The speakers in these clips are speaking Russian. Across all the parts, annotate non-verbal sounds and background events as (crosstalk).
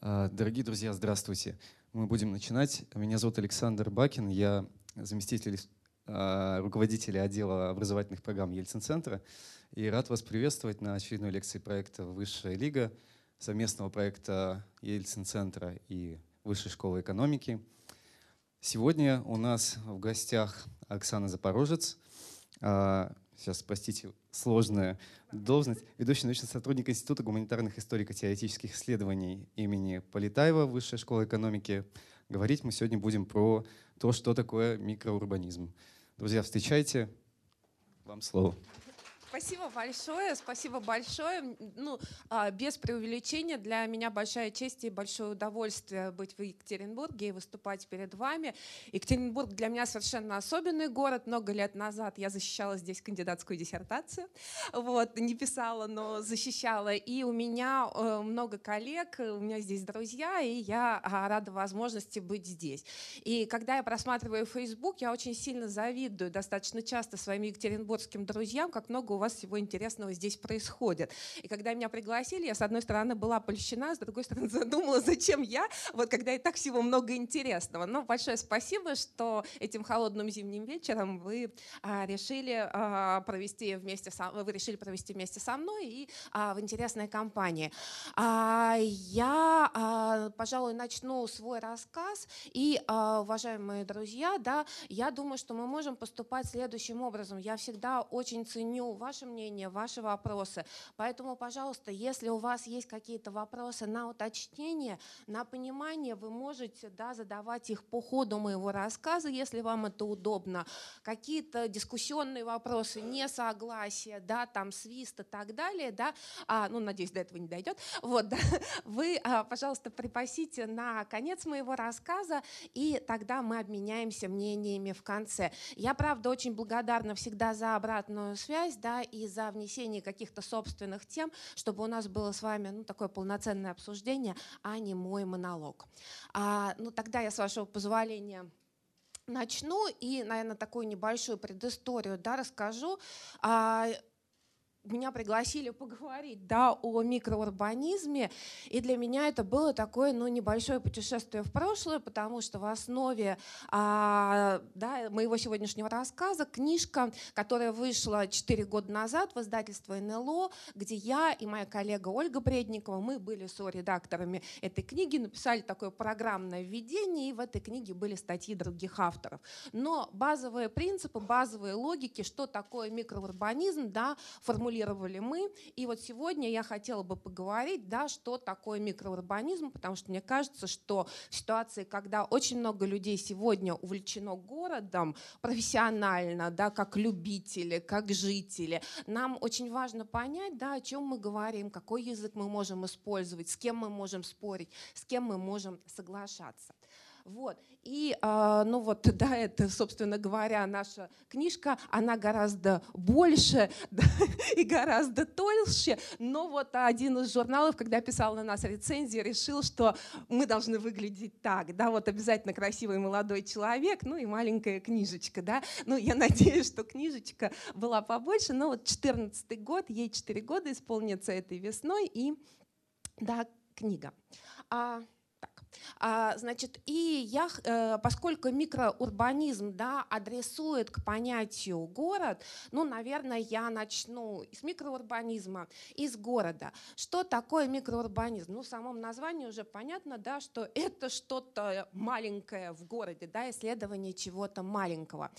А, дорогие друзья, здравствуйте. Мы будем начинать. Меня зовут Александр Бакин, я заместитель а, руководителя отдела образовательных программ Ельцин-центра. И рад вас приветствовать на очередной лекции проекта «Высшая лига», совместного проекта Ельцин-центра и Высшей школы экономики. Сегодня у нас в гостях Оксана Запорожец, а, сейчас, простите, сложная должность, ведущий научный сотрудник Института гуманитарных историко-теоретических исследований имени Полетаева, Высшей школы экономики. Говорить мы сегодня будем про то, что такое микроурбанизм. Друзья, встречайте. Вам слово. Спасибо большое, спасибо большое. Ну, а, без преувеличения, для меня большая честь и большое удовольствие быть в Екатеринбурге и выступать перед вами. Екатеринбург для меня совершенно особенный город. Много лет назад я защищала здесь кандидатскую диссертацию. Вот, не писала, но защищала. И у меня э, много коллег, у меня здесь друзья, и я а, рада возможности быть здесь. И когда я просматриваю Facebook, я очень сильно завидую достаточно часто своим екатеринбургским друзьям, как много у вас вас всего интересного здесь происходит. И когда меня пригласили, я, с одной стороны, была польщена, с другой стороны, (laughs) задумала, зачем я, вот когда и так всего много интересного. Но большое спасибо, что этим холодным зимним вечером вы а, решили а, провести вместе со, вы решили провести вместе со мной и а, в интересной компании. А, я, а, пожалуй, начну свой рассказ. И, а, уважаемые друзья, да, я думаю, что мы можем поступать следующим образом. Я всегда очень ценю ваше мнение, ваши вопросы. Поэтому, пожалуйста, если у вас есть какие-то вопросы на уточнение, на понимание, вы можете да, задавать их по ходу моего рассказа, если вам это удобно. Какие-то дискуссионные вопросы, несогласия, да, там свист и так далее, да, а, ну, надеюсь, до этого не дойдет, вот, (laughs) да, вы, а, пожалуйста, припасите на конец моего рассказа, и тогда мы обменяемся мнениями в конце. Я, правда, очень благодарна всегда за обратную связь, да, и за внесение каких-то собственных тем, чтобы у нас было с вами ну, такое полноценное обсуждение, а не мой монолог. А, ну, тогда я, с вашего позволения, начну и, наверное, такую небольшую предысторию да, расскажу. А, меня пригласили поговорить да, о микроурбанизме, и для меня это было такое ну, небольшое путешествие в прошлое, потому что в основе а, да, моего сегодняшнего рассказа книжка, которая вышла 4 года назад в издательство НЛО, где я и моя коллега Ольга Бредникова, мы были со-редакторами этой книги, написали такое программное введение, и в этой книге были статьи других авторов. Но базовые принципы, базовые логики, что такое микроурбанизм, да, формулировали формулировали мы. И вот сегодня я хотела бы поговорить, да, что такое микроурбанизм, потому что мне кажется, что в ситуации, когда очень много людей сегодня увлечено городом профессионально, да, как любители, как жители, нам очень важно понять, да, о чем мы говорим, какой язык мы можем использовать, с кем мы можем спорить, с кем мы можем соглашаться. Вот. И, а, ну вот, (laughs) да, это, собственно говоря, наша книжка, она гораздо больше (laughs) да, и гораздо толще, но вот один из журналов, когда писал на нас рецензию, решил, что мы должны выглядеть так, да, вот обязательно красивый молодой человек, ну и маленькая книжечка, да, ну я (laughs) надеюсь, что книжечка была побольше, но вот 14 год, ей 4 года исполнится этой весной, и, да, книга. А, а, значит, и я, э, поскольку микроурбанизм да, адресует к понятию город, ну, наверное, я начну с микроурбанизма, из города. Что такое микроурбанизм? Ну, в самом названии уже понятно, да, что это что-то маленькое в городе, да, исследование чего-то маленького.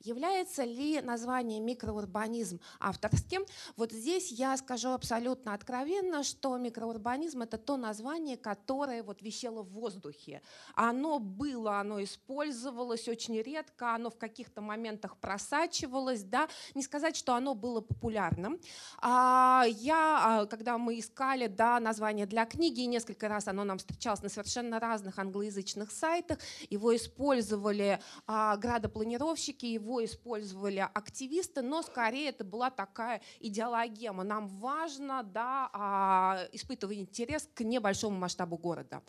Является ли название микроурбанизм авторским? Вот здесь я скажу абсолютно откровенно, что микроурбанизм — это то название, которое вот висело в воздухе. Оно было, оно использовалось очень редко, оно в каких-то моментах просачивалось. Да? Не сказать, что оно было популярным. А я, а, когда мы искали да, название для книги, несколько раз оно нам встречалось на совершенно разных англоязычных сайтах, его использовали а, градопланировщики, его использовали активисты, но скорее это была такая идеологема. Нам важно да, а, испытывать интерес к небольшому масштабу города.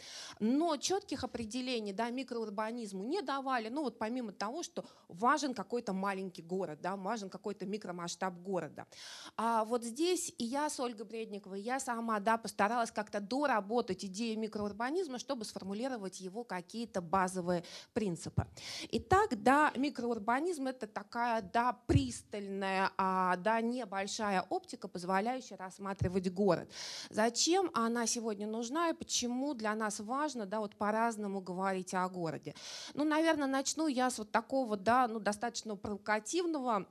Но четких определений да, микроурбанизму не давали, ну вот помимо того, что важен какой-то маленький город, да, важен какой-то микромасштаб города. А вот здесь и я с Ольгой Бредниковой, я сама да, постаралась как-то доработать идею микроурбанизма, чтобы сформулировать его какие-то базовые принципы. Итак, да, микроурбанизм — это такая да, пристальная, а, да, небольшая оптика, позволяющая рассматривать город. Зачем она сегодня нужна и почему для нас важно да, вот по-разному говорить о городе? Ну, наверное, начну я с вот такого да, ну, достаточно провокативного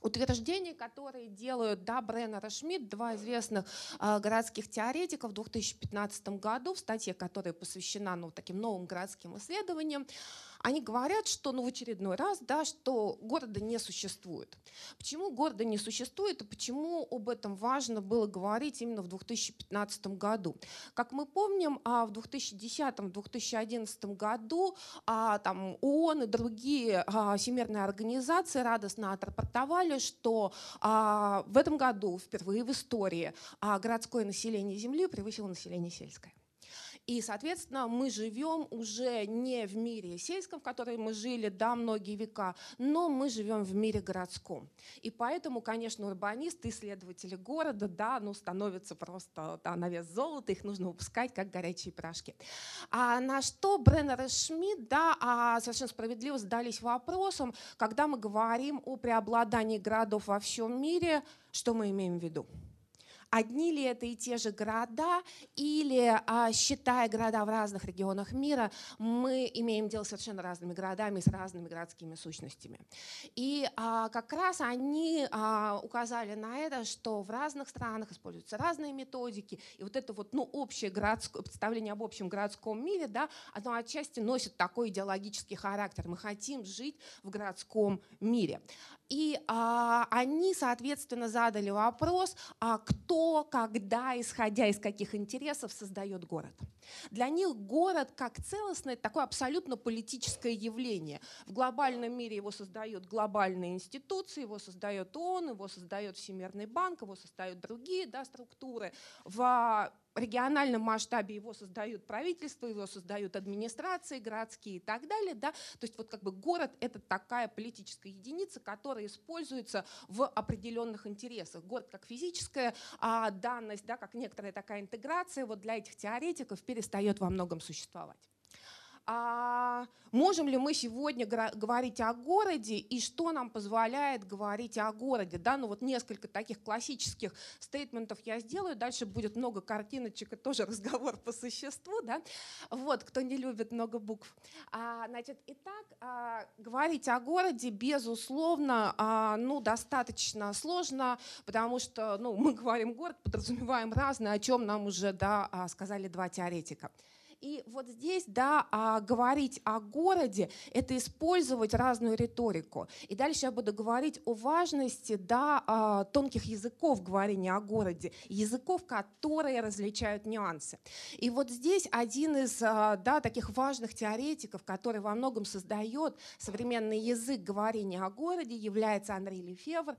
утверждения, которые делают да, Бреннер и Шмидт, два известных э, городских теоретика в 2015 году в статье, которая посвящена ну, таким новым городским исследованиям они говорят, что, ну, в очередной раз, да, что города не существует. Почему города не существует и почему об этом важно было говорить именно в 2015 году? Как мы помним, а в 2010-2011 году а, там, ООН и другие а, всемирные организации радостно отрапортовали, что в этом году впервые в истории городское население Земли превысило население сельское. И, соответственно, мы живем уже не в мире сельском, в котором мы жили да, многие века, но мы живем в мире городском. И поэтому, конечно, урбанисты, исследователи города, да, ну, становятся просто да, на вес золота, их нужно выпускать как горячие пирожки. А на что Бреннер и Шмидт да, а совершенно справедливо задались вопросом, когда мы говорим о преобладании городов во всем мире, что мы имеем в виду? Одни ли это и те же города, или, а, считая города в разных регионах мира, мы имеем дело с совершенно разными городами, с разными городскими сущностями. И а, как раз они а, указали на это, что в разных странах используются разные методики, и вот это вот, ну, общее городское, представление об общем городском мире, да, оно отчасти носит такой идеологический характер. Мы хотим жить в городском мире. И а, они, соответственно, задали вопрос, а кто, когда, исходя из каких интересов создает город. Для них город как целостное такое абсолютно политическое явление. В глобальном мире его создают глобальные институции, его создает ООН, его создает Всемирный банк, его создают другие да, структуры. В региональном масштабе его создают правительство, его создают администрации городские и так далее. Да? То есть вот как бы город — это такая политическая единица, которая используется в определенных интересах. Город как физическая а, данность, да, как некоторая такая интеграция вот для этих теоретиков перестает во многом существовать а можем ли мы сегодня говорить о городе и что нам позволяет говорить о городе. Да? Ну вот несколько таких классических стейтментов я сделаю, дальше будет много картиночек и тоже (laughs) разговор по существу. Да? Вот, кто не любит много букв. А, значит, итак, а, говорить о городе, безусловно, а, ну, достаточно сложно, потому что ну, мы (laughs) говорим город, подразумеваем разное, о чем нам уже да, а, сказали два теоретика. И вот здесь, да, а, говорить о городе — это использовать разную риторику. И дальше я буду говорить о важности, да, а, тонких языков говорения о городе, языков, которые различают нюансы. И вот здесь один из, а, да, таких важных теоретиков, который во многом создает современный язык говорения о городе, является Анри Лефевр,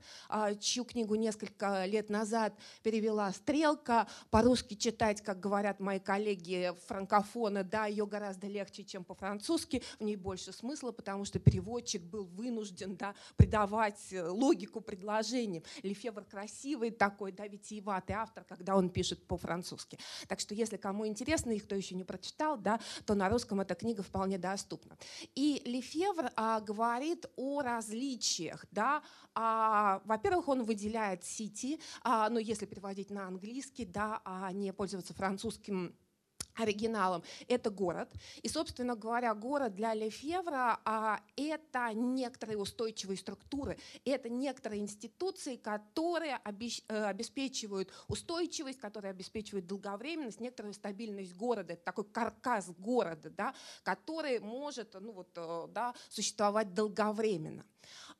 чью книгу несколько лет назад перевела «Стрелка», по-русски читать, как говорят мои коллеги франкофоны, графона, да, ее гораздо легче, чем по-французски, в ней больше смысла, потому что переводчик был вынужден да, придавать э, логику предложениям. Лефевр красивый такой, да, витиеватый автор, когда он пишет по-французски. Так что, если кому интересно, и кто еще не прочитал, да, то на русском эта книга вполне доступна. И Лефевр а, говорит о различиях. Да, а, во-первых, он выделяет сити, а, ну, если переводить на английский, да, а не пользоваться французским оригиналом, это город. И, собственно говоря, город для Лефевра а, — это некоторые устойчивые структуры, это некоторые институции, которые э, обеспечивают устойчивость, которые обеспечивают долговременность, некоторую стабильность города. Это такой каркас города, да, который может ну, вот, э, да, существовать долговременно.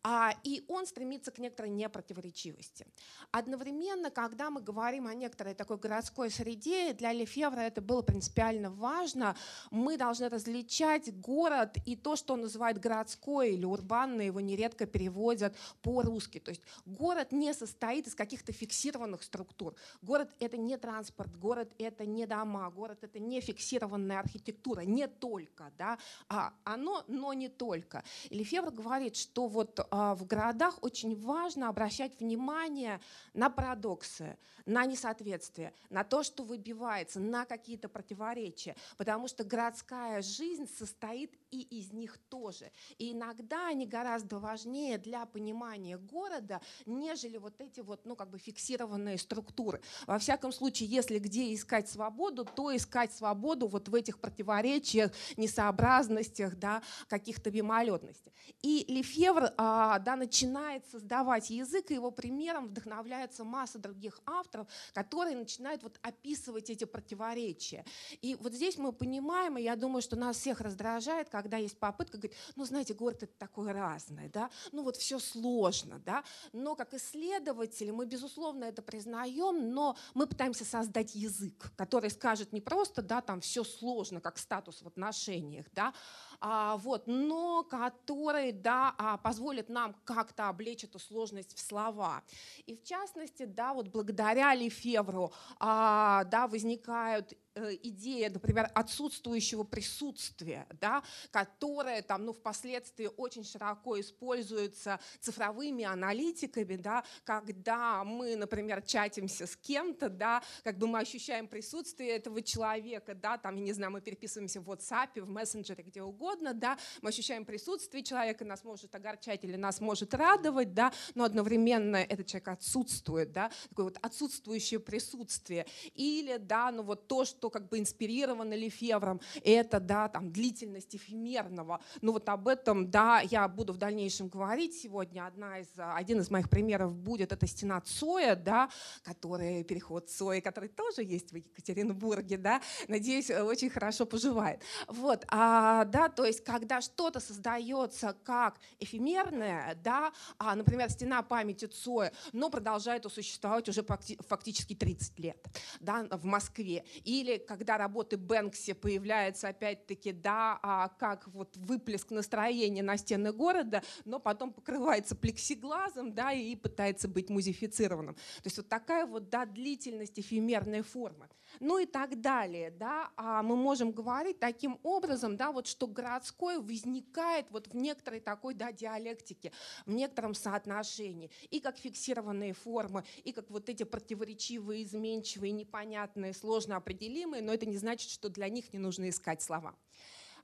А, и он стремится к некоторой непротиворечивости. Одновременно, когда мы говорим о некоторой такой городской среде, для Лефевра это было принципиально важно. Мы должны различать город и то, что он называет городской или урбанный, его нередко переводят по-русски. То есть город не состоит из каких-то фиксированных структур. Город — это не транспорт, город — это не дома, город — это не фиксированная архитектура, не только, да, а оно, но не только. И Лефевр говорит, что вот а, в городах очень важно обращать внимание на парадоксы, на несоответствие, на то, что выбивается, на какие-то противоречия, потому что городская жизнь состоит и из них тоже. И иногда они гораздо важнее для понимания города, нежели вот эти вот, ну, как бы фиксированные структуры. Во всяком случае, если где искать свободу, то искать свободу вот в этих противоречиях, несообразностях, да, каких-то мимолетностях. И Лефевр а, да, начинает создавать язык, и его примером вдохновляется масса других авторов, которые начинают вот описывать эти противоречия. И вот здесь мы понимаем, и я думаю, что нас всех раздражает, когда есть попытка говорить, ну, знаете, город это такое разное, да, ну вот все сложно, да, но как исследователи мы, безусловно, это признаем, но мы пытаемся создать язык, который скажет не просто, да, там все сложно, как статус в отношениях, да, вот, но который да, а, позволит нам как-то облечь эту сложность в слова. И в частности, да, вот благодаря Лефевру а, да, возникают идея, например, отсутствующего присутствия, да, которая там, ну, впоследствии очень широко используется цифровыми аналитиками, да, когда мы, например, чатимся с кем-то, да, как бы мы ощущаем присутствие этого человека, да, там, я не знаю, мы переписываемся в WhatsApp, в мессенджере, где угодно, да, мы ощущаем присутствие человека, нас может огорчать или нас может радовать, да, но одновременно этот человек отсутствует, да, такое вот отсутствующее присутствие. Или, да, ну вот то, что как бы инспирировано Лефевром, это, да, там, длительность эфемерного. Ну вот об этом, да, я буду в дальнейшем говорить сегодня. Одна из, один из моих примеров будет это стена Цоя, да, который, переход Цоя, который тоже есть в Екатеринбурге, да, надеюсь, очень хорошо поживает. Вот, а, да, то есть, когда что-то создается как эфемерное, да, а, например, стена памяти Цоя, но продолжает существовать уже фактически 30 лет, да, в Москве. Или или когда работы Бэнкси появляются опять-таки, да, а как вот выплеск настроения на стены города, но потом покрывается плексиглазом, да, и пытается быть музифицированным. То есть вот такая вот, да, длительность эфемерной формы ну и так далее. Да? А мы можем говорить таким образом, да, вот, что городской возникает вот в некоторой такой да, диалектике, в некотором соотношении, и как фиксированные формы, и как вот эти противоречивые, изменчивые, непонятные, сложно определимые, но это не значит, что для них не нужно искать слова.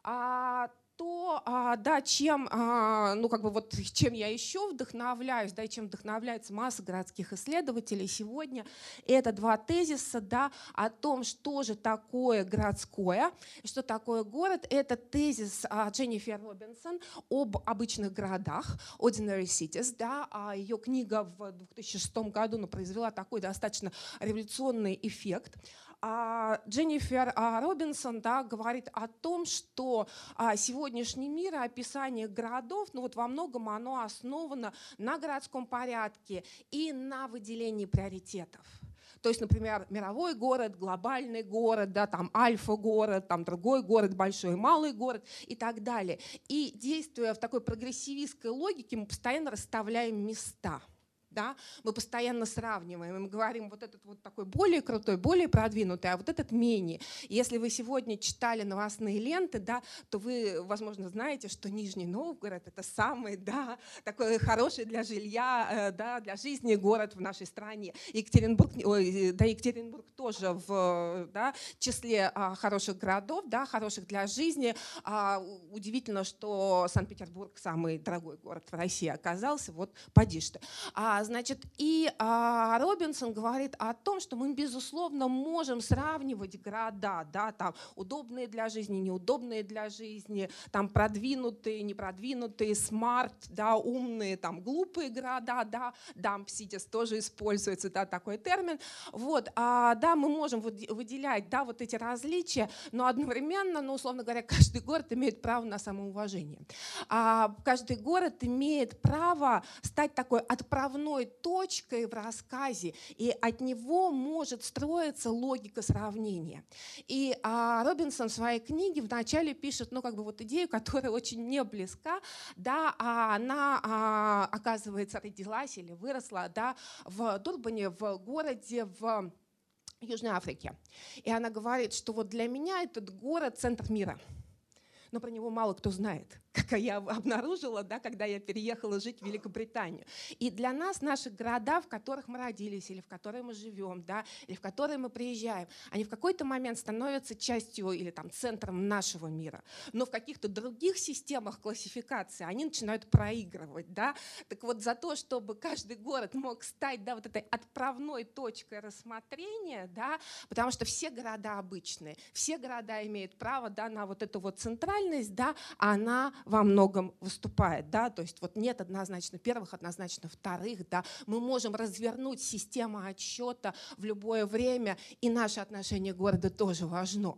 А то, а, да, чем, а, ну, как бы вот, чем я еще вдохновляюсь, да, и чем вдохновляется масса городских исследователей сегодня, это два тезиса, да, о том, что же такое городское, что такое город. Это тезис а, Дженнифер Робинсон об обычных городах, Ordinary Cities, да, ее книга в 2006 году ну, произвела такой достаточно революционный эффект. А Дженнифер а, Робинсон да, говорит о том, что а, сегодняшний мир и описание городов, ну вот во многом оно основано на городском порядке и на выделении приоритетов. То есть, например, мировой город, глобальный город, да, там альфа-город, там другой город, большой и малый город и так далее. И действуя в такой прогрессивистской логике, мы постоянно расставляем места – да, мы постоянно сравниваем, мы говорим, вот этот вот такой более крутой, более продвинутый, а вот этот менее. Если вы сегодня читали новостные ленты, да, то вы, возможно, знаете, что Нижний Новгород это самый, да, такой хороший для жилья, э, да, для жизни город в нашей стране. Екатеринбург, ой, да, Екатеринбург тоже в да, числе а, хороших городов, да, хороших для жизни. А, удивительно, что Санкт-Петербург самый дорогой город в России оказался, вот поди что. А, Значит, и а, Робинсон говорит о том, что мы, безусловно, можем сравнивать города, да, там удобные для жизни, неудобные для жизни, там продвинутые, непродвинутые, смарт, да, умные, там глупые города, да, дамп ситис тоже используется, да, такой термин. Вот, а, да, мы можем выделять, да, вот эти различия, но одновременно, ну, условно говоря, каждый город имеет право на самоуважение. А, каждый город имеет право стать такой отправной отправной точкой в рассказе, и от него может строиться логика сравнения. И а, Робинсон в своей книге вначале пишет, ну, как бы вот идею, (laughs) которая очень не близка, да, а она, а, оказывается, родилась или выросла, да, в Дурбане, в городе, в Южной Африке. И она говорит, что вот для меня этот город – центр мира. Но про него мало кто знает как я обнаружила, да, когда я переехала жить в Великобританию. И для нас наши города, в которых мы родились, или в которых мы живем, да, или в которые мы приезжаем, они в какой-то момент становятся частью или там, центром нашего мира. Но в каких-то других системах классификации они начинают проигрывать. Да? Так вот за то, чтобы каждый город мог стать да, вот этой отправной точкой рассмотрения, да, потому что все города обычные, все города имеют право да, на вот эту вот центральность, да, она во многом выступает, да, то есть вот нет однозначно первых, однозначно вторых, да, мы можем развернуть систему отсчета в любое время, и наше отношение к городу тоже важно.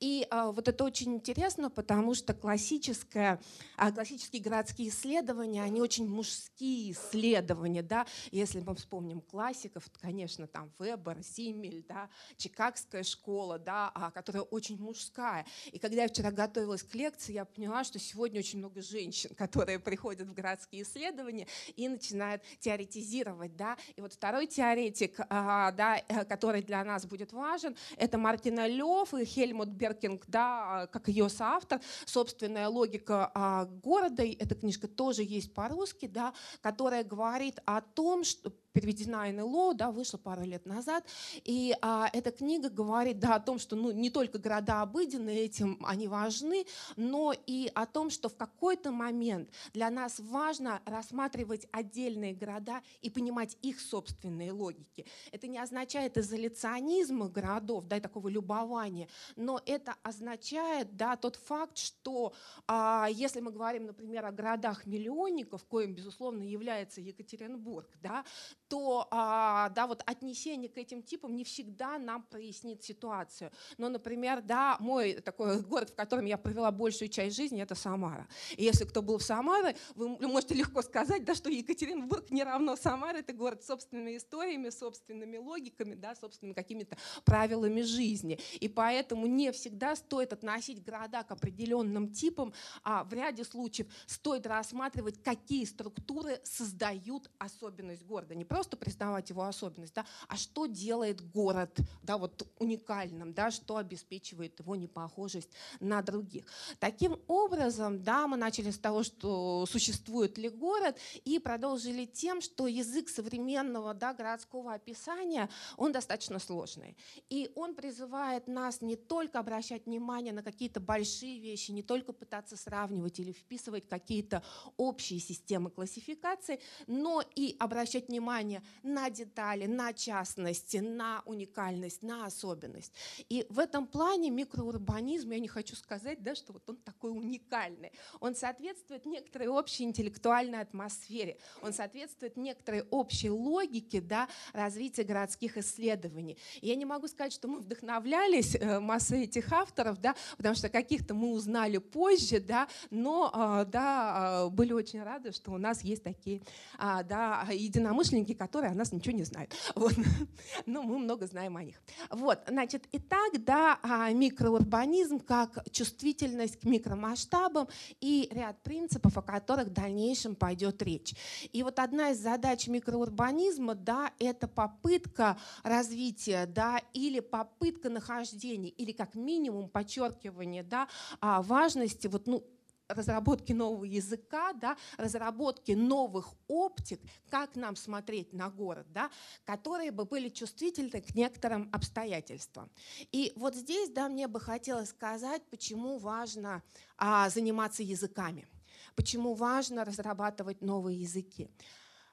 И а, вот это очень интересно, потому что классическое, а, классические городские исследования, они очень мужские исследования, да, если мы вспомним классиков, то, конечно, там Вебер, Симмель, да, Чикагская школа, да, а, которая очень мужская. И когда я вчера готовилась к лекции, я поняла, что сегодня очень очень много женщин, которые приходят в городские исследования и начинают теоретизировать. Да? И вот второй теоретик, а, да, э, который для нас будет важен, это Мартина Лев и Хельмут Беркинг, да, как ее соавтор. «Собственная логика а, города». Эта книжка тоже есть по-русски, да, которая говорит о том, что переведена НЛО, да, вышла пару лет назад. И а, эта книга говорит да, о том, что ну, не только города обыденные, этим они важны, но и о том, что в какой-то момент для нас важно рассматривать отдельные города и понимать их собственные логики. Это не означает изоляционизм городов, да, и такого любования, но это означает да, тот факт, что а, если мы говорим, например, о городах-миллионников, коим, безусловно, является Екатеринбург, да, то а, да, вот отнесение к этим типам не всегда нам прояснит ситуацию. Но, например, да, мой такой город, в котором я провела большую часть жизни, это Самара. И если кто был в Самаре, вы можете легко сказать, да, что Екатеринбург не равно Самара, это город с собственными историями, собственными логиками, да, собственными какими-то правилами жизни. И поэтому не всегда стоит относить города к определенным типам, а в ряде случаев стоит рассматривать, какие структуры создают особенность города. Не просто признавать его особенность, да, а что делает город да, вот уникальным, да, что обеспечивает его непохожесть на других. Таким образом, да, мы начали с того, что существует ли город, и продолжили тем, что язык современного да, городского описания, он достаточно сложный. И он призывает нас не только обращать внимание на какие-то большие вещи, не только пытаться сравнивать или вписывать какие-то общие системы классификации, но и обращать внимание внимание на детали, на частности, на уникальность, на особенность. И в этом плане микроурбанизм, я не хочу сказать, да, что вот он такой уникальный. Он соответствует некоторой общей интеллектуальной атмосфере, он соответствует некоторой общей логике да, развития городских исследований. И я не могу сказать, что мы вдохновлялись э, массой этих авторов, да, потому что каких-то мы узнали позже, да, но э, да, э, были очень рады, что у нас есть такие а, да, единомышленники, которые о нас ничего не знают. (laughs) Вот. Но мы много знаем о них. Вот, значит, итак, да, а, микроурбанизм как чувствительность к микромасштабам и ряд принципов, о которых в дальнейшем пойдет речь. И вот одна из задач микроурбанизма, да, это попытка развития, да, или попытка нахождения, или как минимум подчеркивание, да, а, важности вот, ну, разработки нового языка, да, разработки новых оптик, как нам смотреть на город, да, которые бы были чувствительны к некоторым обстоятельствам. И вот здесь да, мне бы хотелось сказать, почему важно а, заниматься языками, почему важно разрабатывать новые языки.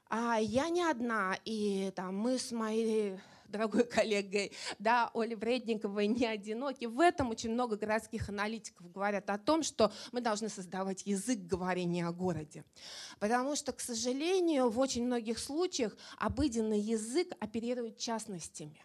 А я не одна, и там, мы с моей дорогой (laughs) коллегой, да, Оли Вредниковой не одиноки. В этом очень много городских аналитиков говорят о том, что мы должны создавать язык говорения о городе. Потому что, к сожалению, в очень многих случаях обыденный язык оперирует частностями.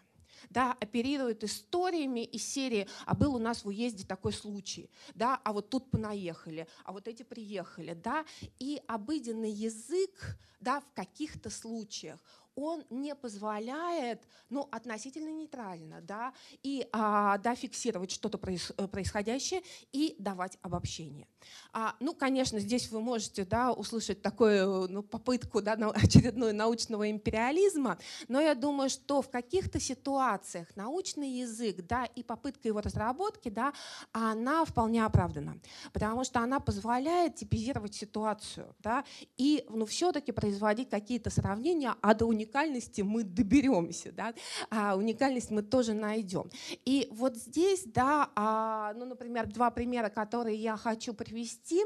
да, оперирует историями из серии «А был у нас в уезде такой случай», да, «А вот тут понаехали», «А вот эти приехали», да, и обыденный язык, да, в каких-то случаях он не позволяет, ну, относительно нейтрально, да, и а, да, фиксировать что-то э, происходящее и давать обобщение. А, ну, конечно, здесь вы можете, да, услышать такую ну, попытку, да, очередную научного империализма, но я думаю, что в каких-то ситуациях научный язык, да, и попытка его разработки, да, она вполне оправдана, потому что она позволяет типизировать ситуацию, да, и, ну, все-таки производить какие-то сравнения, а до уникальности мы доберемся, да, а уникальность мы тоже найдем. И вот здесь, да, а, ну, например, два примера, которые я хочу привести,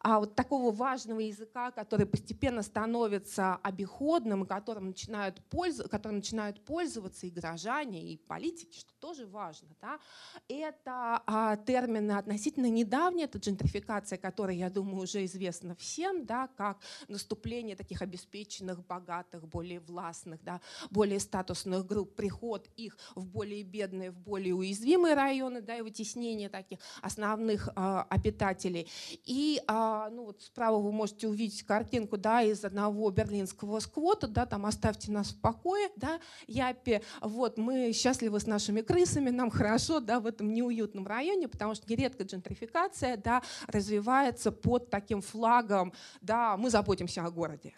а, вот такого важного языка, который постепенно становится обиходным, которым начинают, пользу, которым начинают пользоваться и горожане, и политики, что тоже важно. Да? Это а, термины относительно недавние, это джентрификация, которая, я думаю, уже известна всем, да, как наступление таких обеспеченных, богатых, более властных, да, более статусных групп, приход их в более бедные, в более уязвимые районы, да, и вытеснение таких основных а, обитателей. И а, ну, вот справа вы можете увидеть картинку да, из одного берлинского сквота, да, там «Оставьте нас в покое», да, Япи, вот, мы счастливы с нашими крысами, нам хорошо да, в этом неуютном районе, потому что нередко джентрификация да, развивается под таким флагом да, «мы заботимся о городе».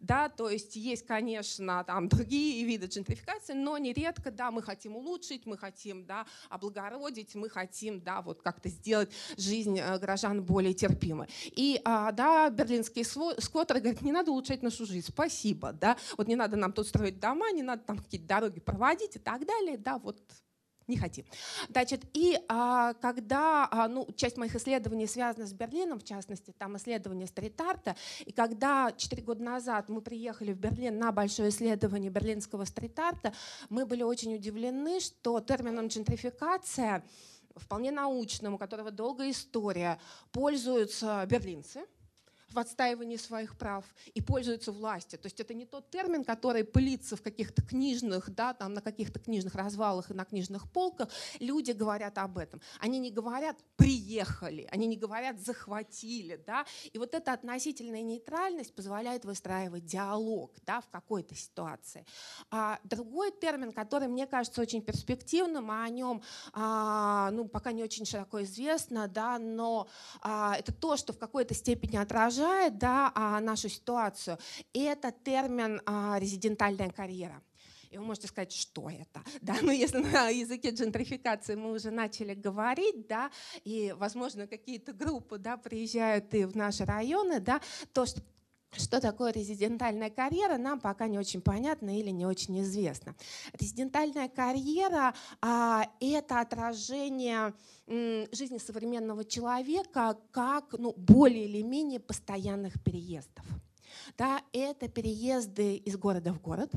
Да, то есть есть, конечно, там другие виды джентрификации, но нередко, да, мы хотим улучшить, мы хотим, да, облагородить, мы хотим, да, вот как-то сделать жизнь э, горожан более терпимой. И, а, да, берлинские сквоттеры говорят, не надо улучшать нашу жизнь, спасибо, да, вот не надо нам тут строить дома, не надо там какие-то дороги проводить и так далее, да, вот не хотим. Значит, и а, когда а, ну, часть моих исследований связана с Берлином, в частности, там исследование стрит-арта, и когда 4 года назад мы приехали в Берлин на большое исследование берлинского стрит-арта, мы были очень удивлены, что термином джентрификация вполне научным, у которого долгая история, пользуются берлинцы – в отстаивании своих прав и пользуются властью. То есть это не тот термин, который пылится в каких-то книжных, да, там на каких-то книжных развалах и на книжных полках. Люди говорят об этом. Они не говорят «приехали», они не говорят «захватили». Да? И вот эта относительная нейтральность позволяет выстраивать диалог да, в какой-то ситуации. А другой термин, который мне кажется очень перспективным, а о нем а, ну, пока не очень широко известно, да, но а, это то, что в какой-то степени отражает отражает да, а, нашу ситуацию. И это термин а, резидентальная карьера. И вы можете сказать, что это. (laughs) Да? Но если на языке джентрификации мы уже начали говорить, да, и, возможно, какие-то группы да, приезжают и в наши районы, да, то, что что такое резидентальная карьера, нам пока не очень понятно или не очень известно. Резидентальная карьера а, – это отражение м, жизни современного человека как ну, более или менее постоянных переездов. Да, это переезды из города в город,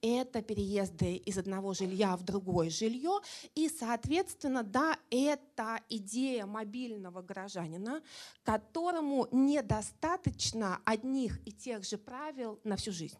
это переезды из одного жилья в другое жилье, и, соответственно, да, это идея мобильного гражданина, которому недостаточно одних и тех же правил на всю жизнь.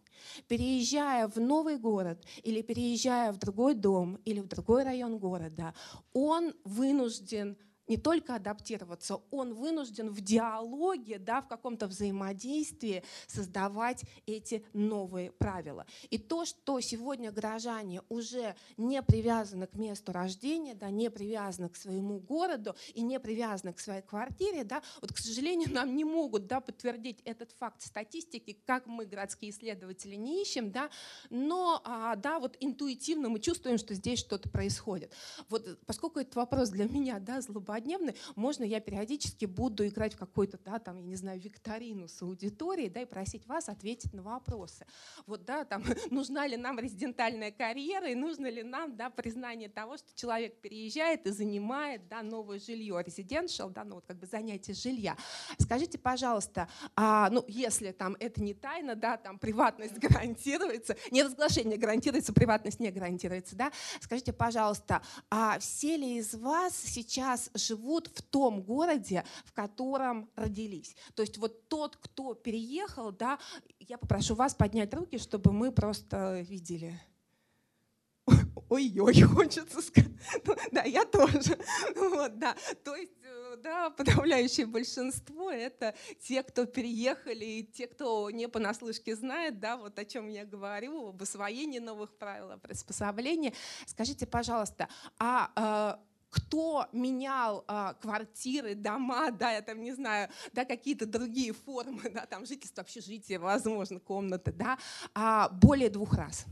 Переезжая в новый город или переезжая в другой дом или в другой район города, он вынужден не только адаптироваться, он вынужден в диалоге, да, в каком-то взаимодействии создавать эти новые правила. И то, что сегодня граждане уже не привязаны к месту рождения, да, не привязаны к своему городу и не привязаны к своей квартире, да, вот, к сожалению, нам не могут да, подтвердить этот факт статистики, как мы, городские исследователи, не ищем, да, но а, да, вот интуитивно мы чувствуем, что здесь что-то происходит. Вот, поскольку этот вопрос для меня да, злоба злободневны, можно я периодически буду играть в какой-то, да, там, я не знаю, викторину с аудиторией, да, и просить вас ответить на вопросы. Вот, да, там, (laughs) нужна ли нам резидентальная карьера, и нужно ли нам, да, признание того, что человек переезжает и занимает, да, новое жилье, residential, да, ну, вот как бы занятие жилья. Скажите, пожалуйста, а, ну, если там это не тайна, да, там приватность (laughs) гарантируется, не разглашение гарантируется, приватность не гарантируется, да, скажите, пожалуйста, а все ли из вас сейчас живут в том городе, в котором родились. То есть вот тот, кто переехал, да, я попрошу вас поднять руки, чтобы мы просто видели. ой-ой, (laughs) хочется сказать. Ну, да, я тоже. (laughs) Вот, да. То есть э, да, подавляющее большинство — это те, кто переехали, и те, кто не понаслышке знает, да, вот о чем я говорю, об освоении новых правил, о приспособлении. Скажите, пожалуйста, а э, кто менял а, квартиры, дома, (laughs) да, я там не знаю, да, какие-то другие формы, да, там жительство, общежитие, возможно, комнаты, да, а, более двух раз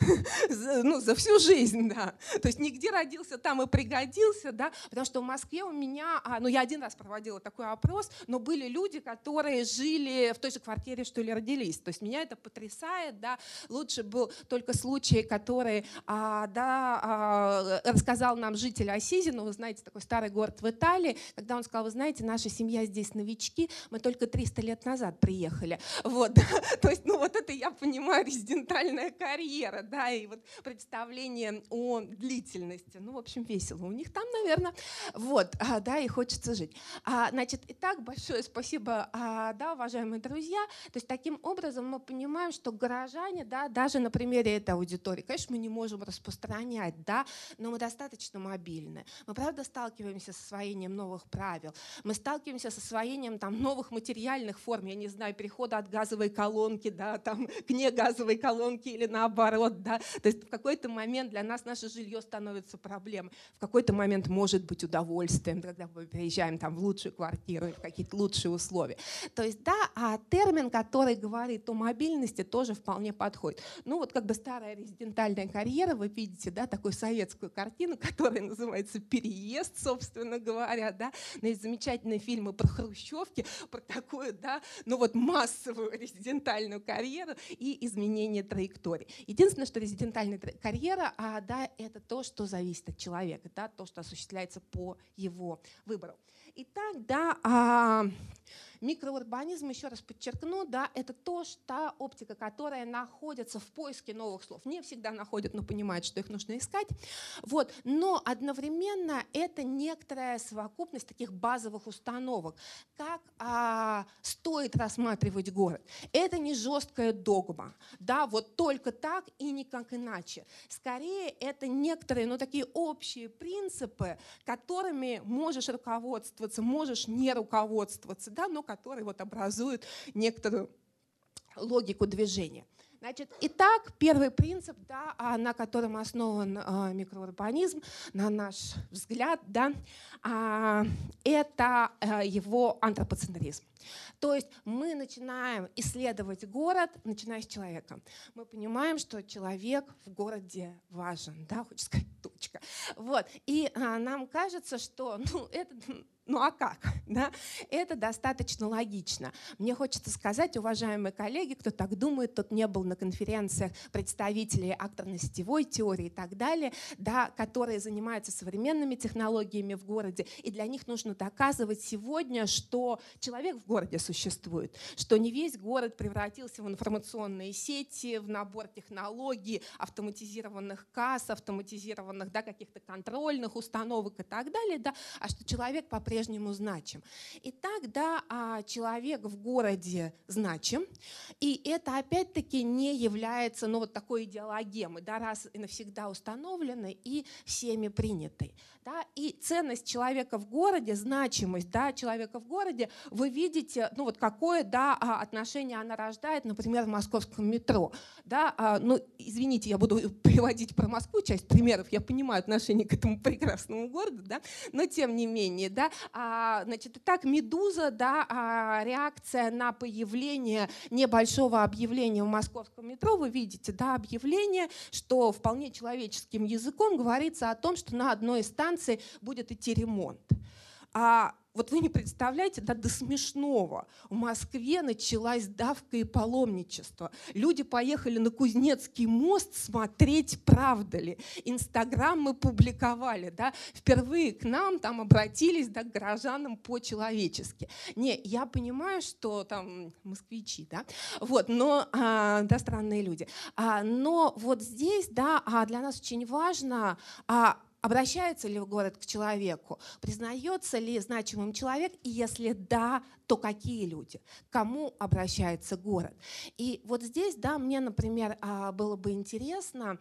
(laughs) ну, за всю жизнь, да. То есть нигде родился, там и пригодился, да, потому что в Москве у меня, а, ну, я один раз проводила такой опрос, но были люди, которые жили в той же квартире, что ли, родились. То есть меня это потрясает, да. Лучше был только случай, который, а, да, а, рассказал нам житель Осизина, вы знаете, такой старый город в Италии, когда он сказал, вы знаете, наша семья здесь новички, мы только 300 лет назад приехали. Вот, (laughs) то есть, ну, вот это я понимаю, резидентальная карьера примера, да, и вот представление о длительности. Ну, в общем, весело у них там, наверное. Вот, а, да, и хочется жить. А, значит, итак, большое спасибо, а, да, уважаемые друзья. То есть таким образом мы понимаем, что горожане, да, даже на примере этой аудитории, конечно, мы не можем распространять, да, но мы достаточно мобильны. Мы, правда, сталкиваемся с освоением новых правил. Мы сталкиваемся с освоением там новых материальных форм, я не знаю, перехода от газовой колонки, да, там, к негазовой колонке или наоборот, наоборот, да, то есть в какой-то момент для нас наше жилье становится проблемой, в какой-то момент может быть удовольствием, когда мы приезжаем там в лучшую квартиру, в какие-то лучшие условия. То есть, да, а термин, который говорит о мобильности, тоже вполне подходит. Ну вот как бы старая резидентальная карьера, вы видите, да, такую советскую картину, которая называется «Переезд», собственно говоря, да, но есть замечательные фильмы про хрущевки, про такую, да, ну вот массовую (laughs) резидентальную карьеру и изменение траектории. Единственное, Единственное, что резидентальная карьера, а, да, это то, что зависит от человека, да, то, что осуществляется по его выбору. Итак, да, а, Микроурбанизм, еще раз подчеркну, да, это то, та оптика, которая находится в поиске новых слов. Не всегда находят, но понимают, что их нужно искать. Вот. Но одновременно это некоторая совокупность таких базовых установок, как а, стоит рассматривать город. Это не жесткая догма, да, вот только так и никак иначе. Скорее, это некоторые, ну, такие общие принципы, которыми можешь руководствоваться, можешь не руководствоваться, да, но которые вот образуют некоторую логику движения. Значит, итак, первый принцип, да, а, на котором основан а, микроурбанизм, на наш взгляд, да, а, это его антропоцентризм. То есть мы начинаем исследовать город, начиная с человека. Мы понимаем, что человек в городе важен, да, хочется сказать, точка. Вот. И нам кажется, что (laughs) ну, это ну а как? Да? Это достаточно логично. Мне хочется сказать, уважаемые коллеги, кто так думает, тот не был на конференциях представителей акторно-сетевой теории и так далее, да, которые занимаются современными технологиями в городе. И для них нужно доказывать сегодня, что человек в городе существует, что не весь город превратился в информационные сети, в набор технологий, автоматизированных касс, автоматизированных да, каких-то контрольных установок и так далее, да, а что человек по-прежнему значим. Итак, да, а человек в городе значим, и это опять-таки не является ну, вот такой идеологемой, да, раз и навсегда установленной и всеми принятой. Да, и ценность человека в городе, значимость да, человека в городе, вы видите, ну вот какое да, а, отношение она рождает, например, в московском метро. Да, а, ну, извините, я буду (laughs) приводить про Москву часть примеров, я понимаю отношение к этому (laughs) прекрасному городу, да, но тем не менее, да, а, значит, так, «Медуза», да, реакция на появление небольшого объявления в московском метро, вы видите, да, объявление, что вполне человеческим языком говорится о том, что на одной из станций будет идти ремонт. А вот вы не представляете, да, до смешного. В Москве началась давка и паломничество. Люди поехали на Кузнецкий мост смотреть, правда ли. Инстаграм мы публиковали. Да. Впервые к нам там обратились да, к горожанам по-человечески. Не, я понимаю, что там москвичи, да, вот, но, а, да, странные люди. А, но вот здесь, да, а для нас очень важно, а, обращается ли город к человеку, признается ли значимым человек, и если да, то какие люди, кому обращается город. И вот здесь, да, мне, например, а, было бы интересно,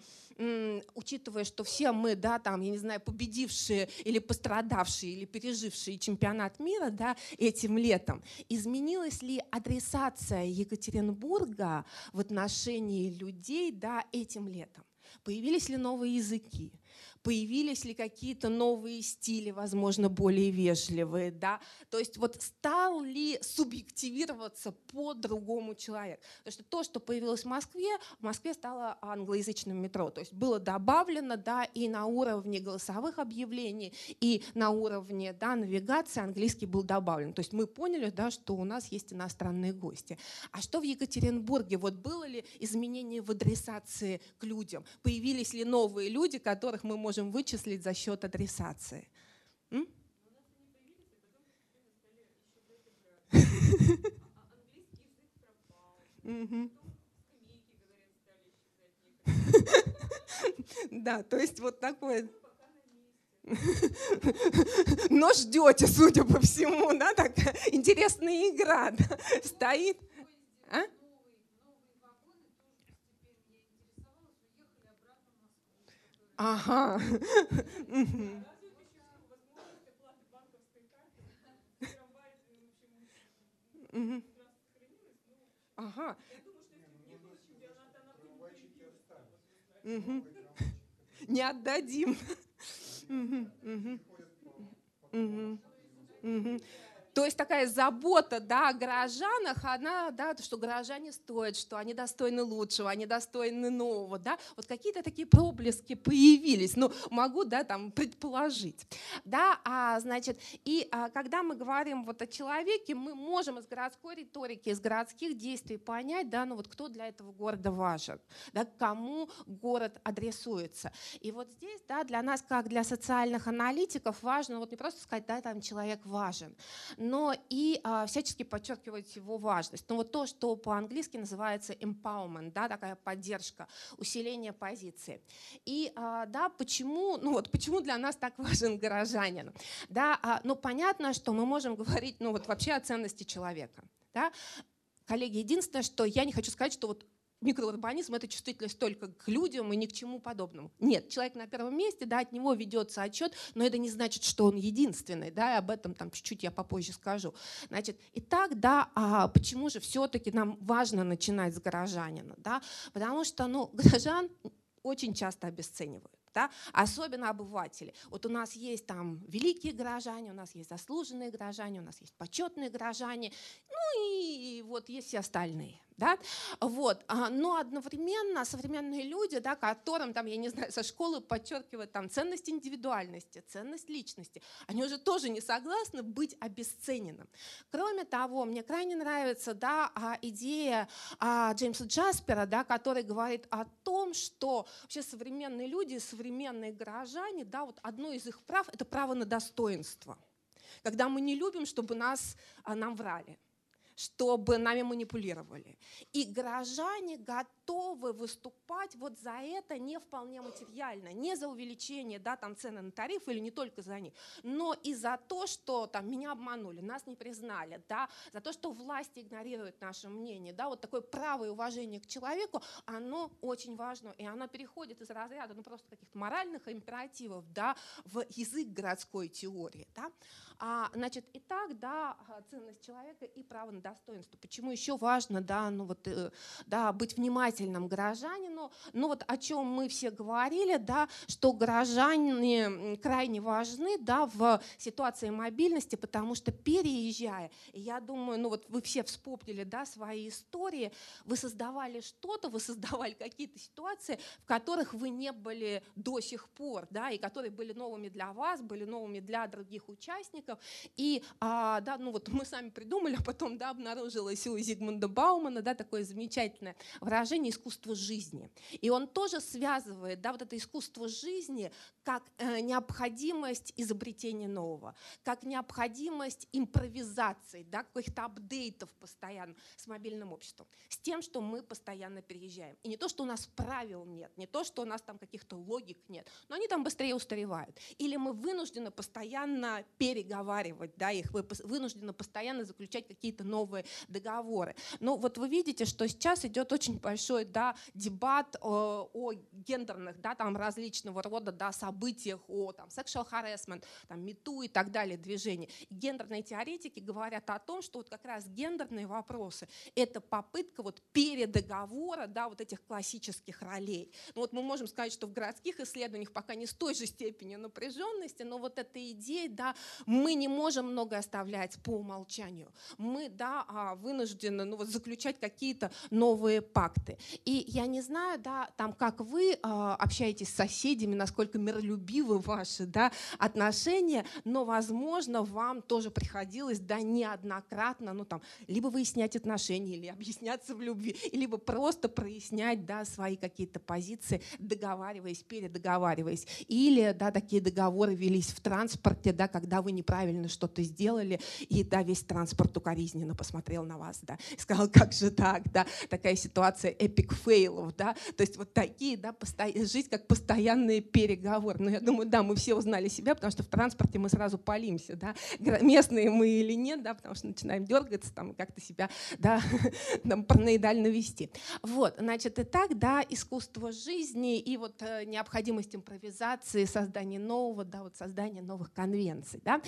учитывая, что все мы, да, там, я не знаю, победившие или пострадавшие, или пережившие чемпионат мира, да, этим летом, изменилась ли адресация Екатеринбурга в отношении людей, да, этим летом? Появились ли новые языки? Появились ли какие-то новые стили, возможно, более вежливые, да, то есть вот стал ли субъективироваться по другому человек. Потому что то, что появилось в Москве, в Москве стало англоязычным метро, то есть было добавлено, да, и на уровне голосовых объявлений, и на уровне, да, навигации английский был добавлен. То есть мы поняли, да, что у нас есть иностранные гости. А что в Екатеринбурге? Вот было ли изменение в адресации к людям? Появились ли новые люди, которых мы можем можем вычислить за счет адресации. (laughs) Да, то есть вот такое. (laughs) Но ждете, судя по всему, да, такая интересная игра стоит. А? Ага. Ага. Не отдадим. Угу. Угу. Угу. То есть такая забота да, о горожанах, она, да, что горожане стоят, что они достойны лучшего, они достойны нового. Да? Вот какие-то такие проблески появились, ну, могу да, там, предположить. Да, а, значит, и а, когда мы говорим вот о человеке, мы можем из городской риторики, из городских действий понять, да, ну вот кто для этого города важен, да, кому город адресуется. И вот здесь да, для нас, как для социальных аналитиков, важно вот не просто сказать, да, там человек важен, но и а, всячески подчеркивать его важность. Но вот то, что по-английски называется empowerment, да, такая поддержка, усиление позиции. И а, да, почему, ну вот почему для нас так важен горожанин? Да, а, ну понятно, что мы можем говорить, ну вот вообще о ценности человека. Да? Коллеги, единственное, что я не хочу сказать, что вот микроурбанизм — это чувствительность только к людям и ни к чему подобному. Нет, человек на первом месте, да, от него ведется отчет, но это не значит, что он единственный, да, и об этом там чуть-чуть я попозже скажу. Значит, итак, да, а почему же все-таки нам важно начинать с горожанина, да, потому что, ну, (laughs) горожан очень часто обесценивают да? особенно обыватели. Вот у нас есть там великие горожане, у нас есть заслуженные горожане, у нас есть почетные горожане, ну и вот есть все остальные. Да? Вот. А, но одновременно современные люди, да, которым, там, я не знаю, со школы подчеркивают там, ценность индивидуальности, ценность личности, они уже тоже не согласны быть обесцененным. Кроме того, мне крайне нравится да, а, идея а, Джеймса Джаспера, да, который говорит о том, что вообще современные люди, современные горожане, да, вот одно из их прав – это право на достоинство. Когда мы не любим, чтобы нас, нам врали чтобы нами манипулировали. И горожане готовы выступать вот за это не вполне материально, не за увеличение да, там, цены на тариф или не только за них, но и за то, что там, меня обманули, нас не признали, да, за то, что власти игнорируют наше мнение. Да, вот такое право и уважение к человеку, оно очень важно, и оно переходит из разряда ну, просто каких-то моральных императивов да, в язык городской теории. Да. А, значит, итак, да, ценность человека и право на достоинство. Почему еще важно, да, ну вот, э, да, быть внимательным гражданину. Ну вот о чем мы все говорили, да, что граждане крайне важны, да, в ситуации мобильности, потому что переезжая, я думаю, ну вот вы все вспомнили, да, свои истории, вы создавали что-то, вы создавали какие-то ситуации, в которых вы не были до сих пор, да, и которые были новыми для вас, были новыми для других участников, и, а, да, ну вот мы сами придумали, а потом, да, обнаружилось у Зигмунда Баумана, да, такое замечательное выражение искусство жизни. И он тоже связывает, да, вот это искусство жизни как э, необходимость изобретения нового, как необходимость импровизации, да, каких-то апдейтов постоянно с мобильным обществом, с тем, что мы постоянно переезжаем. И не то, что у нас правил нет, не то, что у нас там каких-то логик нет, но они там быстрее устаревают. Или мы вынуждены постоянно переговаривать да, их, вы вынуждены постоянно заключать какие-то новые договоры. Но вот вы видите, что сейчас идет очень большой да, дебат о, о гендерных, да, там различного рода да, событиях, о там, sexual harassment, там, мету и так далее движения. гендерные теоретики говорят о том, что вот как раз гендерные вопросы — это попытка вот передоговора да, вот этих классических ролей. Ну, вот мы можем сказать, что в городских исследованиях пока не с той же степенью напряженности, но вот эта идея, да, мы не можем многое оставлять по умолчанию. Мы, да, а, вынуждены ну, вот, заключать какие-то новые пакты. И я не знаю, да, там, как вы а, общаетесь с соседями, насколько миролюбивы ваши да, отношения, но, возможно, вам тоже приходилось да, неоднократно ну, там, либо выяснять отношения, или объясняться в любви, либо просто прояснять да, свои какие-то позиции, договариваясь, передоговариваясь. Или да, такие договоры велись в транспорте, да, когда вы неправильно что-то сделали, и да, весь транспорт укоризненно посмотрел на вас, да, и сказал, (laughs) как же так, да, такая ситуация эпик фейлов, да, то есть вот такие, да, посто... жизнь как постоянный переговор. Но я думаю, да, мы все узнали себя, потому что в транспорте мы сразу палимся, да, местные мы или нет, да, потому что начинаем дергаться, там, как-то себя, да, (laughs) там, параноидально вести. Вот, значит, и так, да, искусство жизни и вот э, необходимость импровизации, создания нового, да, вот создания новых конвенций, да.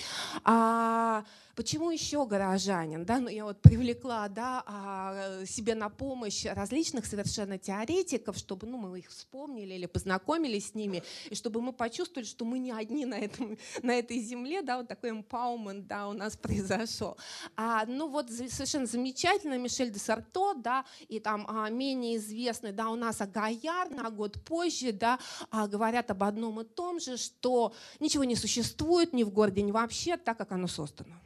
А почему еще горожанин, да, ну я вот привлекла, да, а, себе на помощь различных совершенно теоретиков, чтобы, ну, мы их вспомнили или познакомились с ними, и чтобы мы почувствовали, что мы не одни на, этом, (laughs) на этой земле, да, вот такой empowerment, да, у нас (laughs) произошел. А, ну вот совершенно замечательно Мишель де Сарто, да, и там а, менее известный, да, у нас Агаяр на год позже, да, а, говорят об одном и том же, что ничего не существует ни в городе, ни вообще так, как оно создано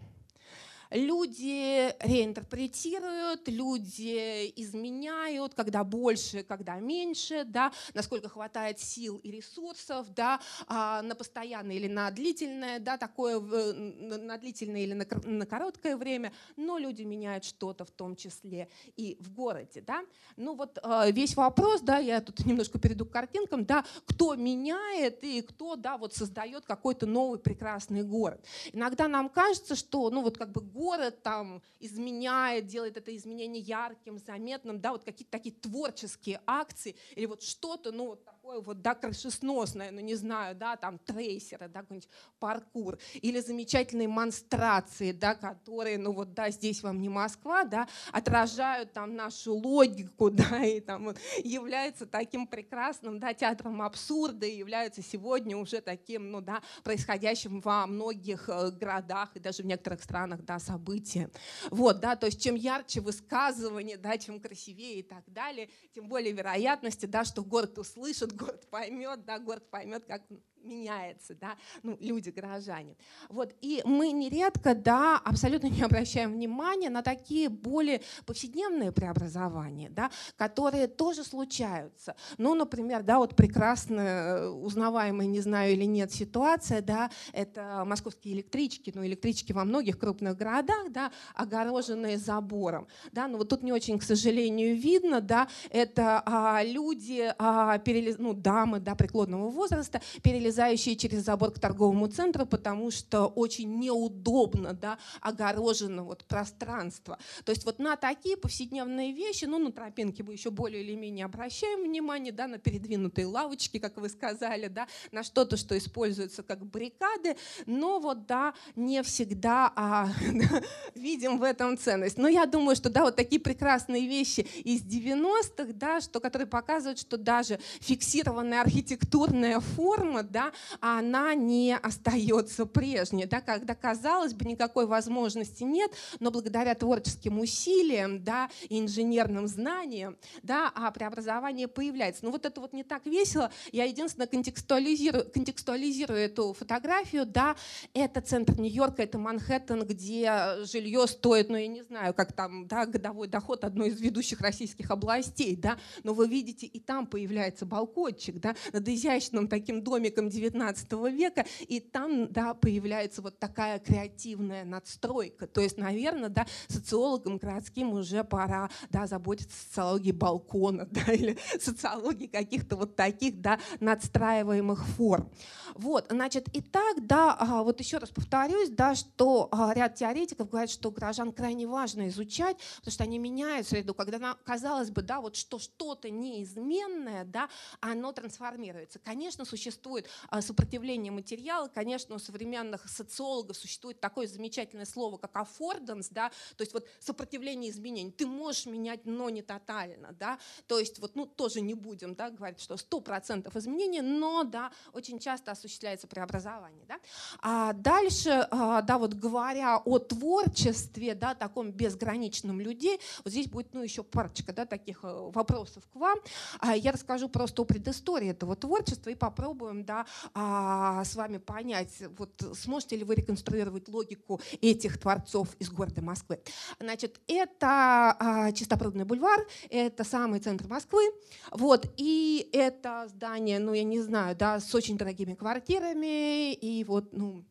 люди реинтерпретируют, люди изменяют, когда больше, когда меньше, да, насколько хватает сил и ресурсов, да, а, на постоянное или на длительное, да, такое на длительное или на, короткое время, но люди меняют что-то в том числе и в городе, да. Ну вот а, весь вопрос, да, я тут немножко перейду к картинкам, да, кто меняет и кто, да, вот создает какой-то новый прекрасный город. Иногда нам кажется, что, ну вот как бы город там изменяет, делает это изменение ярким, заметным, да, вот какие-то такие творческие акции или вот что-то, ну вот такое вот, да, крышесносное, ну не знаю, да, там трейсеры, да, какой-нибудь паркур, или замечательные монстрации, да, которые, ну вот, да, здесь вам не Москва, да, отражают там нашу логику, (laughs) да, и там вот, являются таким прекрасным, да, театром абсурда и являются сегодня уже таким, ну да, происходящим во многих э, городах и даже в некоторых странах, да, событием. Вот, да, то есть чем ярче высказывание, да, чем красивее и так далее, тем более вероятности, да, что город услышит, город поймет, да, город поймет, как меняется, да, ну, люди, горожане. Вот, и мы нередко, да, абсолютно (laughs) не обращаем внимания на такие более повседневные преобразования, да, которые тоже случаются. Ну, например, да, вот прекрасно э, узнаваемая, не знаю или нет, ситуация, да, это московские электрички, ну, электрички во многих крупных городах, да, огороженные забором, да, но вот тут не очень, к сожалению, видно, да, это а, люди, а, перелез, ну, дамы, да, преклонного возраста, перелезают перелезающие через забор к торговому центру, потому что очень неудобно, да, огорожено вот пространство. То есть вот на такие повседневные вещи, ну, на тропинке мы еще более или менее обращаем внимание, да, на передвинутые лавочки, как вы сказали, да, на что-то, что используется как баррикады, но вот, да, не всегда а, (laughs) видим в этом ценность. Но я думаю, что, да, вот такие прекрасные вещи из 90-х, да, что, которые показывают, что даже фиксированная архитектурная форма, да, да, она не остается прежней, да, когда, казалось бы, никакой возможности нет, но благодаря творческим усилиям, да, и инженерным знаниям, да, а преобразование появляется. Но вот это вот не так весело. Я единственное контекстуализирую, контекстуализирую эту фотографию, да, это центр Нью-Йорка, это Манхэттен, где жилье стоит, ну, я не знаю, как там, да, годовой доход одной из ведущих российских областей, да, но вы видите, и там появляется балкончик, да, над изящным таким домиком 19 века, и там, да, появляется вот такая креативная надстройка. То есть, наверное, да, социологам городским уже пора, да, заботиться о социологии балкона, (laughs) да, или социологии каких-то вот таких, да, надстраиваемых форм. Вот, значит, и так, да, а, вот еще раз повторюсь, да, что а, ряд теоретиков говорят, что горожан крайне важно изучать, потому что они меняют среду, когда, казалось бы, да, вот что что-то неизменное, да, оно трансформируется. Конечно, существует а, сопротивление материала, конечно, у современных социологов существует такое замечательное слово, как аффорданс, да, то есть вот сопротивление изменений. Ты можешь менять, но не тотально, да, то есть вот, ну, тоже не будем, да, говорить, что 100% изменений, но, да, очень часто осуществляется преобразование, да. А дальше, а, да, вот говоря о творчестве, да, таком безграничном людей, вот здесь будет, ну, еще парочка, да, таких э, вопросов к вам. А я расскажу просто о предыстории этого творчества и попробуем, да, а, с вами понять, вот сможете ли вы реконструировать логику этих творцов из города Москвы. Значит, это Чистопрудный бульвар, это самый центр Москвы, вот, и это здание, ну, я не знаю, да, с очень дорогими квартирами, и вот, ну,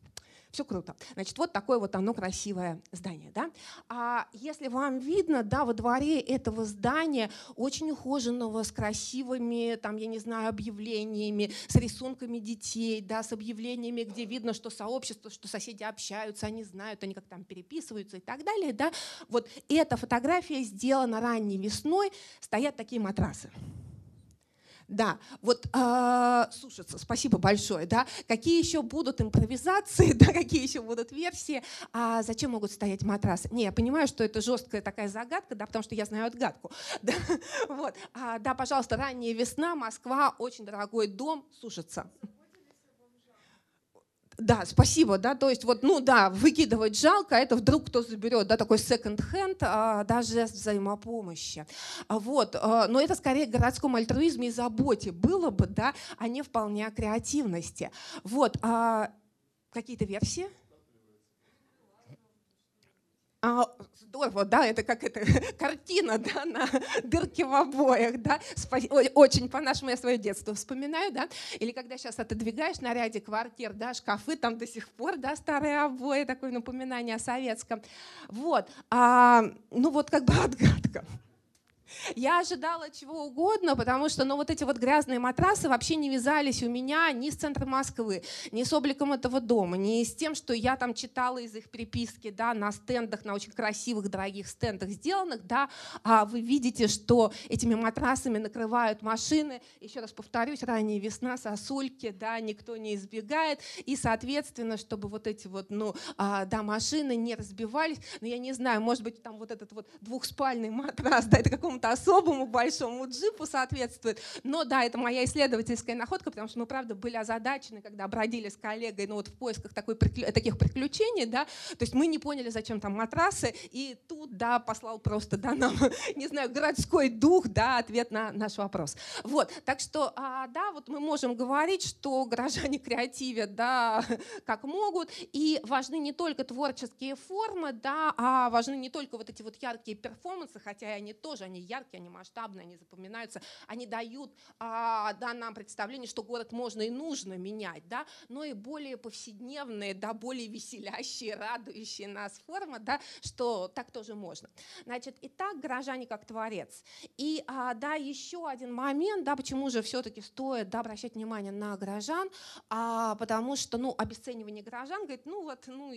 все круто. Значит, вот такое вот оно красивое здание. Да? А если вам видно, да, во дворе этого здания очень ухоженного, с красивыми, там, я не знаю, объявлениями, с рисунками детей, да, с объявлениями, где видно, что сообщество, что соседи общаются, они знают, они как там переписываются и так далее. Да? Вот эта фотография сделана ранней весной, стоят такие матрасы. Да, вот э, сушится, спасибо большое. Да. Какие еще будут импровизации, (laughs) да, какие еще будут версии, а зачем могут стоять матрасы? Не, я понимаю, что это жесткая такая загадка, да, потому что я знаю отгадку. (laughs) Да, вот. а, да, пожалуйста, ранняя весна, Москва, очень дорогой дом, сушится. Да, спасибо, да, то есть вот, ну да, выкидывать жалко, а это вдруг кто заберет, да, такой second-hand, а, даже взаимопомощи. А вот, а, но это скорее городском альтруизме и заботе было бы, да, а не вполне о креативности. Вот, а, какие-то версии? А, здорово, да, это как это (laughs) картина, да, на (laughs) дырке в обоях, да, очень по-нашему я свое детство вспоминаю, да, или когда сейчас отодвигаешь на ряде квартир, да, шкафы, там до сих пор, да, старые обои, такое напоминание о советском, вот, а, ну вот как бы (laughs) отгадка. Я ожидала чего угодно, потому что ну, вот эти вот грязные матрасы вообще не вязались у меня ни с центром Москвы, ни с обликом этого дома, ни с тем, что я там читала из их приписки да, на стендах, на очень красивых, дорогих стендах сделанных. Да, а вы видите, что этими матрасами накрывают машины. Еще раз повторюсь, ранняя весна, сосульки, да, никто не избегает. И, соответственно, чтобы вот эти вот, ну, а, да, машины не разбивались, ну, я не знаю, может быть, там вот этот вот двухспальный матрас, да, это какому-то какому-то особому большому джипу соответствует. Но да, это моя исследовательская находка, потому что мы, правда, были озадачены, когда бродили с коллегой ну, вот в поисках такой, таких приключений. Да? То есть мы не поняли, зачем там матрасы, и тут, да, послал просто да, нам, (laughs) не знаю, городской дух, да, ответ на наш вопрос. Вот, так что, а, да, вот мы можем говорить, что горожане креативят, да, (laughs) как могут, и важны не только творческие формы, да, а важны не только вот эти вот яркие перформансы, хотя и они тоже, они яркие, они масштабные, они запоминаются, они дают а, да, нам представление, что город можно и нужно менять, да, но и более повседневные, да, более веселящие, радующие нас формы, да, что так тоже можно. Значит, итак, горожане как творец. И а, да, еще один момент, да, почему же все-таки стоит да, обращать внимание на горожан, а, потому что, ну, обесценивание горожан, говорит, ну вот, ну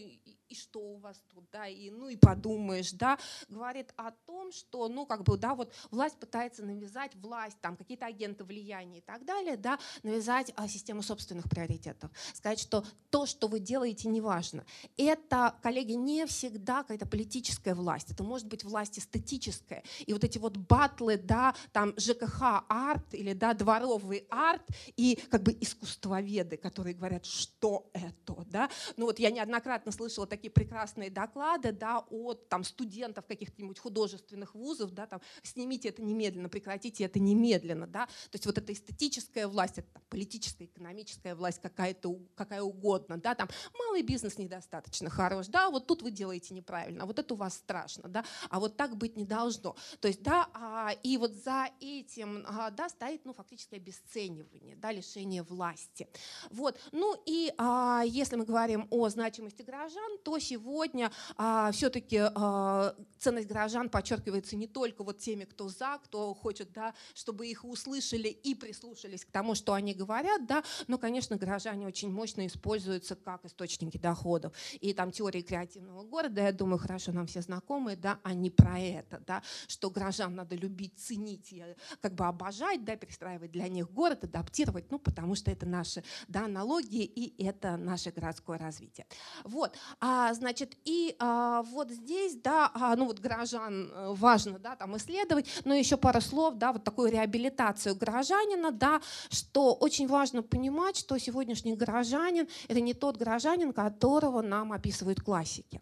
и, что у вас тут, да, и ну и подумаешь, да, говорит о том, что, ну, как бы, да, вот власть пытается навязать власть, там какие-то агенты влияния и так далее, да, навязать а, систему собственных приоритетов, сказать, что то, что вы делаете, не важно. Это, коллеги, не всегда какая-то политическая власть, это может быть власть эстетическая. И вот эти вот батлы, да, там ЖКХ арт или да, дворовый арт и как бы искусствоведы, которые говорят, что это, да. Ну вот я неоднократно слышала такие прекрасные доклады, да, от там студентов каких-нибудь художественных вузов, да, там, снимите это немедленно, прекратите это немедленно, да. То есть вот эта эстетическая власть, это там, политическая, экономическая власть какая-то, какая угодно, да, там малый бизнес недостаточно хорош, да, вот тут вы делаете неправильно, вот это у вас страшно, да, а вот так быть не должно. То есть, да, а, и вот за этим, а, да, стоит, ну, фактически обесценивание, да, лишение власти. Вот, ну и а, если мы говорим о значимости горожан, то сегодня а, все-таки а, ценность горожан подчеркивается не только вот теми, кто за, кто хочет, да, чтобы их услышали и прислушались к тому, что они говорят, да, но, конечно, горожане очень мощно используются как источники доходов. И там теории креативного города, я думаю, хорошо нам все знакомы, да, они про это, да, что горожан надо любить, ценить, как бы обожать, да, перестраивать для них город, адаптировать, ну, потому что это наши, да, налоги и это наше городское развитие. Вот, а, значит, и а, вот здесь, да, а, ну, вот горожан э, важно, да, там исследовать, но еще пару слов, да, вот такую реабилитацию горожанина, да, что очень важно понимать, что сегодняшний горожанин – это не тот горожанин, которого нам описывают классики.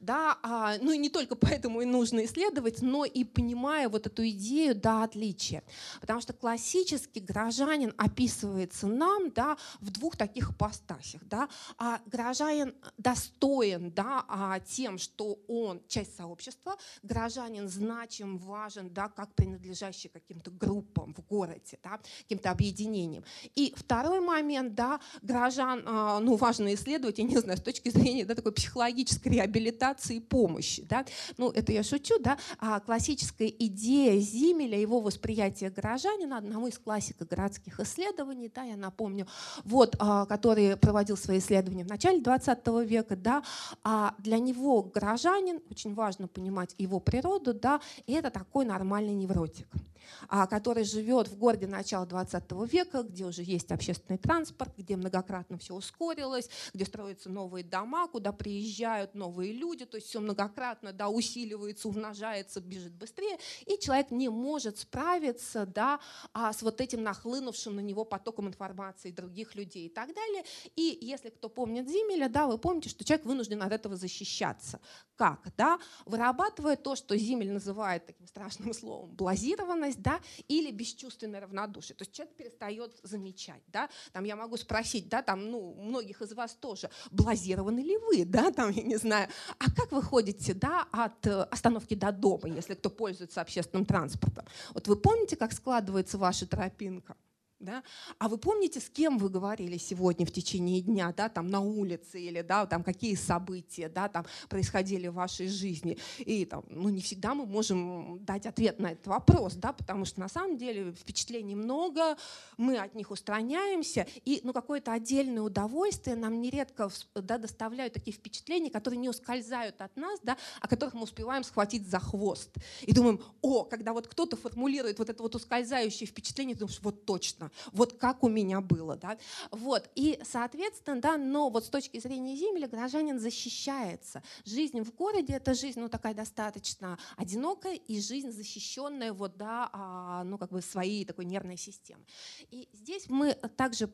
Да, а, ну и не только (laughs) поэтому и нужно исследовать, но и понимая вот эту идею да, отличия. Потому что классический горожанин описывается нам да, в двух таких ипостасях. Да. А горожанин достоин да, а тем, что он часть сообщества, горожанин значим, важен, да, как принадлежащий каким-то группам в городе, да, каким-то объединениям. И второй момент, да, горожан, а, ну, важно исследовать, я не знаю, с точки зрения да, такой психологической реабилитации и помощи. Да. Ну, это я шучу, да. А классическая идея Зимеля, его восприятие горожанина, одного из классиков городских исследований, да, я напомню, вот, а, который проводил свои исследования в начале 20 века, да, а для него горожанин, очень важно понимать его природу, да, и это такой нормальный невротик. А, который живет в городе начала 20 века, где уже есть общественный транспорт, где многократно все ускорилось, где строятся новые дома, куда приезжают новые люди, то есть все многократно да, усиливается, умножается, бежит быстрее, и человек не может справиться да, а с вот этим нахлынувшим на него потоком информации других людей и так далее. И если кто помнит Зимеля, да, вы помните, что человек вынужден от этого защищаться. Как? Да? Вырабатывая то, что Зимель называет таким страшным (laughs) словом блазированность, да, или бесчувственное равнодушие. То есть человек перестает замечать, да, там я могу спросить, да, там, ну, многих из вас тоже, блазированы ли вы, да, там, я не знаю, а как вы ходите, да, от э, остановки до дома, если кто пользуется общественным транспортом? Вот вы помните, как складывается ваша тропинка? Да? А вы помните, с кем вы говорили сегодня в течение дня, да, там на улице или да, там какие события да, там происходили в вашей жизни? И там, ну, не всегда мы можем дать ответ на этот вопрос, да, потому что на самом деле впечатлений много, мы от них устраняемся, и ну, какое-то отдельное удовольствие нам нередко да, доставляют такие впечатления, которые не ускользают от нас, да, а которых мы успеваем схватить за хвост. И думаем, о, когда вот кто-то формулирует вот это вот ускользающее впечатление, думаешь, вот точно, вот как у меня было. Да? Вот. И, соответственно, да, но вот с точки зрения земли гражданин защищается. Жизнь в городе — это жизнь ну, такая достаточно одинокая и жизнь защищенная вот, да, а, ну, как бы своей такой нервной системой. И здесь мы также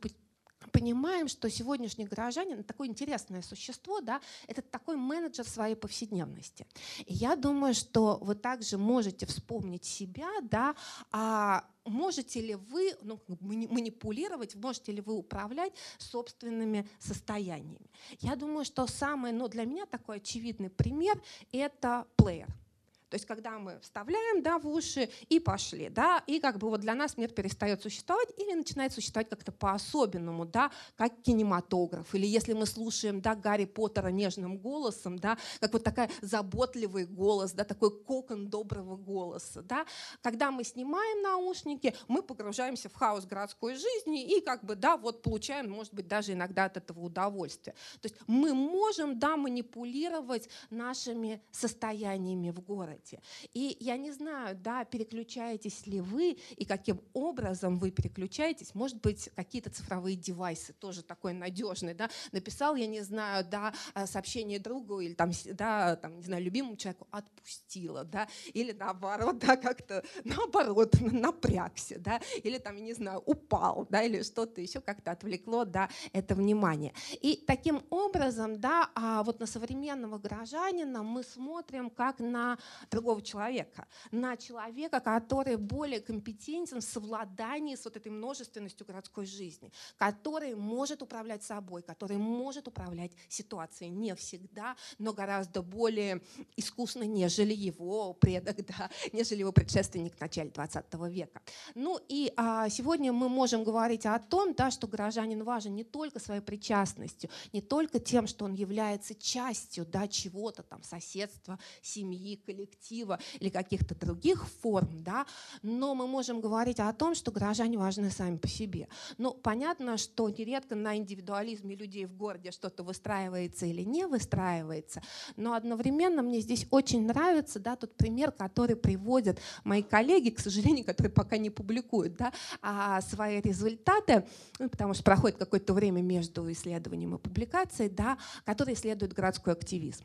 понимаем, что сегодняшний горожанин — такое интересное существо, да, это такой менеджер своей повседневности. И я думаю, что вы также можете вспомнить себя, да, а можете ли вы ну, манипулировать, можете ли вы управлять собственными состояниями. Я думаю, что самый, ну, для меня такой очевидный пример — это плеер — то есть когда мы вставляем да, в уши и пошли, да, и как бы вот для нас мир перестает существовать или начинает существовать как-то по-особенному, да, как кинематограф. Или если мы слушаем да, Гарри Поттера нежным голосом, да, как вот такой заботливый голос, да, такой кокон доброго голоса. Да. Когда мы снимаем наушники, мы погружаемся в хаос городской жизни и как бы, да, вот получаем, может быть, даже иногда от этого удовольствие. То есть мы можем, да, манипулировать нашими состояниями в городе. Городе. И я не знаю, да, переключаетесь ли вы и каким образом вы переключаетесь. Может быть, какие-то цифровые девайсы тоже такой надежный, да. Написал, я не знаю, да, а, сообщение другу или там, да, там, не знаю, любимому человеку отпустила, да, или наоборот, (laughs) да, как-то наоборот (laughs) напрягся, да, или там, не знаю, упал, да, или что-то еще как-то отвлекло, да, это внимание. И таким образом, да, а вот на современного гражданина мы смотрим как на другого человека, на человека, который более компетентен в совладании с вот этой множественностью городской жизни, который может управлять собой, который может управлять ситуацией не всегда, но гораздо более искусно, нежели его предок, (laughs) да, нежели его предшественник в начале 20 века. Ну и а, сегодня мы можем говорить о том, да, что горожанин важен не только своей причастностью, не только тем, что он является частью да, чего-то, там, соседства, семьи, коллектива или каких-то других форм, да, но мы можем говорить о том, что горожане важны сами по себе. Ну, понятно, что нередко на индивидуализме людей в городе что-то выстраивается или не выстраивается, но одновременно мне здесь очень нравится да, тот пример, который приводят мои коллеги, к сожалению, которые пока не публикуют да, а свои результаты, ну, потому что проходит какое-то время между исследованием и публикацией, да, которые исследуют городской активизм.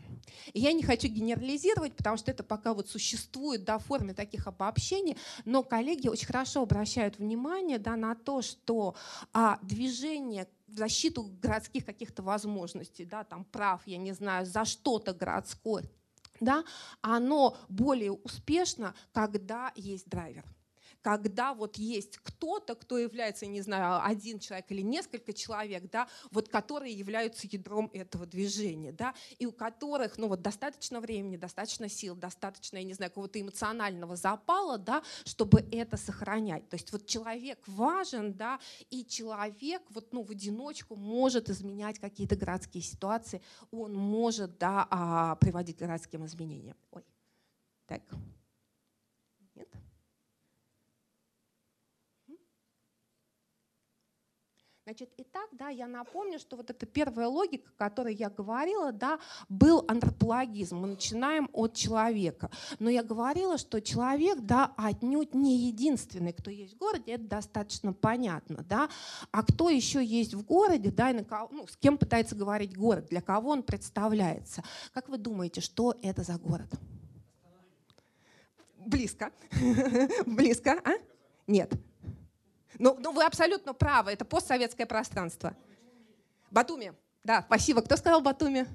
И я не хочу генерализировать, потому что это пока вот существует да, в форме таких обобщений, но коллеги очень хорошо обращают внимание да, на то, что а, движение в защиту городских каких-то возможностей, да, там прав, я не знаю, за что-то городское, да, оно более успешно, когда есть драйвер когда вот есть кто-то, кто является, не знаю, один человек или несколько человек, да, вот которые являются ядром этого движения, да, и у которых, ну вот достаточно времени, достаточно сил, достаточно, я не знаю, какого-то эмоционального запала, да, чтобы это сохранять. То есть вот человек важен, да, и человек вот, ну, в одиночку может изменять какие-то городские ситуации, он может, да, а, приводить к городским изменениям. Ой. Так. Значит, итак, да, я напомню, что вот эта первая логика, о которой я говорила, да, был антропологизм. Мы начинаем от человека. Но я говорила, что человек, да, отнюдь не единственный, кто есть в городе, это достаточно понятно, да. А кто еще есть в городе, да, и на кого, ну, с кем пытается говорить город, для кого он представляется. Как вы думаете, что это за город? Близко. (laughs) Близко, а? Нет. Ну, ну вы абсолютно правы, это постсоветское пространство. Батуми. Да, спасибо. Кто сказал Батуми?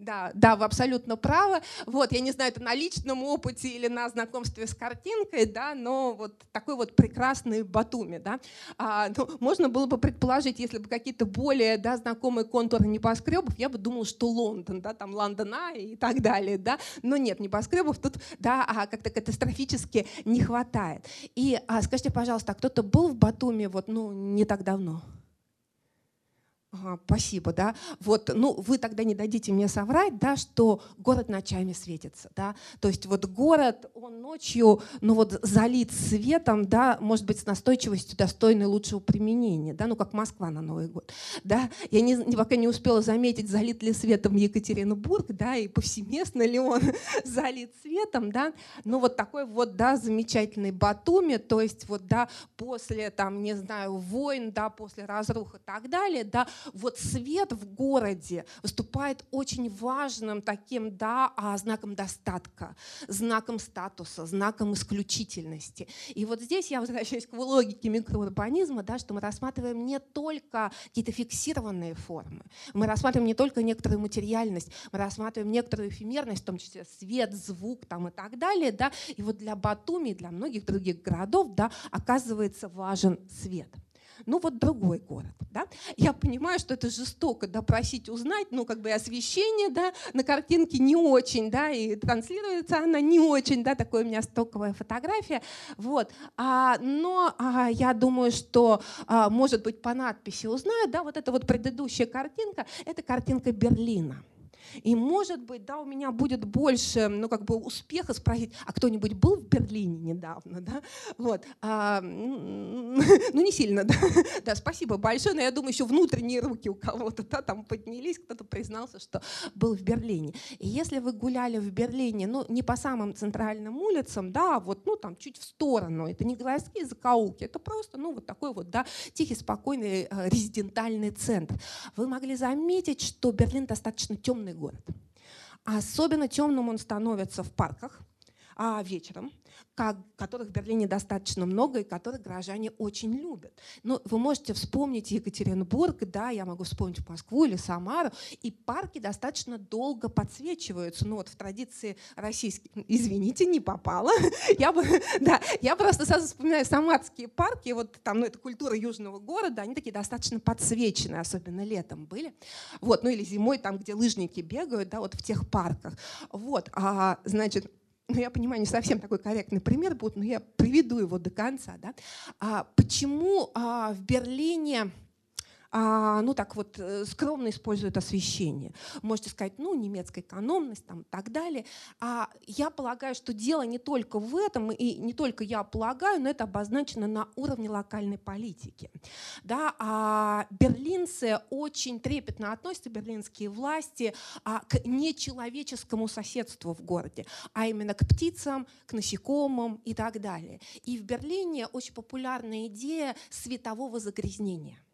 Да, да, вы абсолютно правы. Вот, я не знаю, это на личном опыте или на знакомстве с картинкой, да, но вот такой вот прекрасный Батуми, да. А, ну, можно было бы предположить, если бы какие-то более, да, знакомые контуры небоскребов, я бы думала, что Лондон, да, там Лондона и так далее, да, но нет, небоскребов тут, да, а как-то катастрофически не хватает. И а, скажите, пожалуйста, а кто-то был в Батуми вот, ну, не так давно? Спасибо, да. Вот, ну, вы тогда не дадите мне соврать, да, что город ночами светится, да. То есть вот город, он ночью, ну вот залит светом, да, может быть, с настойчивостью достойной лучшего применения, да, ну как Москва на Новый год, да. Я не, пока не успела заметить, залит ли светом Екатеринбург, да, и повсеместно ли он (laughs) залит светом, да. Ну вот такой вот, да, замечательный Батуми, то есть вот, да, после, там, не знаю, войн, да, после разрух и так далее, да, вот свет в городе выступает очень важным таким да, а, знаком достатка, знаком статуса, знаком исключительности. И вот здесь я возвращаюсь к логике микроурбанизма, да, что мы рассматриваем не только какие-то фиксированные формы, мы рассматриваем не только некоторую материальность, мы рассматриваем некоторую эфемерность, в том числе свет, звук там, и так далее. Да, и вот для Батуми, для многих других городов да, оказывается важен свет ну вот другой город. Да? Я понимаю, что это жестоко да, просить узнать, ну как бы освещение да, на картинке не очень, да, и транслируется она не очень, да, такая у меня стоковая фотография. Вот. А, но а, я думаю, что, а, может быть, по надписи узнаю, да, вот эта вот предыдущая картинка, это картинка Берлина. И, может быть, да, у меня будет больше, ну, как бы успеха спросить, а кто-нибудь был в Берлине недавно, (laughs) да? Вот. А, (laughs) ну, не сильно, (laughs) да? Да, спасибо большое, но я думаю, еще внутренние руки у кого-то, да, там поднялись, кто-то признался, что был в Берлине. И если вы гуляли в Берлине, ну, не по самым центральным улицам, да, а вот, ну, там, чуть в сторону, это не городские закоулки, это просто, ну, вот такой вот, да, тихий, спокойный э, резидентальный центр. Вы могли заметить, что Берлин достаточно темный город. Особенно темным он становится в парках а вечером как, которых в Берлине достаточно много и которых горожане очень любят. Но вы можете вспомнить Екатеринбург, да, я могу вспомнить Москву или Самару, и парки достаточно долго подсвечиваются. Ну вот в традиции российских, извините, не попала. (laughs) Я, бы, (laughs) да, я просто сразу вспоминаю самарские парки, вот там, ну это культура южного города, они такие достаточно подсвеченные, особенно летом были. Вот, ну или зимой, там, где лыжники бегают, да, вот в тех парках. Вот, а, значит, ну, я понимаю, не совсем такой корректный пример будет, но я приведу его до конца. Да? А, почему а, в Берлине а, ну так вот э, скромно используют освещение. Можете сказать, ну немецкая экономность там, и так далее. А я полагаю, что дело не только в этом, и не только я полагаю, но это обозначено на уровне локальной политики. Да, а берлинцы очень трепетно относятся, берлинские власти, а, к нечеловеческому соседству в городе, а именно к птицам, к насекомым и так далее. И в Берлине очень популярная идея светового загрязнения –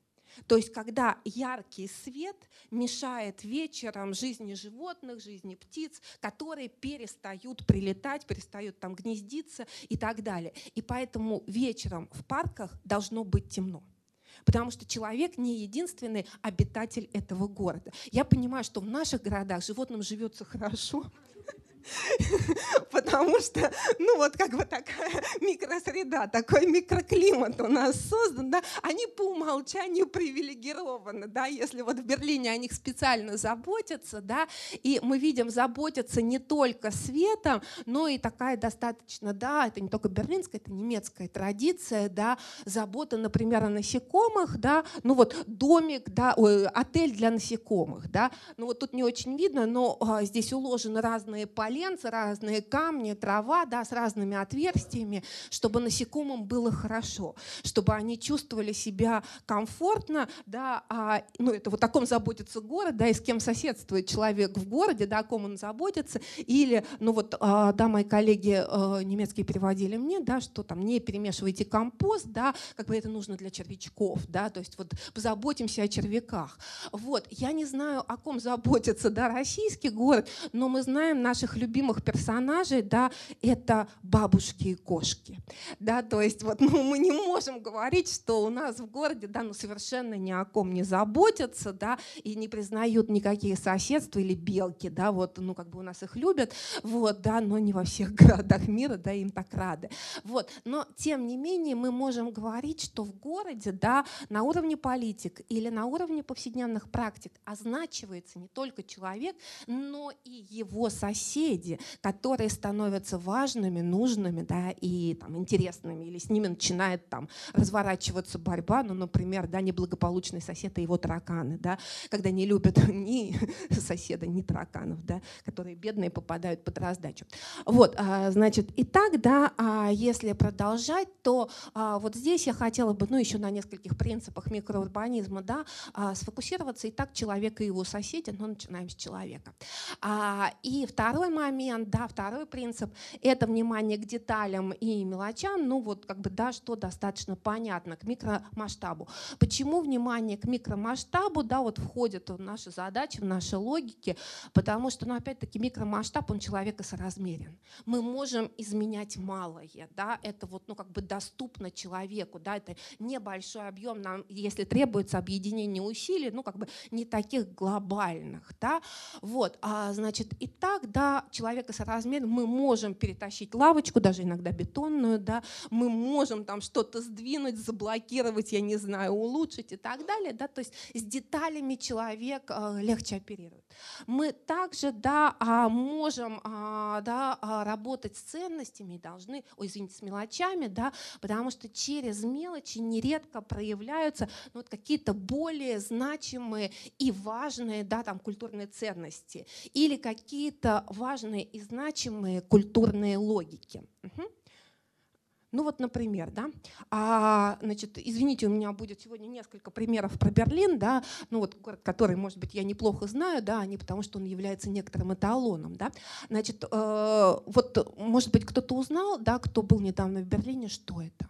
то есть когда яркий свет мешает вечером жизни животных, жизни птиц, которые перестают прилетать, перестают там гнездиться и так далее. И поэтому вечером в парках должно быть темно. Потому что человек не единственный обитатель этого города. Я понимаю, что в наших городах животным живется хорошо, (laughs) потому что, ну вот как бы такая микросреда, такой микроклимат у нас создан, да, они по умолчанию привилегированы, да, если вот в Берлине о них специально заботятся, да, и мы видим, заботятся не только светом, но и такая достаточно, да, это не только берлинская, это немецкая традиция, да, забота, например, о насекомых, да, ну вот домик, да, ой, отель для насекомых, да, ну вот тут не очень видно, но а, здесь уложены разные поля, поленца, разные камни, трава, да, с разными отверстиями, чтобы насекомым было хорошо, чтобы они чувствовали себя комфортно, да, а, ну это вот о ком заботится город, да, и с кем соседствует человек в городе, да, о ком он заботится, или, ну вот, а, да, мои коллеги а, немецкие переводили мне, да, что там не перемешивайте компост, да, как бы это нужно для червячков, да, то есть вот позаботимся о червяках. Вот, я не знаю, о ком заботится, да, российский город, но мы знаем наших людей, любимых персонажей, да, это бабушки и кошки. Да, то есть вот, (laughs) ну, мы не можем говорить, что у нас в городе да, ну, совершенно ни о ком не заботятся да, и не признают никакие соседства или белки. Да, вот, ну, как бы у нас их любят, вот, да, но не во всех (laughs) городах мира да, им так рады. Вот. Но тем не менее мы можем говорить, что в городе да, на уровне политик или на уровне повседневных практик означивается не только человек, но и его соседи соседи, которые становятся важными, нужными да, и там, интересными, или с ними начинает там, разворачиваться борьба, ну, например, да, неблагополучный сосед и его тараканы, да, когда не любят (laughs) ни соседа, ни тараканов, да, которые бедные попадают под раздачу. Вот, а, значит, и так, да, а если продолжать, то а, вот здесь я хотела бы, ну, еще на нескольких принципах микроурбанизма, да, а, сфокусироваться и так человека и его соседи, но начинаем с человека. И второй момент, да, второй принцип – это внимание к деталям и мелочам, ну вот как бы, да, что достаточно понятно, к микромасштабу. Почему внимание к микромасштабу, да, вот входит в наши задачи, в наши логики, потому что, ну, опять-таки, микромасштаб, он человека соразмерен. Мы можем изменять малое, да, это вот, ну, как бы доступно человеку, да, это небольшой объем, нам, если требуется объединение усилий, ну, как бы не таких глобальных, да, вот, а, значит, и так, да, человека с размером мы можем перетащить лавочку, даже иногда бетонную, да, мы можем там что-то сдвинуть, заблокировать, я не знаю, улучшить и так далее. Да, то есть с деталями человек э, легче оперирует. Мы также да, а, можем а, да, а, работать с ценностями, должны, ой, извините, с мелочами, да, потому что через мелочи нередко проявляются ну, вот какие-то более значимые и важные да, там, культурные ценности или какие-то важные и значимые культурные логики. Угу. Ну вот, например, да, а, значит, извините, у меня будет сегодня несколько примеров про Берлин, да, ну вот город, который, может быть, я неплохо знаю, да, не потому, что он является некоторым эталоном, да. Значит, э, вот, может быть, кто-то узнал, да, кто был недавно в Берлине, что это?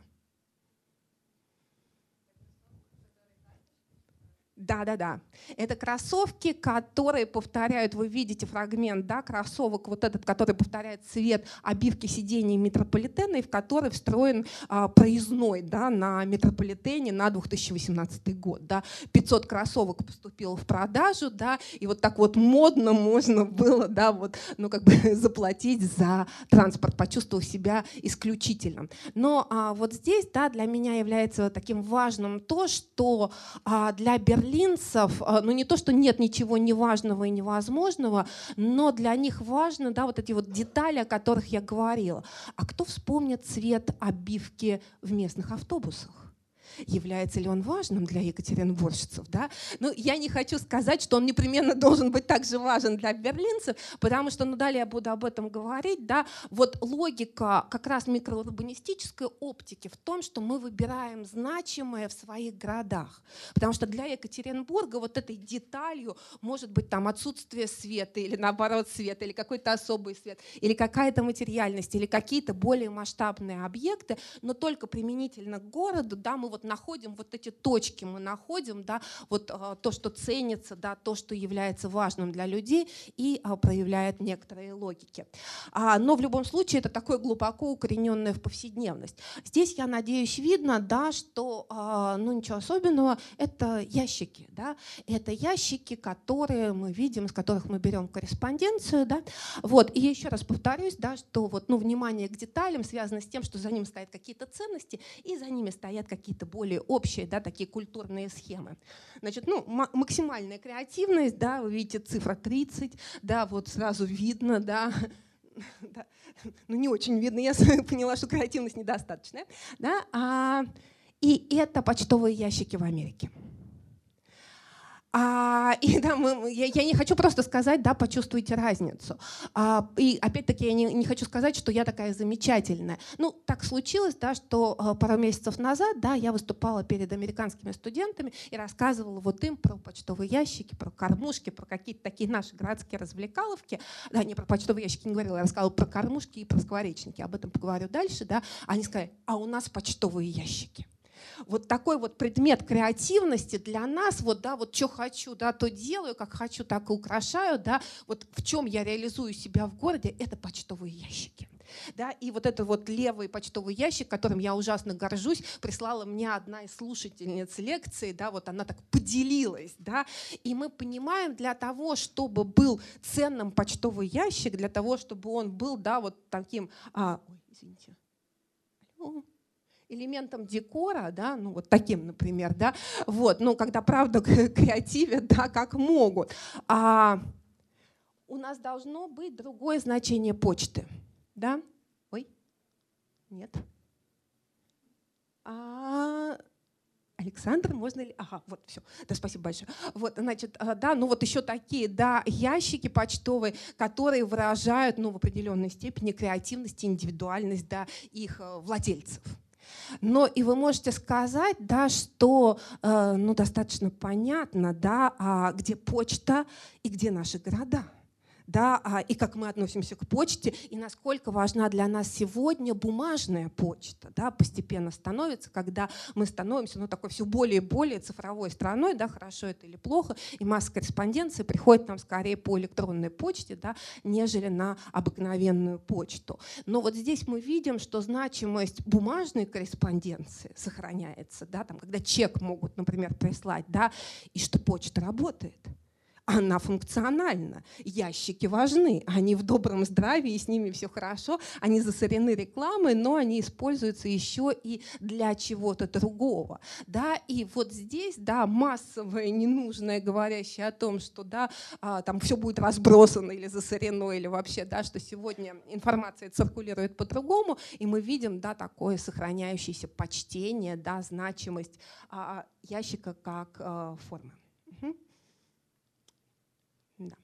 Да, да, да. Это кроссовки, которые повторяют, вы видите фрагмент да, кроссовок, вот этот, который повторяет цвет обивки сидений метрополитена, и в который встроен а, проездной да, на метрополитене на 2018 год. Да. 500 кроссовок поступило в продажу, да, и вот так вот модно можно было да, вот, ну, как бы (laughs) заплатить за транспорт, почувствовав себя исключительным. Но а, вот здесь да, для меня является таким важным то, что а, для Берлина берлинцев, а, ну не то, что нет ничего неважного и невозможного, но для них важно да, вот эти вот детали, о которых я говорила. А кто вспомнит цвет обивки в местных автобусах? Является ли он важным для екатеринбуржцев. Да? Ну, я не хочу сказать, что он непременно (laughs) должен быть также важен для берлинцев, потому что, ну, далее я буду об этом говорить, да, вот логика как раз микроурбанистической оптики в том, что мы выбираем значимое в своих городах. Потому что для Екатеринбурга вот этой деталью может быть там отсутствие света или наоборот света, или какой-то особый свет, или какая-то материальность, или какие-то более масштабные объекты, но только применительно к городу, да, мы вот находим вот эти точки, мы находим да, вот а, то, что ценится, да, то, что является важным для людей и а, проявляет некоторые логики. А, но в любом случае это такое глубоко укорененное в повседневность. Здесь, я надеюсь, видно, да, что ну, ничего особенного, это ящики. Да? Это ящики, которые мы видим, из которых мы берем корреспонденцию. Да? Вот. И еще раз повторюсь, да, что вот, ну, внимание к деталям связано с тем, что за ним стоят какие-то ценности, и за ними стоят какие-то более общие, да, такие культурные схемы. Значит, ну, максимальная креативность, да, вы видите цифра 30, да, вот сразу видно, (laughs) да, да, ну не очень видно, я (laughs) поняла, что креативность недостаточная, да, а, и это почтовые ящики в Америке. А, (laughs) и да, мы, я, я не хочу просто сказать, да, почувствуйте разницу. А, и опять-таки я не, не хочу сказать, что я такая замечательная. Ну, так случилось, да, что а, пару месяцев назад, да, я выступала перед американскими студентами и рассказывала вот им про почтовые ящики, про кормушки, про какие-то такие наши городские развлекаловки. Да, не про почтовые ящики не говорила, я рассказывала про кормушки и про скворечники. Об этом поговорю дальше, да. Они сказали, а у нас почтовые ящики вот такой вот предмет креативности для нас, вот, да, вот что хочу, да, то делаю, как хочу, так и украшаю, да, вот в чем я реализую себя в городе, это почтовые ящики. Да, и вот этот вот левый почтовый ящик, которым я ужасно горжусь, прислала мне одна из слушательниц лекции, да, вот она так поделилась, да, и мы понимаем, для того, чтобы был ценным почтовый ящик, для того, чтобы он был, да, вот таким, а, ой, извините, Алло элементом декора, да, ну вот таким, например, да, вот, ну когда правда (laughs) креативят, да, как могут. А у нас должно быть другое значение почты, да? Ой, нет. А, Александр, можно ли? Ага, вот все. Да, спасибо большое. Вот, значит, а, да, ну вот еще такие, да, ящики почтовые, которые выражают, ну, в определенной степени креативность, индивидуальность, да, их э, владельцев. Но и вы можете сказать, да, что э, ну, достаточно понятно, да, а где почта и где наши города да, а, и как мы относимся к почте, и насколько важна для нас сегодня бумажная почта, да, постепенно становится, когда мы становимся, ну, такой все более и более цифровой страной, да, хорошо это или плохо, и масса корреспонденции приходит нам скорее по электронной почте, да, нежели на обыкновенную почту. Но вот здесь мы видим, что значимость бумажной корреспонденции сохраняется, да, там, когда чек могут, например, прислать, да, и что почта работает она функциональна. Ящики важны, они в добром здравии, с ними все хорошо, они засорены рекламой, но они используются еще и для чего-то другого. Да? И вот здесь да, массовое, ненужное, говорящее о том, что да, а, там все будет разбросано или засорено, или вообще, да, что сегодня информация циркулирует по-другому, и мы видим да, такое сохраняющееся почтение, да, значимость а, ящика как а, формы. Да.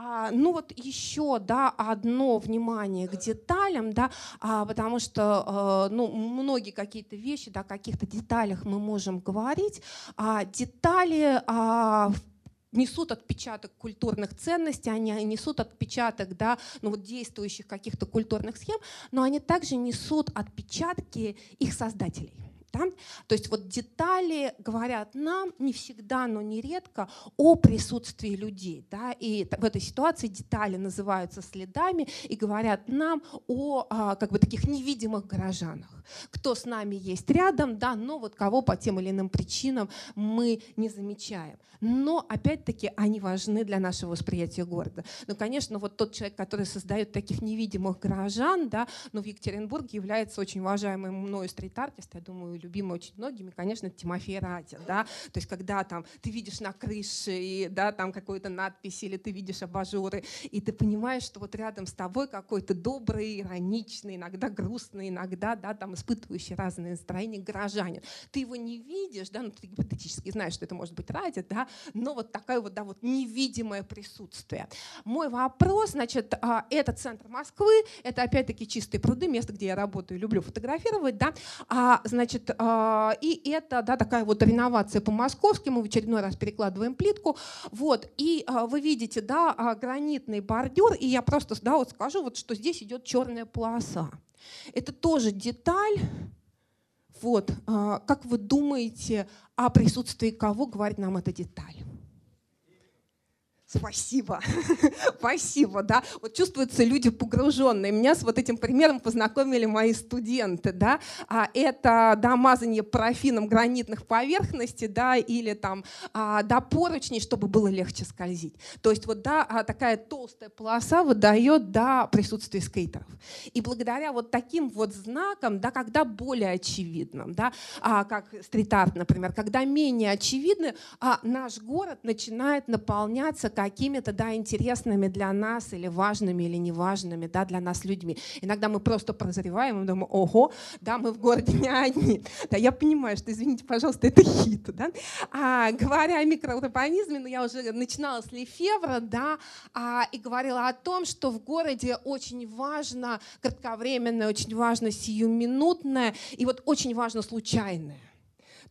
А, ну вот еще да, одно внимание к деталям, да, а, потому что а, ну, многие какие-то вещи, да, о каких-то деталях мы можем говорить. А детали а, несут отпечаток культурных ценностей, они несут отпечаток да, ну вот действующих каких-то культурных схем, но они также несут отпечатки их создателей. Да? То есть вот детали говорят нам не всегда, но нередко о присутствии людей. Да? И в этой ситуации детали называются следами и говорят нам о а, как бы таких невидимых горожанах. Кто с нами есть рядом, да, но вот кого по тем или иным причинам мы не замечаем. Но опять-таки они важны для нашего восприятия города. Ну, конечно, вот тот человек, который создает таких невидимых горожан, да, но в Екатеринбурге является очень уважаемым мною стрит-артист, я думаю, любимый очень многими, конечно, Тимофей Радин. Да? То есть когда там ты видишь на крыше и, да, там какую-то надпись или ты видишь абажуры, и ты понимаешь, что вот рядом с тобой какой-то добрый, ироничный, иногда грустный, иногда да, там испытывающий разные настроения горожанин. Ты его не видишь, да, ну, ты гипотетически знаешь, что это может быть Радин, да, но вот такое вот, да, вот невидимое присутствие. Мой вопрос, значит, а, это центр Москвы, это опять-таки чистые пруды, место, где я работаю, люблю фотографировать, да, а, значит, а, и это, да, такая вот реновация по-московски, мы в очередной раз перекладываем плитку, вот, и а, вы видите, да, гранитный бордюр, и я просто, да, вот скажу, вот, что здесь идет черная полоса. Это тоже деталь, вот. Как вы думаете, о присутствии кого говорит нам эта деталь? Спасибо, (laughs) спасибо, да. Вот чувствуются люди погруженные. Меня с вот этим примером познакомили мои студенты, да. А это, да, парафином гранитных поверхностей, да, или там, а, да, поручней, чтобы было легче скользить. То есть вот, да, а, такая толстая полоса выдает, да, присутствие скейтеров. И благодаря вот таким вот знакам, да, когда более очевидным, да, а, как стрит-арт, например, когда менее очевидны, а наш город начинает наполняться какими-то да, интересными для нас или важными или неважными да, для нас людьми. Иногда мы просто прозреваем и думаем, ого, да, мы в городе не одни. Да, я понимаю, что, извините, пожалуйста, это хит. Да? А, говоря о микроурбанизме, ну, я уже начинала с Лефевра, да, а, и говорила о том, что в городе очень важно кратковременное, очень важно сиюминутное и вот очень важно случайное.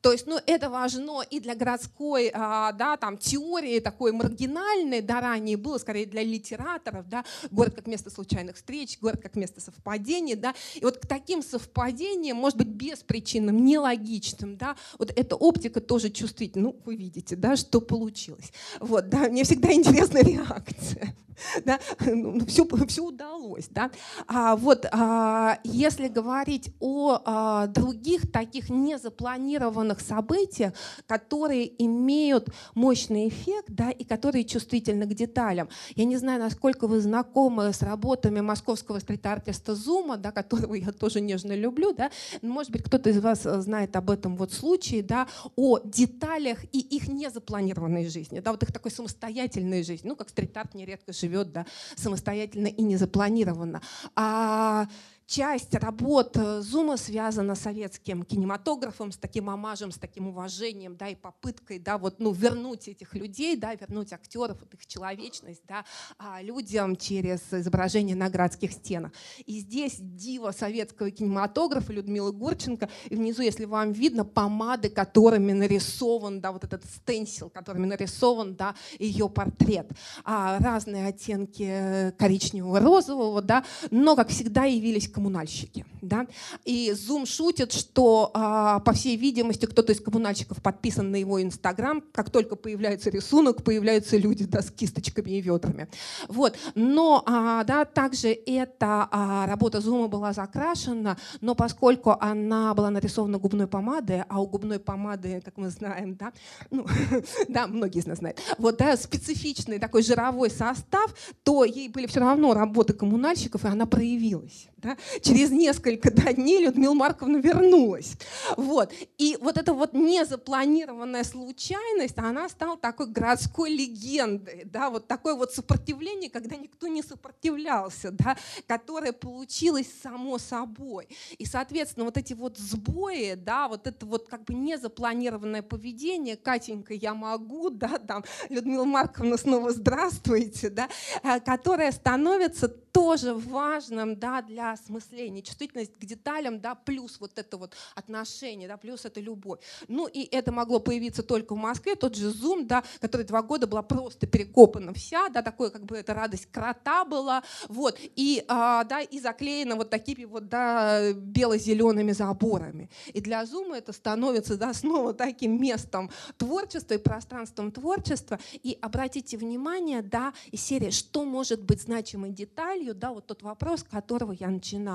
То есть, ну, это важно и для городской, а, да, там, теории такой маргинальной, да, ранее было скорее для литераторов, да, город как место случайных встреч, город как место совпадений, да, и вот к таким совпадениям, может быть, беспричинным, нелогичным, да, вот эта оптика тоже чувствительна, ну, вы видите, да, что получилось. Вот, да, мне всегда интересна реакция. (laughs) да, ну, все, ну, все удалось. Да? А, вот, а, если говорить о а, других таких незапланированных событиях, которые имеют мощный эффект да, и которые чувствительны к деталям. Я не знаю, насколько вы знакомы с работами московского стрит-артиста Зума, да, которого я тоже нежно люблю. Да? Может быть, кто-то из вас знает об этом вот случае, да, о деталях и их незапланированной жизни, да, вот их такой самостоятельной жизни, ну, как стрит-арт нередко живет да, самостоятельно и незапланированно. А часть работ Зума связана с советским кинематографом, с таким омажем, с таким уважением, да, и попыткой, да, вот, ну, вернуть этих людей, да, вернуть актеров, вот их человечность, да, а, людям через изображение на городских стенах. И здесь дива советского кинематографа Людмила Гурченко, и внизу, если вам видно, помады, которыми нарисован, да, вот этот стенсил, которыми нарисован, да, ее портрет. А, разные оттенки коричневого, розового, да, но, как всегда, явились коммунальщики. Да? И Zoom шутит, что, а, по всей видимости, кто-то из коммунальщиков подписан на его Инстаграм. Как только появляется рисунок, появляются люди да, с кисточками и ведрами. Вот. Но а, да, также эта а, работа Zoom была закрашена, но поскольку она была нарисована губной помадой, а у губной помады, как мы знаем, да, ну, (laughs) да, многие из нас знают, вот, да, специфичный такой жировой состав, то ей были все равно работы коммунальщиков, и она проявилась. Да? Через несколько дней Людмила Марковна вернулась. Вот. И вот эта вот незапланированная случайность, она стала такой городской легендой. Да? Вот такое вот сопротивление, когда никто не сопротивлялся, да? которое получилось само собой. И, соответственно, вот эти вот сбои, да, вот это вот как бы незапланированное поведение, Катенька, я могу, да, там, Людмила Марковна, снова здравствуйте, да, э, которое становится тоже важным да, для осмысления. Чувствительность к деталям, да, плюс вот это вот отношение, да, плюс это любовь. Ну и это могло появиться только в Москве. Тот же Zoom, да, который два года была просто перекопана вся, да, такое как бы это радость крота была, вот, и, а, да, и заклеена вот такими вот, да, бело-зелеными заборами. И для Zoom это становится, да, снова таким местом творчества и пространством творчества. И обратите внимание, да, из серии, что может быть значимой деталью, да, вот тот вопрос, которого я начинала,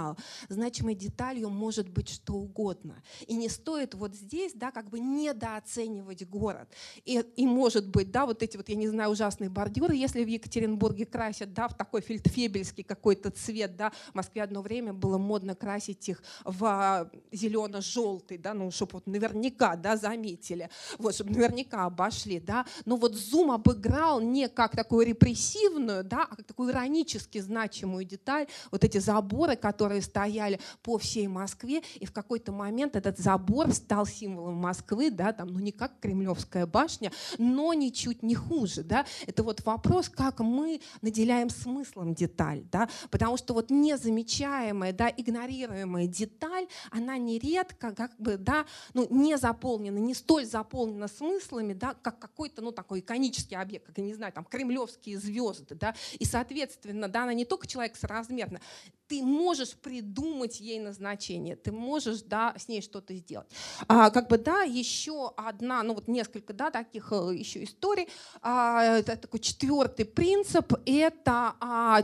значимой деталью может быть что угодно. И не стоит вот здесь, да, как бы недооценивать город. И, и может быть, да, вот эти вот, я не знаю, ужасные бордюры, если в Екатеринбурге красят, да, в такой фельдфебельский какой-то цвет, да, в Москве одно время было модно красить их в а, зелено-желтый, да, ну, чтобы вот наверняка, да, заметили, вот, чтобы наверняка обошли, да, но вот Зум обыграл не как такую репрессивную, да, а как такую иронически значимую деталь, вот эти заборы, которые стояли по всей Москве, и в какой-то момент этот забор стал символом Москвы, да, там, ну не как Кремлевская башня, но ничуть не хуже, да, это вот вопрос, как мы наделяем смыслом деталь, да, потому что вот незамечаемая, да, игнорируемая деталь, она нередко как бы, да, ну не заполнена, не столь заполнена смыслами, да, как какой-то, ну такой иконический объект, как, я не знаю, там, кремлевские звезды, да, и, соответственно, да, она не только человек соразмерно, ты можешь придумать ей назначение, ты можешь да, с ней что-то сделать. А, как бы, да, еще одна, ну вот несколько да, таких э, еще историй. А, это такой четвертый принцип – это а,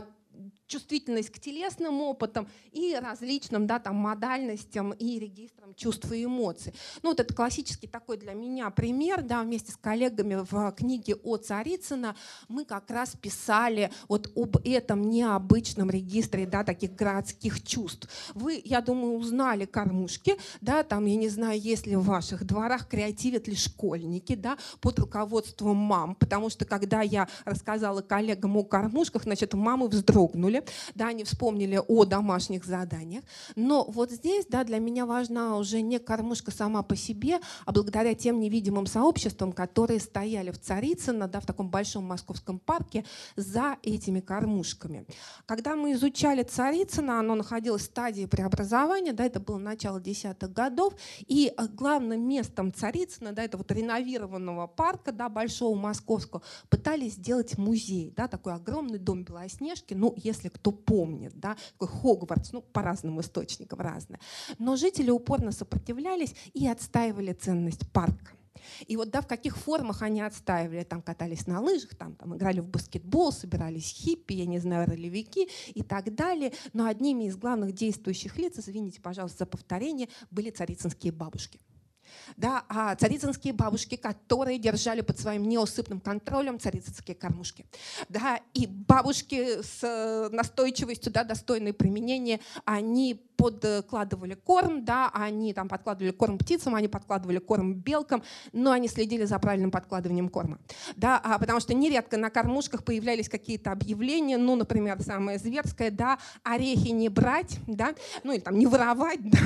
чувствительность к телесным опытам и различным да, там, модальностям и регистрам чувств и эмоций. Ну, вот это классический такой для меня пример. Да, вместе с коллегами в книге о Царицына мы как раз писали вот об этом необычном регистре да, таких городских чувств. Вы, я думаю, узнали кормушки, да, там, я не знаю, если в ваших дворах креативят ли школьники да, под руководством мам, потому что когда я рассказала коллегам о кормушках, значит, мамы вздрогнули, школе, да, они вспомнили о домашних заданиях. Но вот здесь, да, для меня важна уже не кормушка сама по себе, а благодаря тем невидимым сообществам, которые стояли в Царицыно, да, в таком большом московском парке за этими кормушками. Когда мы изучали Царицыно, оно находилось в стадии преобразования, да, это было начало десятых годов, и э, главным местом Царицына, да, это вот реновированного парка, да, большого московского, пытались сделать музей, да, такой огромный дом Белоснежки, ну, если если кто помнит, да, такой Хогвартс, ну, по разным источникам разное. Но жители упорно сопротивлялись и отстаивали ценность парка. И вот да, в каких формах они отстаивали, там катались на лыжах, там, там играли в баскетбол, собирались хиппи, я не знаю, ролевики и так далее. Но одними из главных действующих лиц, извините, пожалуйста, за повторение, были царицынские бабушки да, а царицынские бабушки, которые держали под своим неусыпным контролем царицынские кормушки. Да, и бабушки с э, настойчивостью, да, достойной применения, они подкладывали корм, да, они там подкладывали корм птицам, они подкладывали корм белкам, но они следили за правильным подкладыванием корма. Да, а потому что нередко на кормушках появлялись какие-то объявления, ну, например, самое зверское, да, орехи не брать, да, ну, или там не воровать, (laughs) да,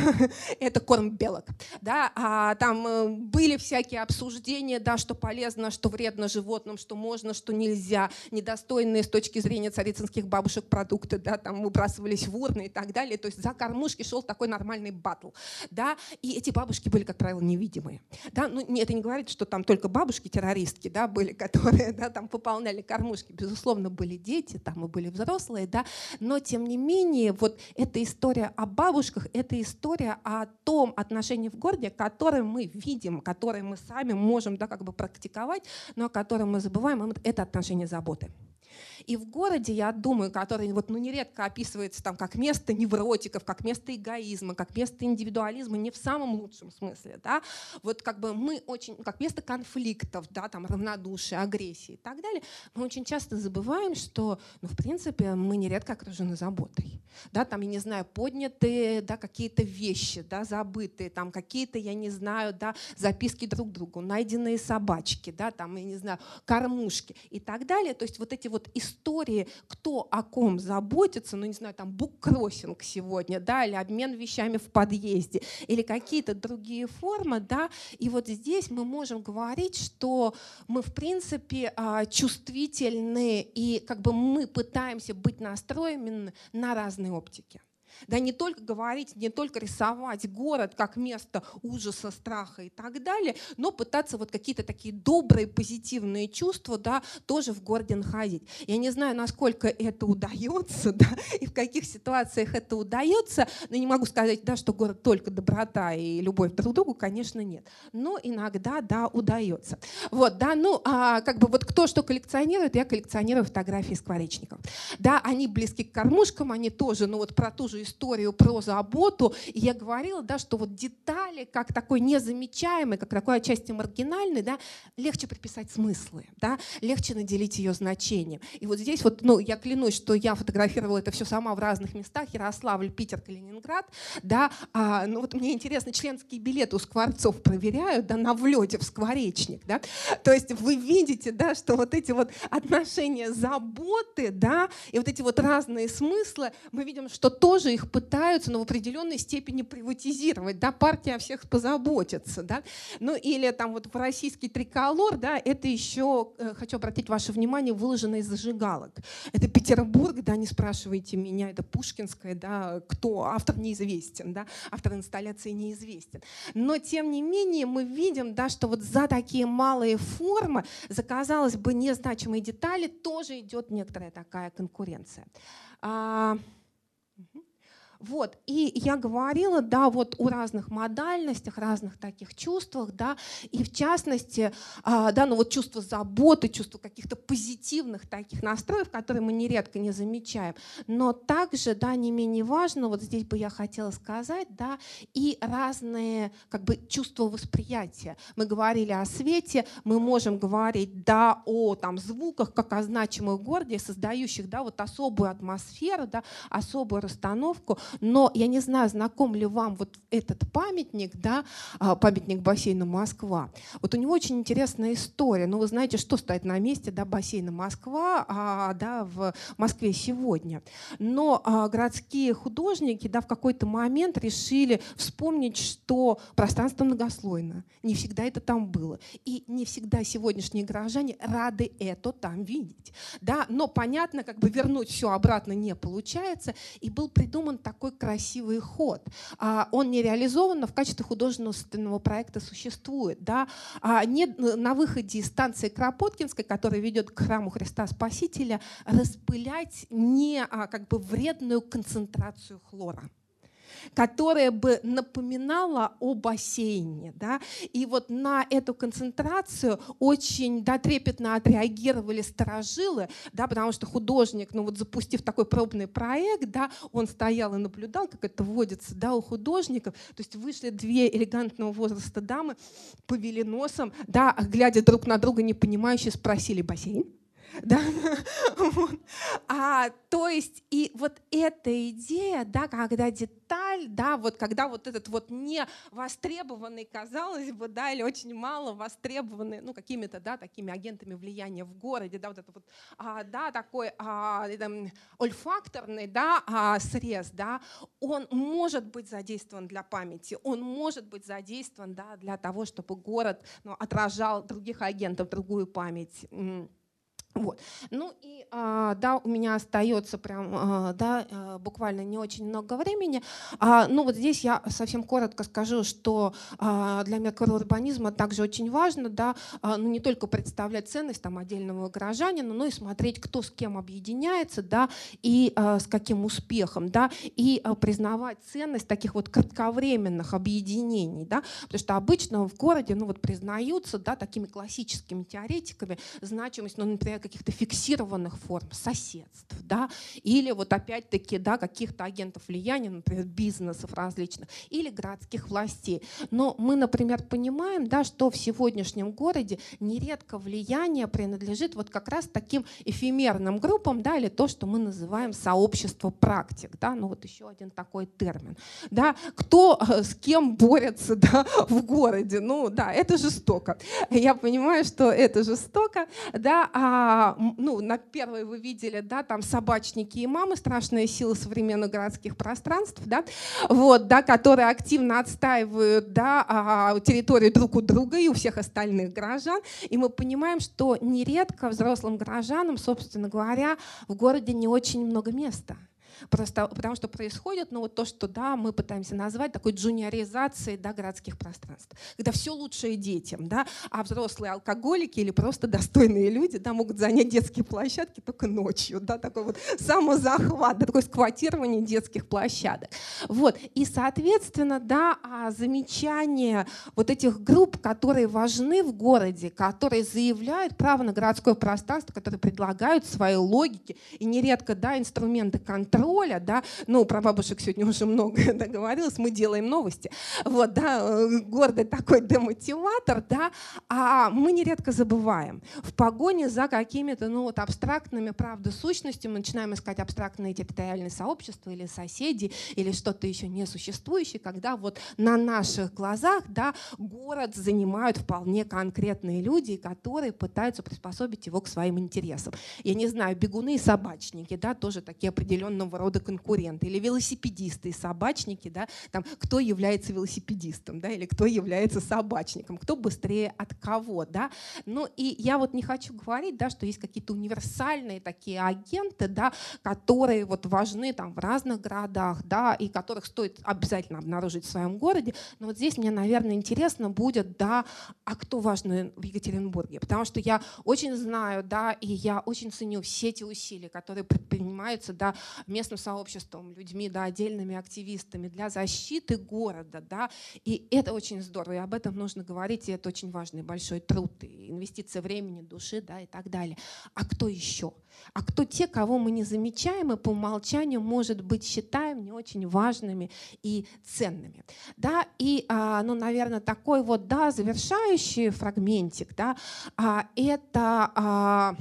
это корм белок. Да, а там э, были всякие обсуждения, да, что полезно, что вредно животным, что можно, что нельзя, недостойные с точки зрения царицынских бабушек продукты, да, там выбрасывались в урны и так далее. То есть за кормушкой кормушке шел такой нормальный батл, да, и эти бабушки были, как правило, невидимые, да, ну, это не говорит, что там только бабушки-террористки, да, были, (laughs) которые, да, там пополняли кормушки, безусловно, были дети, там и были взрослые, да, но, тем не менее, вот эта история о бабушках, это история о том отношении в городе, которое мы видим, которое мы сами можем, да, как бы практиковать, но о котором мы забываем, это отношение заботы. И в городе, я думаю, который вот, ну, нередко описывается там как место невротиков, как место эгоизма, как место индивидуализма, не в самом лучшем смысле, да, вот как бы мы очень, как место конфликтов, да, там равнодушия, агрессии и так далее, мы очень часто забываем, что, ну, в принципе, мы нередко окружены заботой, да, там, я не знаю, поднятые, да, какие-то вещи, да, забытые, там, какие-то, я не знаю, да, записки друг другу, найденные собачки, да, там, я не знаю, кормушки и так далее, то есть вот эти вот истории истории, кто о ком заботится, ну не знаю, там буккроссинг сегодня, да, или обмен вещами в подъезде, или какие-то другие формы, да, и вот здесь мы можем говорить, что мы в принципе а, чувствительны и как бы мы пытаемся быть настроены на разные оптики. Да не только говорить, не только рисовать город как место ужаса, страха и так далее, но пытаться вот какие-то такие добрые, позитивные чувства да, тоже в городе находить. Я не знаю, насколько это удается, (laughs) да, и в каких ситуациях это удается, но не могу сказать, да, что город только доброта и любовь друг к другу, конечно, нет. Но иногда, да, удается. Вот, да, ну, а, как бы вот кто что коллекционирует, я коллекционирую фотографии скворечников. Да, они близки к кормушкам, они тоже, ну вот про ту же историю про заботу, и я говорила, да, что вот детали, как такой незамечаемый, как такой отчасти маргинальный, да, легче приписать смыслы, да, легче наделить ее значением. И вот здесь вот, ну, я клянусь, что я фотографировала это все сама в разных местах, Ярославль, Питер, Калининград, да, а, ну вот мне интересно, членские билеты у скворцов проверяют, да, на влете в скворечник, да, то есть вы видите, да, что вот эти вот отношения заботы, да, и вот эти вот разные смыслы, мы видим, что тоже их пытаются, но в определенной степени приватизировать, да, партия о всех позаботится, да, ну или там вот в российский триколор, да, это еще, э, хочу обратить ваше внимание, выложено из зажигалок. Это Петербург, да, не спрашивайте меня, это Пушкинская, да, кто, автор неизвестен, да, автор инсталляции неизвестен. Но тем не менее мы видим, да, что вот за такие малые формы, за, казалось бы, незначимые детали тоже идет некоторая такая конкуренция. Вот, и я говорила, да, вот о разных модальностях, разных таких чувствах, да, и в частности, а, да, ну вот чувство заботы, чувство каких-то позитивных таких настроев, которые мы нередко не замечаем. Но также, да, не менее важно, вот здесь бы я хотела сказать, да, и разные как бы чувства восприятия. Мы говорили о свете, мы можем говорить, да, о там звуках, как о значимых городе, создающих, да, вот особую атмосферу, да, особую расстановку, но я не знаю, знаком ли вам вот этот памятник, да, а, памятник бассейну Москва. Вот у него очень интересная история. Ну, вы знаете, что стоит на месте да, бассейна Москва а, да, в Москве сегодня. Но а, городские художники да, в какой-то момент решили вспомнить, что пространство многослойно. Не всегда это там было. И не всегда сегодняшние горожане рады это там видеть. Да? Но понятно, как бы вернуть все обратно не получается. И был придуман такой такой красивый ход. А он не реализован, но в качестве художественного проекта существует. Да? А нет на выходе из станции Кропоткинской, которая ведет к храму Христа Спасителя, распылять не а, как бы вредную концентрацию хлора которая бы напоминала о бассейне. Да? И вот на эту концентрацию очень да, трепетно отреагировали сторожилы, да, потому что художник, ну вот запустив такой пробный проект, да, он стоял и наблюдал, как это вводится да, у художников. То есть вышли две элегантного возраста дамы, повели носом, да, глядя друг на друга, не понимающие, спросили бассейн. Да? (laughs) А, то есть и вот эта идея, да, когда деталь, да, вот когда вот этот вот не востребованный, казалось бы, да, или очень мало востребованный, ну, какими-то, да, такими агентами влияния в городе, да, вот это вот, а, да, такой а, это, ольфакторный, да, а, срез, да, он может быть задействован для памяти, он может быть задействован, да, для того, чтобы город ну, отражал других агентов, другую память Вот. Ну и а, да, у меня остается прям, а, да, а, буквально не очень много времени. А, ну вот здесь я совсем коротко скажу, что для микроурбанизма также очень важно, да, ну не только представлять ценность там отдельного горожанина, но и смотреть, кто с кем объединяется, да, и с каким успехом, да, и признавать ценность таких вот кратковременных объединений, да, потому что обычно в городе, ну вот признаются, да, такими классическими теоретиками значимость, ну, например, каких-то фиксированных форм соседств, да, или вот опять-таки да, каких-то агентов влияния, например, бизнесов различных, или городских властей. Но мы, например, понимаем, да, что в сегодняшнем городе нередко влияние принадлежит вот как раз таким эфемерным группам, да, или то, что мы называем сообщество практик, да, ну вот еще один такой термин, да, кто э, с кем борется, да, в городе, ну да, это жестоко. Я понимаю, что это жестоко, да, а а, ну, на первой вы видели, да, там собачники и мамы, страшные силы современных городских пространств, да, вот, да, которые активно отстаивают, да, а, территорию друг у друга и у всех остальных горожан. И мы понимаем, что нередко взрослым горожанам, собственно говоря, в городе не очень много места. Просто, потому что происходит ну, вот то, что да, мы пытаемся назвать такой джуниоризацией да, городских пространств. Когда все лучшее детям, да, а взрослые алкоголики или просто достойные люди да, могут занять детские площадки только ночью. Да, такой вот самозахват, да, такое сквотирование детских площадок. Вот. И, соответственно, да, а замечание вот этих групп, которые важны в городе, которые заявляют право на городское пространство, которые предлагают свои логики и нередко да, инструменты контроля, роля, да, ну, про бабушек сегодня уже много (laughs) договорилось, мы делаем новости, вот, да, э, гордый такой демотиватор, да, а мы нередко забываем. В погоне за какими-то, ну, вот абстрактными, правда, сущностями мы начинаем искать абстрактные территориальные сообщества или соседи, или что-то еще несуществующее, когда вот на наших глазах, да, город занимают вполне конкретные люди, которые пытаются приспособить его к своим интересам. Я не знаю, бегуны и собачники, да, тоже такие определенного разного рода конкуренты, или велосипедисты и собачники, да, там, кто является велосипедистом, да, или кто является собачником, кто быстрее от кого. Да. Ну и я вот не хочу говорить, да, что есть какие-то универсальные такие агенты, да, которые вот важны там, в разных городах, да, и которых стоит обязательно обнаружить в своем городе. Но вот здесь мне, наверное, интересно будет, да, а кто важный в Екатеринбурге? Потому что я очень знаю, да, и я очень ценю все эти усилия, которые предпринимаются, да, местным сообществом, людьми, да, отдельными активистами для защиты города. Да, и это очень здорово, и об этом нужно говорить, и это очень важный большой труд, и инвестиция времени, души да, и так далее. А кто еще? А кто те, кого мы не замечаем и по умолчанию, может быть, считаем не очень важными и ценными? Да, и, а, ну, наверное, такой вот, да, завершающий фрагментик, да, а, это а,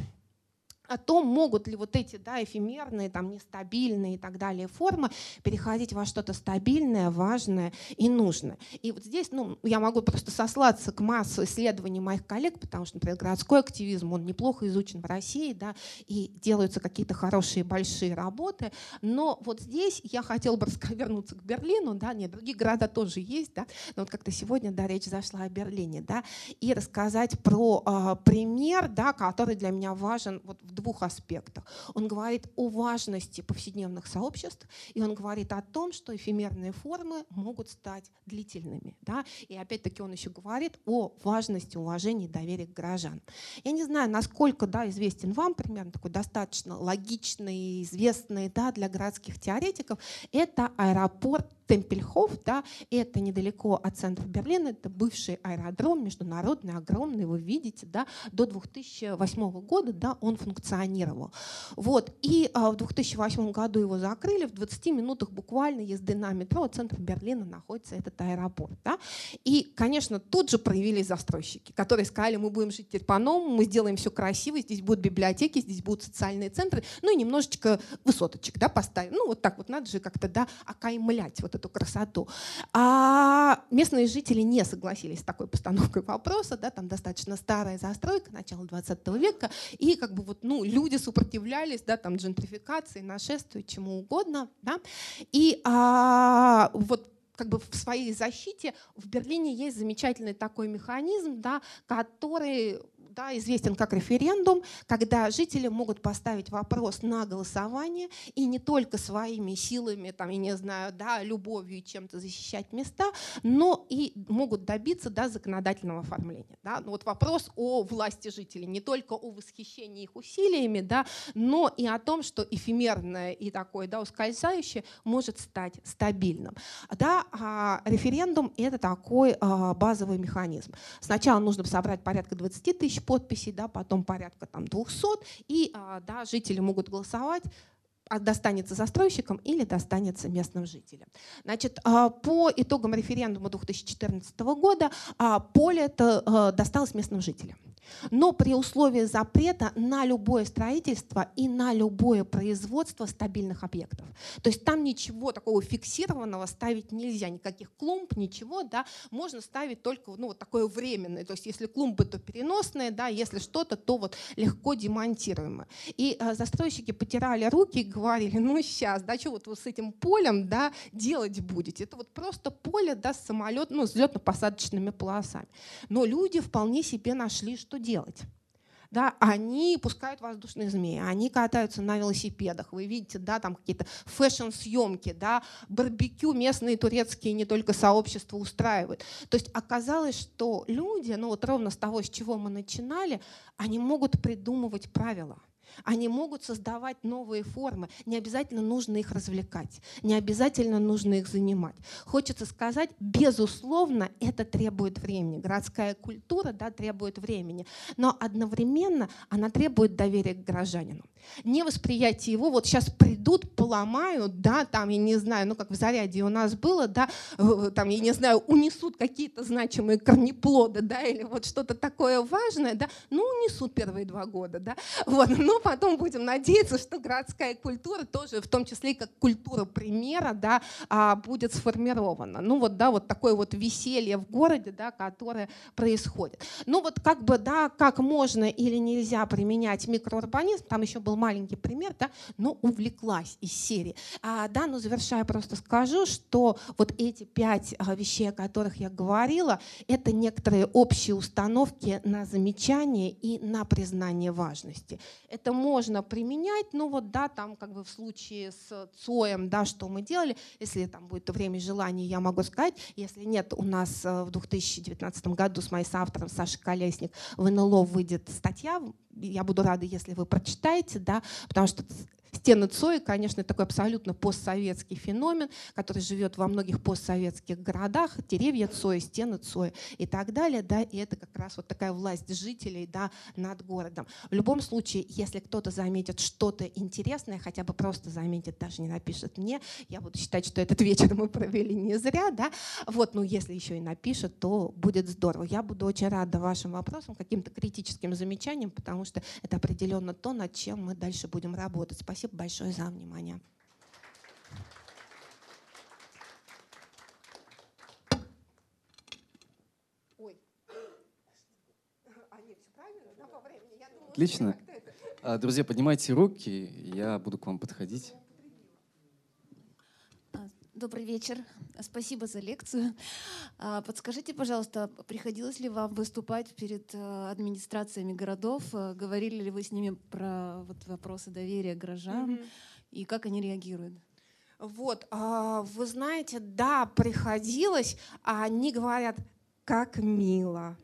о том, могут ли вот эти да, эфемерные, там, нестабильные и так далее формы переходить во что-то стабильное, важное и нужное. И вот здесь ну, я могу просто сослаться к массу исследований моих коллег, потому что, например, городской активизм, он неплохо изучен в России, да, и делаются какие-то хорошие большие работы. Но вот здесь я хотела бы (laughs) вернуться к Берлину, да, нет, другие города тоже есть, да, но вот как-то сегодня, да, речь зашла о Берлине, да, и рассказать про э, пример, да, который для меня важен вот в двух аспектах. Он говорит о важности повседневных сообществ, и он говорит о том, что эфемерные формы могут стать длительными. Да? И опять-таки он еще говорит о важности уважения и доверия к горожанам. Я не знаю, насколько да, известен вам, примерно такой достаточно логичный, известный да, для городских теоретиков, это аэропорт Темпельхоф, да, это недалеко от центра Берлина, это бывший аэродром, международный, огромный, вы видите, да, до 2008 года, да, он функционировал. Вот, и а, в 2008 году его закрыли, в 20 минутах буквально езды на метро от центра Берлина находится этот аэропорт, да, и, конечно, тут же проявились застройщики, которые сказали, мы будем жить теперь по-новому, мы сделаем все красиво, здесь будут библиотеки, здесь будут социальные центры, ну и немножечко высоточек, да, поставим, ну вот так вот надо же как-то, да, окаймлять вот эту красоту. А местные жители не согласились с такой постановкой вопроса, да, там достаточно старая застройка начала 20 века, и как бы вот, ну, люди сопротивлялись, да, там джентрификации, нашествию, чему угодно, да, и а, вот как бы в своей защите в Берлине есть замечательный такой механизм, да, который да, известен как референдум, когда жители могут поставить вопрос на голосование и не только своими силами, там, я не знаю, да, любовью чем-то защищать места, но и могут добиться да, законодательного оформления. Да. Ну, вот вопрос о власти жителей, не только о восхищении их усилиями, да, но и о том, что эфемерное и такое да, ускользающее может стать стабильным. Да, а референдум — это такой а, базовый механизм. Сначала нужно собрать порядка 20 тысяч подписей, да, потом порядка там, 200, и а, да, жители могут голосовать а, достанется застройщикам или достанется местным жителям. Значит, а, по итогам референдума 2014 года поле это досталось местным жителям но при условии запрета на любое строительство и на любое производство стабильных объектов. То есть там ничего такого фиксированного ставить нельзя, никаких клумб, ничего, да, можно ставить только ну, вот такое временное. То есть если клумбы, то переносные, да, если что-то, то вот легко демонтируемое. И э, застройщики потирали руки и говорили, ну сейчас, да, что вот вы с этим полем, да, делать будете? Это вот просто поле, да, с самолет, ну, взлетно-посадочными полосами. Но люди вполне себе нашли, что делать. Да, они пускают воздушные змеи, они катаются на велосипедах. Вы видите, да, там какие-то фэшн-съемки, да, барбекю местные турецкие не только сообщества устраивают. То есть оказалось, что люди, ну вот ровно с того, с чего мы начинали, они могут придумывать правила – они могут создавать новые формы. Не обязательно нужно их развлекать, не обязательно нужно их занимать. Хочется сказать, безусловно, это требует времени. Городская культура да, требует времени, но одновременно она требует доверия к горожанину. Не восприятие его, вот сейчас придут, поломают, да, там, я не знаю, ну как в заряде у нас было, да, там, я не знаю, унесут какие-то значимые корнеплоды, да, или вот что-то такое важное, да, ну унесут первые два года, да, вот, (laughs) но потом будем надеяться, что городская культура тоже, в том числе и как культура примера, да, а, будет сформирована. Ну вот, да, вот такое вот веселье в городе, да, которое происходит. Ну вот как бы, да, как можно или нельзя применять микроурбанизм, там еще был маленький пример, да, но увлеклась из серии. А, да, но завершая просто скажу, что вот эти пять а, вещей, о которых я говорила, это некоторые общие установки на замечание и на признание важности. Это можно применять, но вот да, там как бы в случае с ЦОем, да, что мы делали, если там будет время и желание, я могу сказать, если нет, у нас э, в 2019 году с моим соавтором Сашей Колесник в НЛО выйдет статья, я буду рада, если вы прочитаете, да, потому что Стены Цои, конечно, такой абсолютно постсоветский феномен, который живет во многих постсоветских городах. Деревья Цои, стены Цои и так далее. Да, и это как раз вот такая власть жителей да, над городом. В любом случае, если кто-то заметит что-то интересное, хотя бы просто заметит, даже не напишет мне, я буду считать, что этот вечер мы провели не зря. Да? Вот, ну, если еще и напишет, то будет здорово. Я буду очень рада вашим вопросам, каким-то критическим замечаниям, потому что это определенно то, над чем мы дальше будем работать. Спасибо Спасибо большое за внимание. Отлично. А, друзья, поднимайте руки, я буду к вам подходить. Добрый вечер. Спасибо за лекцию. А, подскажите, пожалуйста, приходилось ли вам выступать перед э, администрациями городов? Э, говорили ли вы с ними про вот вопросы доверия горожан mm-hmm. и как они реагируют? Вот, а, вы знаете, да, приходилось, а они говорят, как мило,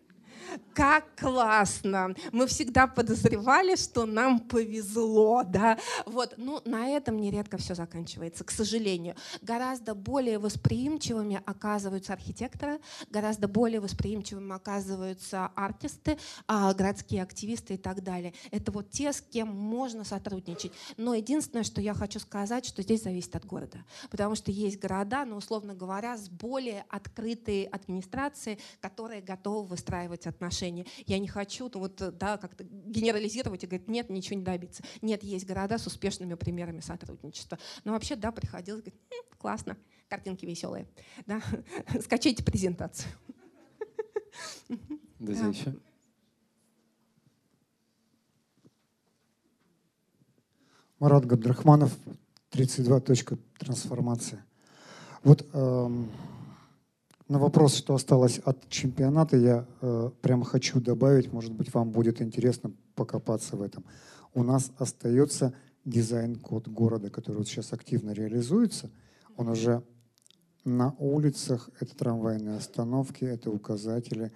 как классно. Мы всегда подозревали, что нам повезло, да. Вот, ну, на этом нередко все заканчивается, к сожалению. Гораздо более восприимчивыми оказываются архитекторы, гораздо более восприимчивыми оказываются артисты, а, городские активисты и так далее. Это вот те, с кем можно сотрудничать. Но единственное, что я хочу сказать, что здесь зависит от города. Потому что есть города, ну, условно говоря, с более открытой администрацией, которые готовы выстраивать отношения. Я не хочу ну, вот, да, как-то генерализировать и говорить, нет, ничего не добиться. Нет, есть города с успешными примерами сотрудничества. Но вообще, да, приходилось говорить, м, классно, картинки веселые. Да? (laughs) Скачайте презентацию. Друзья, да. еще? Марат Габдрахманов, 32. Трансформация. Вот эм, На вопрос, что осталось от чемпионата, я э, прям хочу добавить, может быть, вам будет интересно покопаться в этом. У нас остается дизайн-код города, который вот сейчас активно реализуется. Он уже на улицах, это трамвайные остановки, это указатели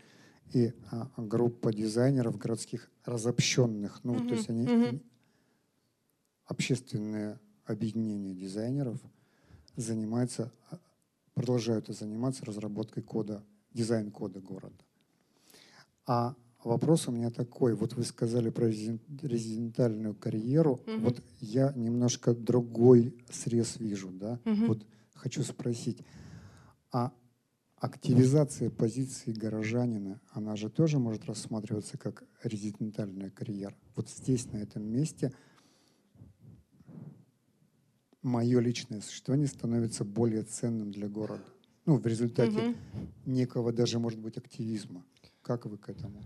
и а, группа дизайнеров городских разобщенных. Ну, Мгм, то есть они мгм. общественные объединения дизайнеров занимаются, а, продолжают заниматься разработкой кода, дизайн-кода города. А вопрос у меня такой. Вот вы сказали про резиден- резидентальную карьеру. Мгм. Вот я немножко другой срез вижу, да? Мгм. Вот хочу спросить, а активизация позиции горожанина, она же тоже может рассматриваться как резидентальная карьера. Вот здесь, на этом месте, мое личное существование становится более ценным для города. Ну, в результате Мгм. некого даже, может быть, активизма. Как вы к этому?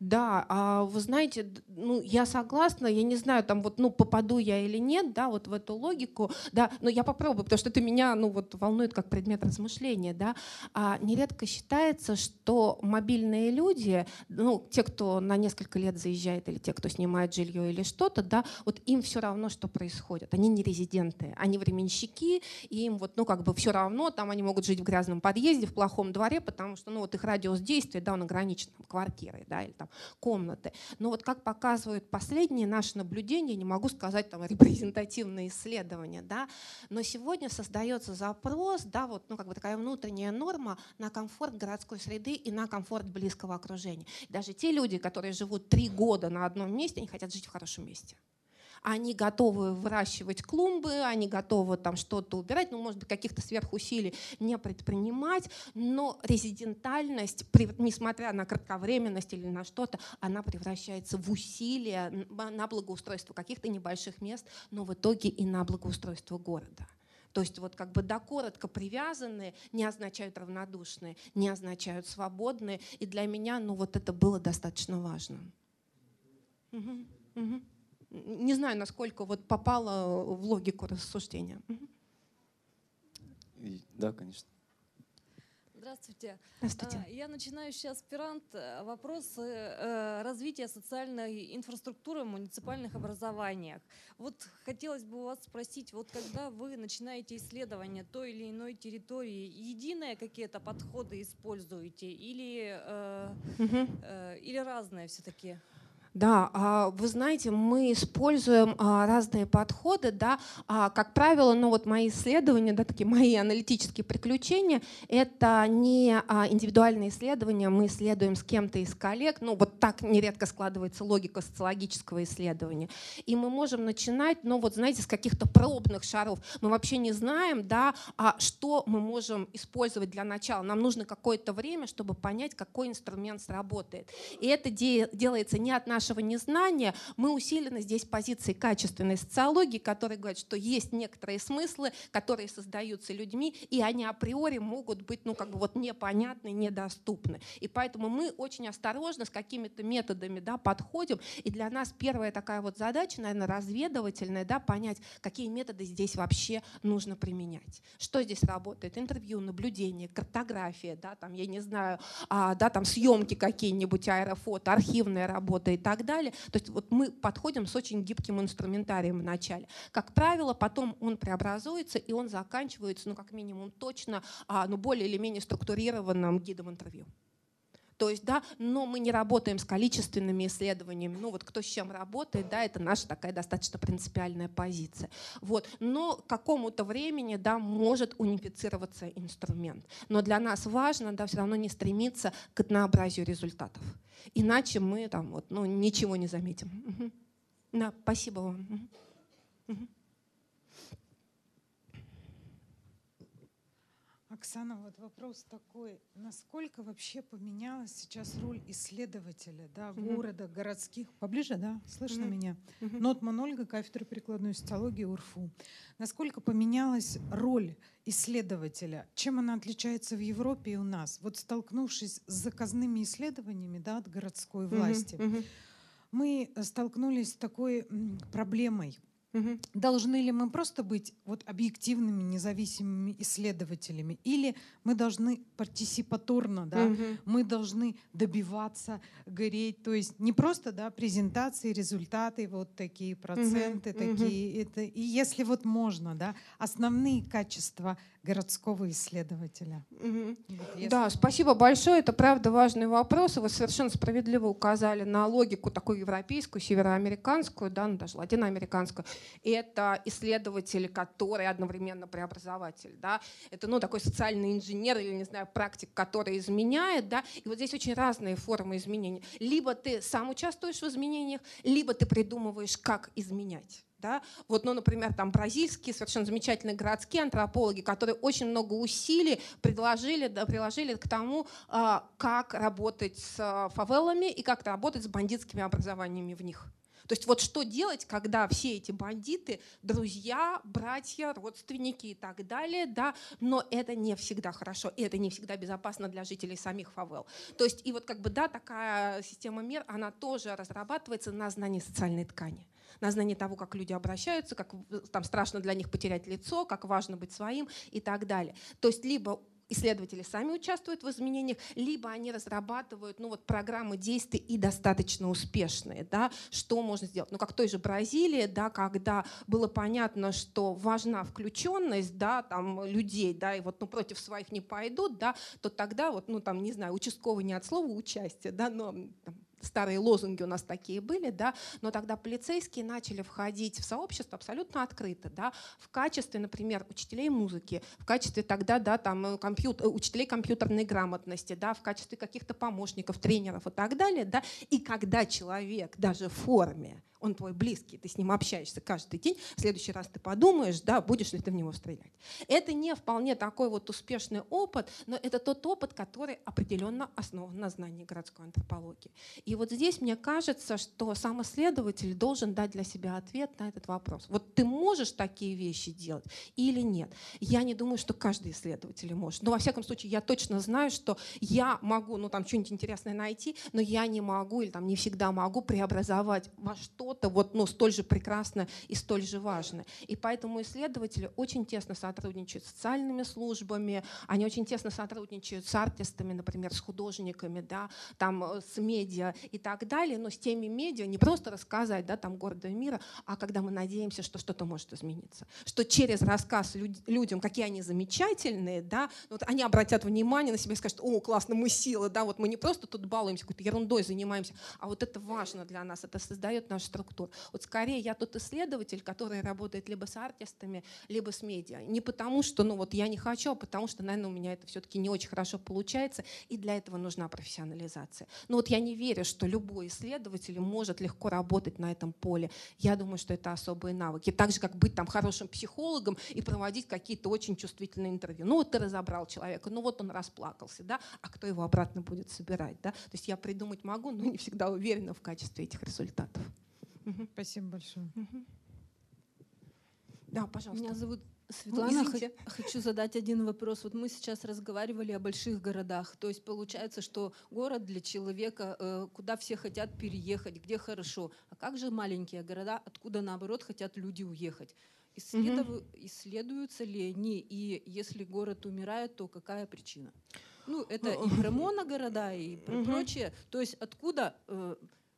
Да, а вы знаете, ну я согласна, я не знаю, там вот, ну попаду я или нет, да, вот в эту логику, да, но я попробую, потому что это меня, ну вот волнует как предмет размышления, да. А нередко считается, что мобильные люди, ну те, кто на несколько лет заезжает или те, кто снимает жилье или что-то, да, вот им все равно, что происходит, они не резиденты, они временщики, и им вот, ну как бы все равно, там они могут жить в грязном подъезде, в плохом дворе, потому что, ну вот их радиус действия, да, он ограничен там, квартирой, да, или там комнаты. Но вот как показывают последние наши наблюдения, не могу сказать там (laughs) репрезентативные исследования, да, но сегодня создается запрос, да, вот, ну как бы такая внутренняя норма на комфорт городской среды и на комфорт близкого окружения. Даже те люди, которые живут три года на одном месте, они хотят жить в хорошем месте они готовы выращивать клумбы, они готовы там что-то убирать, ну, может быть, каких-то сверхусилий не предпринимать, но резидентальность, несмотря на кратковременность или на что-то, она превращается в усилия на благоустройство каких-то небольших мест, но в итоге и на благоустройство города. То есть вот как бы до коротко привязанные не означают равнодушные, не означают свободные. И для меня, ну вот это было достаточно важно. Мгм, мгм. Не знаю, насколько вот попало в логику рассуждения. И- да, конечно. Здравствуйте. Здравствуйте. А, Я начинающий аспирант. Э, Вопросы э, развития социальной инфраструктуры в муниципальных образованиях. Вот хотелось бы у вас спросить, вот когда вы начинаете исследование той или иной территории, единые какие-то подходы используете или, э, или разные все-таки? Да, а, вы знаете, мы используем а, разные подходы, да, а, как правило, ну вот мои исследования, да, такие мои аналитические приключения, это не индивидуальные исследования, мы исследуем с кем-то из коллег, ну вот так нередко складывается логика социологического исследования, и мы можем начинать, ну вот знаете, с каких-то пробных шаров, мы вообще не знаем, да, что мы можем использовать для начала, нам нужно какое-то время, чтобы понять, какой инструмент сработает, и это де- делается не от нашего незнания. Мы усилены здесь позицией качественной социологии, которая говорит, что есть некоторые смыслы, которые создаются людьми, и они априори могут быть ну, как бы вот непонятны, недоступны. И поэтому мы очень осторожно с какими-то методами да, подходим. И для нас первая такая вот задача, наверное, разведывательная, да, понять, какие методы здесь вообще нужно применять. Что здесь работает? Интервью, наблюдение, картография, да, там, я не знаю, а, да, там съемки какие-нибудь, аэрофото, архивная работа и так далее. То есть вот мы подходим с очень гибким инструментарием в начале. Как правило, потом он преобразуется и он заканчивается, ну как минимум точно, а, ну более или менее структурированным гидом интервью. То есть, да, но мы не работаем с количественными исследованиями. Ну вот кто с чем работает, да, это наша такая достаточно принципиальная позиция. Вот. Но к какому-то времени, да, может унифицироваться инструмент. Но для нас важно, да, все равно не стремиться к однообразию результатов. Иначе мы там вот, ну, ничего не заметим. Мгм. Да, спасибо вам. Мгм. Мгм. Оксана, вот вопрос такой. Насколько вообще поменялась сейчас роль исследователя да, города, городских? Поближе, да? Слышно меня? Мгм. Нотман Ольга, кафедра прикладной социологии УРФУ. Насколько поменялась роль исследователя? Чем она отличается в Европе и у нас? Вот столкнувшись с заказными исследованиями да, от городской власти, мы столкнулись с такой проблемой. Угу. Должны ли мы просто быть вот объективными, независимыми исследователями, или мы должны партисипаторно, да, угу. мы должны добиваться, гореть, то есть не просто да презентации, результаты, вот такие проценты, угу. такие, угу. это и если вот можно, да, основные качества городского исследователя. Угу. Вот, Да, спасибо большое. Это правда важный вопрос. И вы совершенно справедливо указали на логику такую европейскую, североамериканскую, да, ну, даже латиноамериканскую. И это исследователь, который одновременно преобразователь. Да. Это ну, такой социальный инженер или, не знаю, практик, который изменяет. Да. И вот здесь очень разные формы изменений. Либо ты сам участвуешь в изменениях, либо ты придумываешь, как изменять. Да? Вот, ну, например, там бразильские совершенно замечательные городские антропологи, которые очень много усилий предложили, да, приложили к тому, а, как работать с а, фавелами и как работать с бандитскими образованиями в них. То есть вот что делать, когда все эти бандиты, друзья, братья, родственники и так далее, да, но это не всегда хорошо, и это не всегда безопасно для жителей самих фавел. То есть и вот как бы, да, такая система мер, она тоже разрабатывается на знании социальной ткани на знании того, как люди обращаются, как там страшно для них потерять лицо, как важно быть своим и так далее. То есть либо исследователи сами участвуют в изменениях, либо они разрабатывают ну, вот, программы действий и достаточно успешные. Да, что можно сделать? Ну, как в той же Бразилии, да, когда было понятно, что важна включенность да, там, людей, да, и вот ну, против своих не пойдут, да, то тогда, вот, ну, там, не знаю, участковый не от слова участия, да, но там, старые лозунги у нас такие были, да, но тогда полицейские начали входить в сообщество абсолютно открыто, да, в качестве, например, учителей музыки, в качестве тогда, да, там, э, компьют... Э, учителей компьютерной грамотности, да, в качестве каких-то помощников, тренеров и так далее, да, и когда человек даже в форме он твой близкий, ты с ним общаешься каждый день, в следующий раз ты подумаешь, да, будешь ли ты в него стрелять. Это не вполне такой вот успешный опыт, но это тот опыт, который определенно основан на знании городской антропологии. И вот здесь мне кажется, что сам исследователь должен дать для себя ответ на этот вопрос. Вот ты можешь такие вещи делать или нет? Я не думаю, что каждый исследователь может. Но во всяком случае, я точно знаю, что я могу, ну там что-нибудь интересное найти, но я не могу или там не всегда могу преобразовать во что что-то вот, ну, столь же прекрасное и столь же важное. И поэтому исследователи очень тесно сотрудничают с социальными службами, они очень тесно сотрудничают с артистами, например, с художниками, да, там, э, с медиа и так далее, но с теми медиа не просто рассказать да, там, города мира, а когда мы надеемся, что что-то может измениться. Что через рассказ люд- людям, какие они замечательные, да, вот они обратят внимание на себя и скажут, о, классно, мы сила, да, вот мы не просто тут балуемся, какой-то ерундой занимаемся, а вот это важно для нас, это создает наш структур. Вот скорее я тот исследователь, который работает либо с артистами, либо с медиа. Не потому, что ну, вот я не хочу, а потому что, наверное, у меня это все-таки не очень хорошо получается, и для этого нужна профессионализация. Но вот я не верю, что любой исследователь может легко работать на этом поле. Я думаю, что это особые навыки. Так же, как быть там хорошим психологом и проводить какие-то очень чувствительные интервью. Ну вот ты разобрал человека, ну вот он расплакался, да, а кто его обратно будет собирать, да? То есть я придумать могу, но не всегда уверена в качестве этих результатов. Угу. Спасибо большое. Угу. Да, пожалуйста. Меня зовут Светлана. Извините. Хочу задать один вопрос. Вот мы сейчас разговаривали о больших городах. То есть получается, что город для человека, э, куда все хотят переехать, где хорошо. А как же маленькие города, откуда наоборот хотят люди уехать? Исследов... Угу. Исследуются ли они? И если город умирает, то какая причина? Ну, это и про моногорода, и про угу. прочее. То есть откуда э,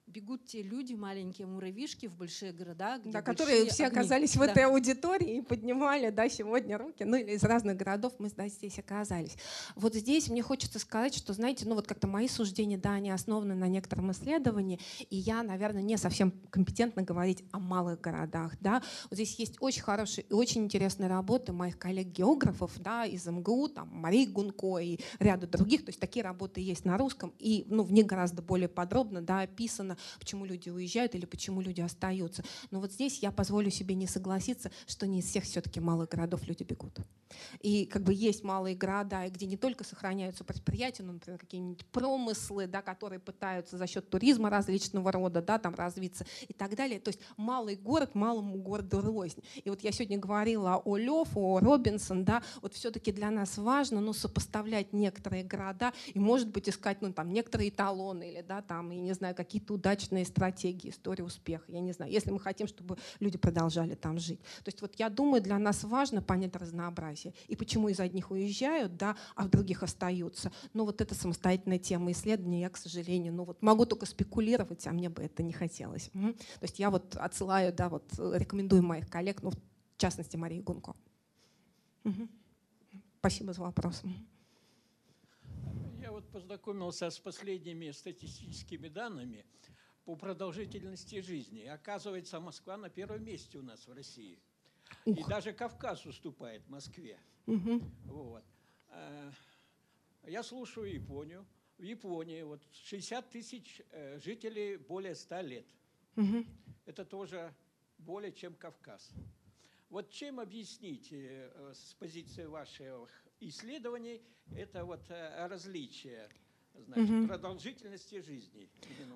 бегут те люди, маленькие муравьишки в большие города, где да, которые все огни. оказались да. в этой аудитории и поднимали да, сегодня руки, ну или из разных городов мы да, здесь оказались. Вот здесь мне хочется сказать, что, знаете, ну вот как-то мои суждения, да, они основаны на некотором исследовании, и я, наверное, не совсем компетентна говорить о малых городах. Да. Вот здесь есть очень хорошие и очень интересные работы моих коллег-географов да, из МГУ, там, Марии Гунко и ряда других, то есть такие работы есть на русском, и ну, в них гораздо более подробно да, описано, почему люди уезжают или почему люди остаются. Но вот здесь я позволю себе не согласиться, что не из всех все-таки малых городов люди бегут. И как бы есть малые города, где не только сохраняются предприятия, но, например, какие-нибудь промыслы, да, которые пытаются за счет туризма различного рода да, там, развиться и так далее. То есть малый город малому городу рознь. И вот я сегодня говорила о Лев, о Робинсон, да, вот все-таки для нас важно ну, сопоставлять некоторые города и, может быть, искать ну, там, некоторые эталоны или да, там, я не знаю, какие-то удачные стратегии, история успеха. Я не знаю, если мы хотим, чтобы люди продолжали там жить. То есть вот я думаю, для нас важно понять разнообразие. И почему из одних уезжают, да, а в других остаются. Но вот это самостоятельная тема исследования, я, к сожалению, ну вот могу только спекулировать, а мне бы это не хотелось. То есть я вот отсылаю, да, вот рекомендую моих коллег, ну, в частности, Марии Гунко. Спасибо за вопрос. Я вот познакомился с последними статистическими данными по продолжительности жизни. Оказывается, Москва на первом месте у нас в России. Ух. И даже Кавказ уступает Москве. Угу. Вот. Э, я слушаю Японию. В Японии вот 60 тысяч э, жителей более 100 лет. Угу. Это тоже более чем Кавказ. Вот чем объяснить э, с позиции ваших исследований это вот различие значит, угу. продолжительности жизни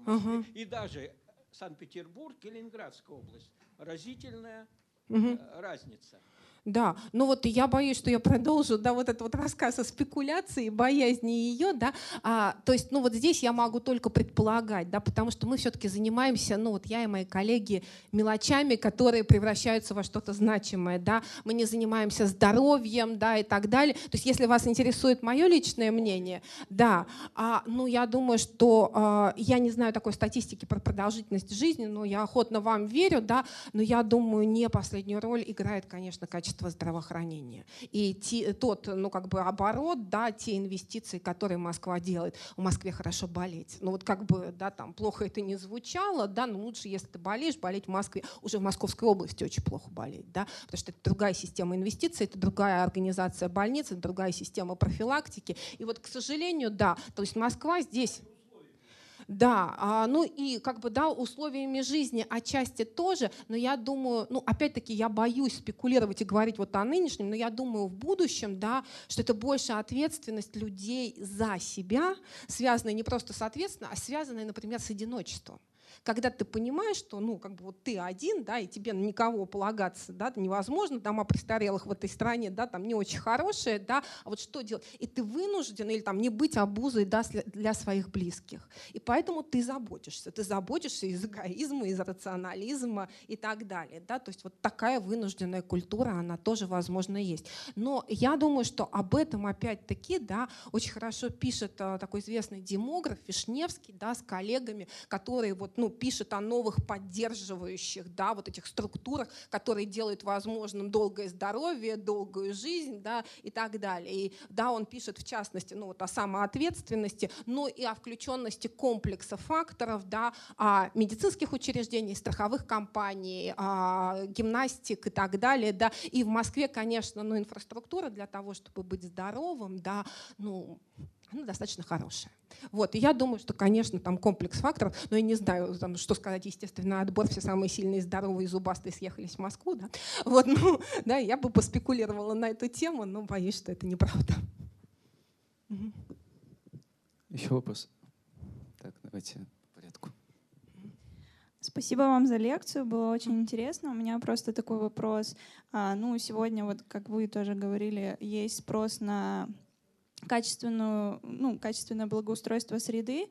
угу. и даже Санкт-Петербург и Ленинградская область разительная угу. разница. Да, ну вот я боюсь, что я продолжу, да, вот этот вот рассказ о спекуляции, боязни ее, да, а, то есть, ну вот здесь я могу только предполагать, да, потому что мы все-таки занимаемся, ну вот я и мои коллеги, мелочами, которые превращаются во что-то значимое, да, мы не занимаемся здоровьем, да, и так далее. То есть, если вас интересует мое личное мнение, да, а, ну я думаю, что а, я не знаю такой статистики про продолжительность жизни, но я охотно вам верю, да, но я думаю, не последнюю роль играет, конечно, качество качество здравоохранения. И те, тот ну, как бы оборот, да, те инвестиции, которые Москва делает. В Москве хорошо болеть. Ну вот как бы да, там плохо это не звучало, да, но лучше, если ты болеешь, болеть в Москве. Уже в Московской области очень плохо болеть, да, потому что это другая система инвестиций, это другая организация больниц, это другая система профилактики. И вот, к сожалению, да, то есть Москва здесь да, а, ну и как бы да, условиями жизни отчасти тоже, но я думаю, ну опять-таки я боюсь спекулировать и говорить вот о нынешнем, но я думаю в будущем, да, что это больше ответственность людей за себя, связанная не просто с ответственностью, а связанная, например, с одиночеством когда ты понимаешь, что ну, как бы вот ты один, да, и тебе на никого полагаться да, невозможно, дома престарелых в этой стране да, там не очень хорошие, да, а вот что делать? И ты вынужден или там не быть обузой да, для своих близких. И поэтому ты заботишься. Ты заботишься из эгоизма, из рационализма и так далее. Да? То есть вот такая вынужденная культура, она тоже, возможно, есть. Но я думаю, что об этом опять-таки да, очень хорошо пишет а, такой известный демограф Вишневский да, с коллегами, которые вот, ну, пишет о новых поддерживающих да, вот этих структурах, которые делают возможным долгое здоровье, долгую жизнь да, и так далее. И да, он пишет в частности ну, вот о самоответственности, но и о включенности комплекса факторов, да, о медицинских учреждений, страховых компаний, гимнастик и так далее. Да. И в Москве, конечно, ну, инфраструктура для того, чтобы быть здоровым, да, ну, она достаточно хорошая. Вот, и я думаю, что, конечно, там комплекс факторов, но я не знаю, там, что сказать, естественно, отбор, все самые сильные, здоровые, зубастые съехались в Москву, да, вот, ну, (laughs) да, я бы поспекулировала на эту тему, но боюсь, что это неправда. Еще вопрос? Так, давайте по порядку. Спасибо вам за лекцию, было очень интересно. У меня просто такой вопрос. А, ну, сегодня, вот как вы тоже говорили, есть спрос на качественную, ну, качественное благоустройство среды.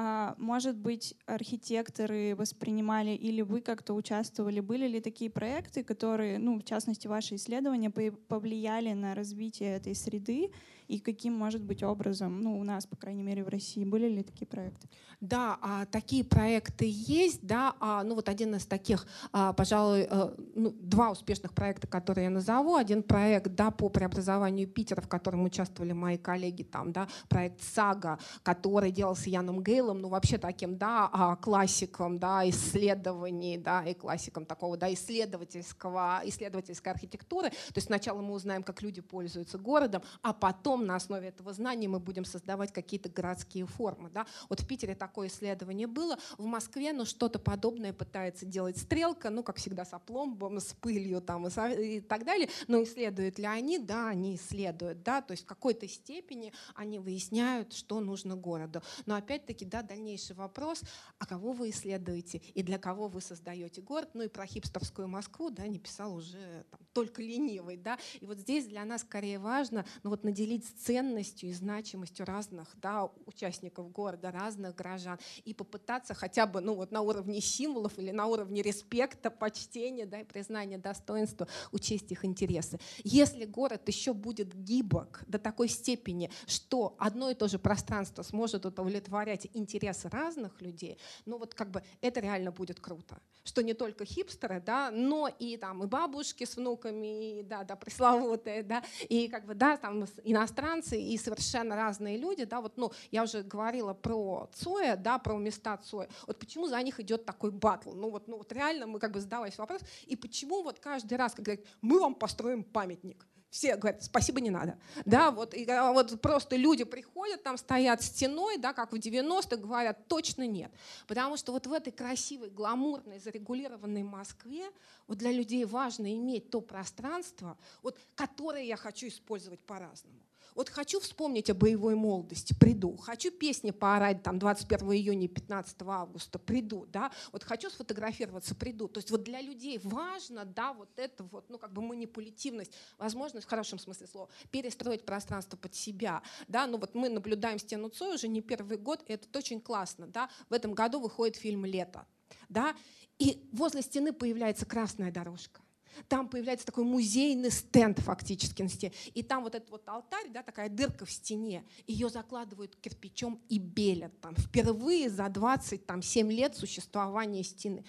А, может быть, архитекторы воспринимали или вы как-то участвовали, были ли такие проекты, которые, ну, в частности, ваши исследования повлияли на развитие этой среды, и каким может быть образом, ну, у нас, по крайней мере, в России, были ли такие проекты? Да, а, такие проекты есть, да, а, ну вот один из таких, а, пожалуй, а, ну, два успешных проекта, которые я назову. Один проект, да, по преобразованию Питера, в котором участвовали мои коллеги там, да, проект «Сага», который делался Яном Гейлом, ну вообще таким, да, а, классиком, да, исследований, да, и классиком такого, да, исследовательского, исследовательской архитектуры. То есть сначала мы узнаем, как люди пользуются городом, а потом потом на основе этого знания мы будем создавать какие-то городские формы. Да? Вот в Питере такое исследование было, в Москве ну, что-то подобное пытается делать стрелка, ну, как всегда, с опломбом, с пылью там, и, со, и так далее. Но исследуют ли они? Да, они исследуют. Да? То есть в какой-то степени они выясняют, что нужно городу. Но опять-таки, да, дальнейший вопрос, а кого вы исследуете и для кого вы создаете город? Ну и про хипстерскую Москву да, не писал уже там, только ленивый. Да? И вот здесь для нас скорее важно ну, вот наделить ценностью и значимостью разных да, участников города, разных горожан, и попытаться хотя бы ну, вот на уровне символов или на уровне респекта, почтения да, и признания достоинства учесть их интересы. Если город еще будет гибок до такой степени, что одно и то же пространство сможет удовлетворять интересы разных людей, ну вот как бы это реально будет круто. Что не только хипстеры, да, но и там и бабушки с внуками, и, да, да, пресловутые, да, и как бы, да, там иностранцы и совершенно разные люди, да, вот, ну, я уже говорила про Цоя, да, про места Цоя. Вот почему за них идет такой батл? Ну вот, ну вот реально мы как бы задавались вопрос, и почему вот каждый раз, когда говорят, мы вам построим памятник, все говорят, спасибо, не надо. Да, вот, и, а вот просто люди приходят, там стоят стеной, да, как в 90-х, говорят, точно нет. Потому что вот в этой красивой, гламурной, зарегулированной Москве вот для людей важно иметь то пространство, вот, которое я хочу использовать по-разному. Вот хочу вспомнить о боевой молодости, приду. Хочу песни поорать там 21 июня, 15 августа, приду. Да? Вот хочу сфотографироваться, приду. То есть вот для людей важно, да, вот это вот, ну как бы манипулятивность, возможность, в хорошем смысле слова, перестроить пространство под себя. Да? Ну вот мы наблюдаем стену Цой уже не первый год, и это очень классно. Да? В этом году выходит фильм «Лето». Да? И возле стены появляется красная дорожка там появляется такой музейный стенд фактически. И там вот этот вот алтарь, да, такая дырка в стене, ее закладывают кирпичом и белят там впервые за 27 лет существования стены.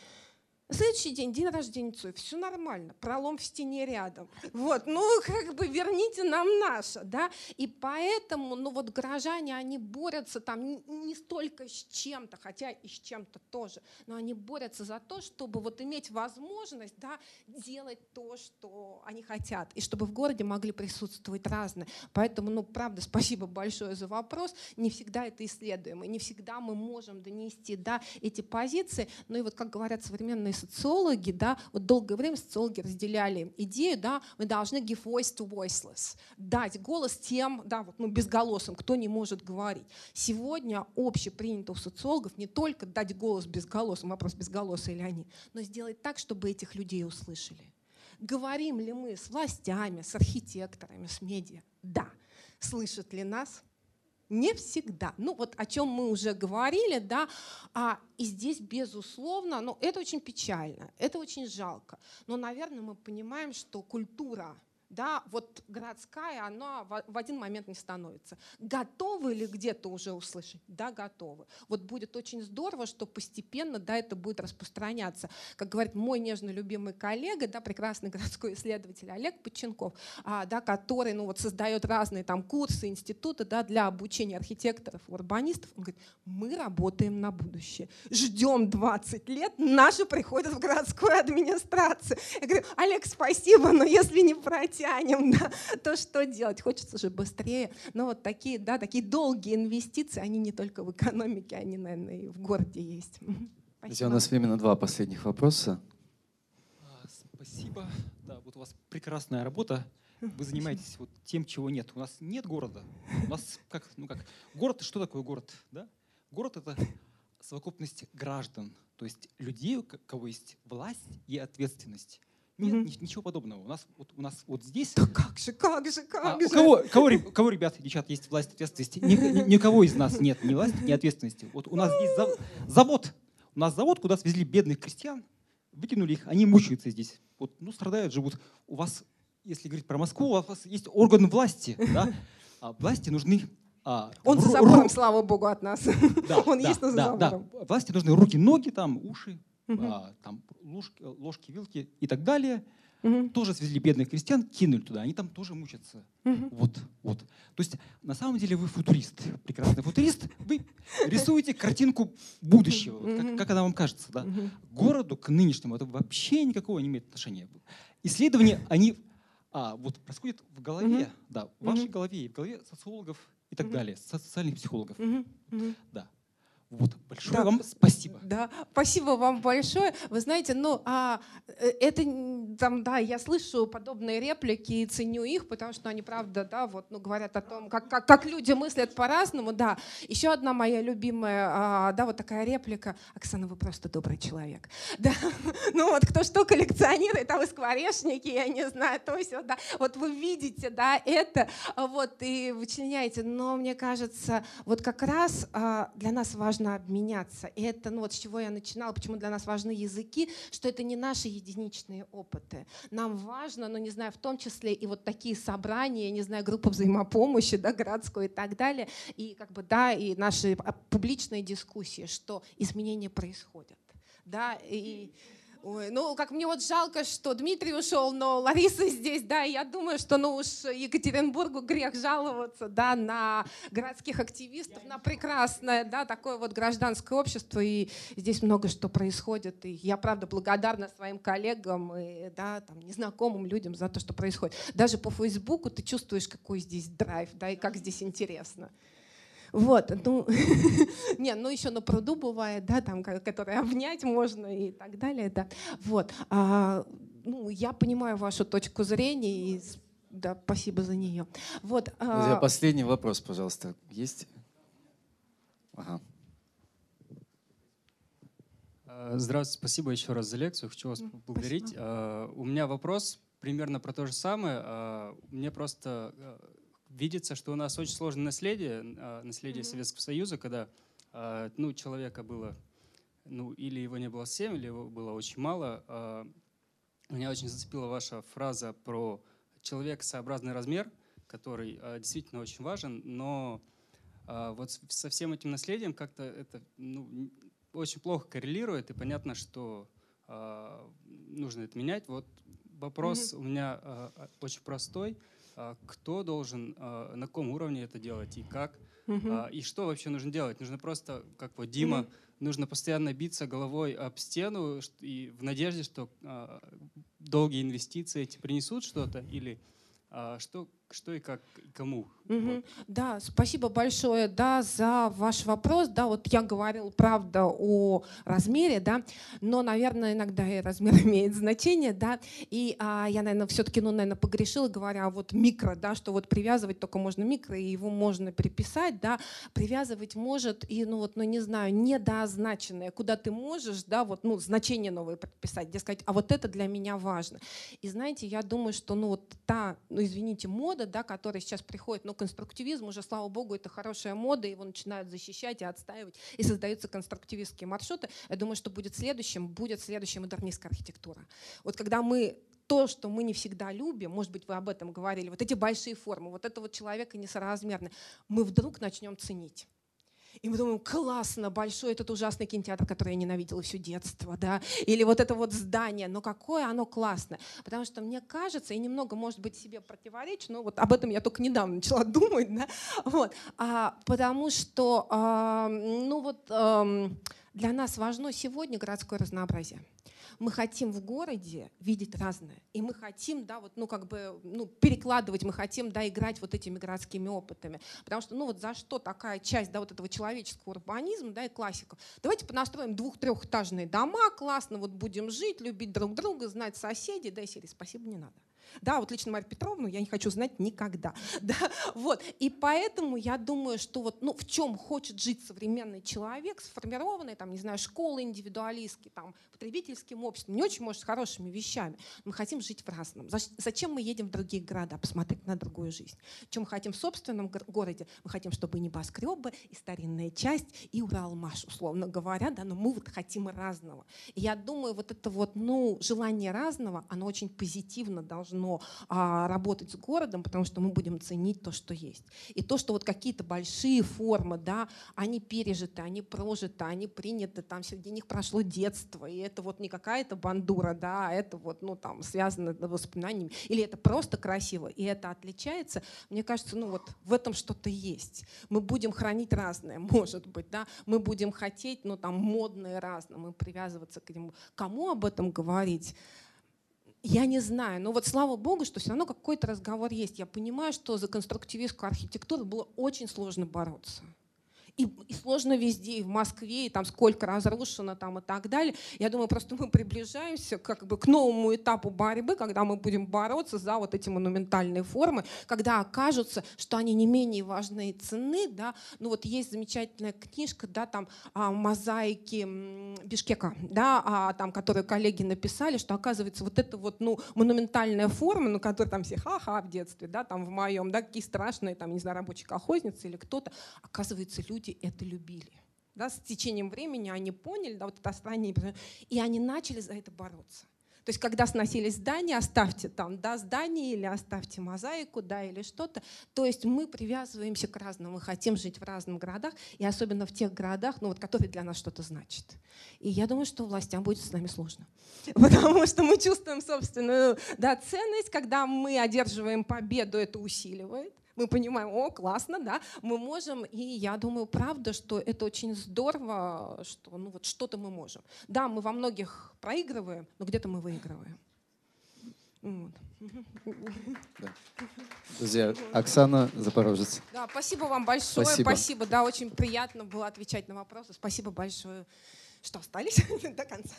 На следующий день, день рождения Цоя, все нормально, пролом в стене рядом. Вот, ну, как бы верните нам наше, да. И поэтому, ну, вот горожане, они борются там не столько с чем-то, хотя и с чем-то тоже, но они борются за то, чтобы вот иметь возможность, да, делать то, что они хотят, и чтобы в городе могли присутствовать разные. Поэтому, ну, правда, спасибо большое за вопрос. Не всегда это исследуемо, не всегда мы можем донести, да, эти позиции. Ну и вот, как говорят современные социологи, да, вот долгое время социологи разделяли идею, да, мы должны give voice to voiceless, дать голос тем, да, вот, ну, безголосым, кто не может говорить. Сегодня общепринято у социологов не только дать голос безголосым, вопрос безголосые ли они, но сделать так, чтобы этих людей услышали. Говорим ли мы с властями, с архитекторами, с медиа? Да. Слышат ли нас? Не всегда. Ну вот о чем мы уже говорили, да, а, и здесь, безусловно, ну это очень печально, это очень жалко. Но, наверное, мы понимаем, что культура да, вот городская, она в один момент не становится. Готовы ли где-то уже услышать? Да, готовы. Вот будет очень здорово, что постепенно, да, это будет распространяться. Как говорит мой нежно любимый коллега, да, прекрасный городской исследователь Олег Поченков, а, да, который, ну, вот создает разные там курсы, институты, да, для обучения архитекторов, урбанистов. Он говорит, мы работаем на будущее. Ждем 20 лет, наши приходят в городскую администрацию. Я говорю, Олег, спасибо, но если не пройти тянем, (laughs) да, то что делать? Хочется же быстрее. Но вот такие, да, такие долгие инвестиции, они не только в экономике, они, наверное, и в городе есть. (laughs) Спасибо. У нас время на два последних вопроса. А, спасибо. Да, вот у вас прекрасная работа. Вы занимаетесь вот тем, чего нет. У нас нет города. У нас как, ну как, город, что такое город? Да? Город — это совокупность граждан, то есть людей, у кого есть власть и ответственность. Нет, угу. ничего подобного. У нас вот, у нас вот здесь... Да как же, как же, как а, же? У кого, кого, кого, ребят, девчат, есть власть ответственности? Ни, ни, никого из нас нет ни власти, ни ответственности. Вот у нас здесь завод. У нас завод, куда свезли бедных крестьян, выкинули их, они мучаются здесь. Вот, ну, страдают, живут. У вас, если говорить про Москву, у вас есть орган власти, да? А власти нужны а, Он за забором, слава богу, от нас. Да, (laughs) Он да, есть, но за да, забором. Да. Власти нужны руки, ноги, там, уши, угу. а, там ложки, ложки, вилки и так далее. Угу. Тоже свезли бедных крестьян, кинули туда, они там тоже мучатся. Угу. Вот, вот. То есть на самом деле вы футурист, прекрасный футурист. Вы рисуете картинку будущего, вот, как, как она вам кажется, да? Угу. Городу к нынешнему это вообще никакого не имеет отношения. Исследования, они а, вот происходят в голове, угу. да, в вашей голове и в голове социологов и так угу. далее, социальных психологов. Угу. Да. Вот, большое да, вам спасибо. Да, спасибо вам большое. Вы знаете, ну, а, э, это там, да, я слышу подобные реплики и ценю их, потому что они, правда, да, вот, ну, говорят о том, как, как, как люди мыслят по-разному, да. Еще одна моя любимая, а, да, вот такая реплика. Оксана, вы просто добрый человек. (laughs) Да, ну вот кто что коллекционирует, а вы скворечники, я не знаю, то есть, да, вот вы видите, да, это, вот, и вычленяете, но мне кажется, вот как раз а, для нас важно обменяться. И это, ну вот с чего я начинала, почему для нас важны языки, что это не наши единичные опыты. Нам важно, ну не знаю, в том числе и вот такие собрания, не знаю, группа взаимопомощи, да, городской и так далее, и как бы, да, и наши публичные дискуссии, что изменения происходят. Да, и, Ой, ну, как мне вот жалко, что Дмитрий ушел, но Лариса здесь, да, и я думаю, что, ну уж Екатеринбургу грех жаловаться, да, на городских активистов, на прекрасное, да, такое вот гражданское общество, и здесь много что происходит, и я, правда, благодарна своим коллегам и, да, там, незнакомым людям за то, что происходит. Даже по Фейсбуку ты чувствуешь, какой здесь драйв, да, и как здесь интересно. Вот, ну, (laughs) не, ну еще на пруду бывает, да, там, которые обнять можно и так далее, да. Вот, а, ну, я понимаю вашу точку зрения и да, спасибо за нее. Вот. А... Последний вопрос, пожалуйста, есть? Ага. А, здравствуйте, спасибо еще раз за лекцию. Хочу вас поблагодарить. Uh, у меня вопрос примерно про то же самое. Uh, мне просто видится, что у нас очень сложное наследие, а, наследие mm-hmm. Советского Союза, когда а, ну, человека было, ну, или его не было семь, или его было очень мало. А, меня очень зацепила ваша фраза про человекосообразный размер, который действительно очень важен, но вот со всем этим наследием как-то это ну, очень плохо коррелирует, и понятно, что нужно это менять. Вот вопрос mm-hmm. у меня очень простой. А, кто должен, а, на каком уровне это делать и как, угу. и что вообще нужно делать. Нужно просто, как вот Дима, угу. нужно постоянно биться головой об стену и в надежде, что долгие инвестиции эти принесут что-то, или что что и как, и кому. Угу. Вот. Да, спасибо большое да, за ваш вопрос. Да, вот я говорил, правда, о размере, да, но, наверное, иногда и размер (laughs) имеет значение, да, и а, я, наверное, все-таки, ну, наверное, погрешила, говоря вот микро, да, что вот привязывать только можно микро, и его можно переписать, да, привязывать может и, ну, вот, ну, не знаю, недоозначенное, куда ты можешь, да, вот, ну, значение новое подписать, где сказать, а вот это для меня важно. И знаете, я думаю, что, ну, вот та, ну, извините, мода, мода, да, которая сейчас приходит, но конструктивизм уже, слава богу, это хорошая мода, его начинают защищать и отстаивать, и создаются конструктивистские маршруты. Я думаю, что будет следующим, будет следующая модернистская архитектура. Вот когда мы то, что мы не всегда любим, может быть, вы об этом говорили, вот эти большие формы, вот это вот человека несоразмерно, мы вдруг начнем ценить. И мы думаем, классно, большой этот ужасный кинотеатр, который я ненавидела все детство, да, или вот это вот здание, но какое оно классное. Потому что мне кажется, и немного, может быть, себе противоречу, но вот об этом я только недавно начала (laughs) думать, да, вот, а, потому что, а, ну вот, а, для нас важно сегодня городское разнообразие мы хотим в городе видеть разное. И мы хотим, да, вот, ну, как бы, ну, перекладывать, мы хотим, да, играть вот этими городскими опытами. Потому что, ну, вот за что такая часть, да, вот этого человеческого урбанизма, да, и классику. Давайте понастроим двух-трехэтажные дома, классно вот будем жить, любить друг друга, знать соседей, да, и серии спасибо не надо. Да, вот лично Марию Петровну я не хочу знать никогда. (laughs) Да, вот. И поэтому я думаю, что вот, ну, в чем хочет жить современный человек, сформированный, там, не знаю, школы индивидуалистки, там, потребительским обществом, не очень, может, хорошими вещами. Мы хотим жить в разном. Зачем мы едем в другие города, посмотреть на другую жизнь? Чем мы хотим в собственном городе? Мы хотим, чтобы небоскребы и старинная часть, и Уралмаш, условно говоря, да, но мы вот хотим разного. И я думаю, вот это вот, ну, желание разного, оно очень позитивно должно должно а, работать с городом, потому что мы будем ценить то, что есть. И то, что вот какие-то большие формы, да, они пережиты, они прожиты, они приняты, там среди них прошло детство, и это вот не какая-то бандура, да, а это вот, ну, там, связано с воспоминаниями, или это просто красиво, и это отличается, мне кажется, ну, вот в этом что-то есть. Мы будем хранить разное, (laughs) может быть, да, мы будем хотеть, ну, там, модное разное, мы привязываться к нему. Кому об этом говорить? Я не знаю, но вот слава богу, что все равно какой-то разговор есть. Я понимаю, что за конструктивистскую архитектуру было очень сложно бороться. И, и сложно везде, и в Москве, и там сколько разрушено там и так далее. Я думаю, просто мы приближаемся как бы к новому этапу борьбы, когда мы будем бороться за вот эти монументальные формы, когда окажутся, что они не менее важны и ценны, да. Ну вот есть замечательная книжка, да, там а, мозаики Бишкека, да, а, там, которые коллеги написали, что оказывается вот это вот, ну, монументальная форма, ну, которая там все ха-ха в детстве, да, там в моем, да, какие страшные, там, не знаю, рабочие колхозницы или кто-то, оказывается, люди люди это любили. Да, с течением времени они поняли, да, вот это строение, и они начали за это бороться. То есть, когда сносились здания, оставьте там да, здание или оставьте мозаику, да, или что-то. То есть мы привязываемся к разному, мы хотим жить в разных городах, и особенно в тех городах, ну, вот, которые для нас что-то значат. И я думаю, что властям будет с нами сложно. (laughs) Потому что мы чувствуем собственную да, ценность, когда мы одерживаем победу, это усиливает мы понимаем, о, классно, да, мы можем, и я думаю, правда, что это очень здорово, что ну вот что-то мы можем. Да, мы во многих проигрываем, но где-то мы выигрываем. Вот. Да. Друзья, Оксана Запорожец. Да, спасибо вам большое. Спасибо. спасибо. Да, очень приятно было отвечать на вопросы. Спасибо большое, что остались (laughs) до конца.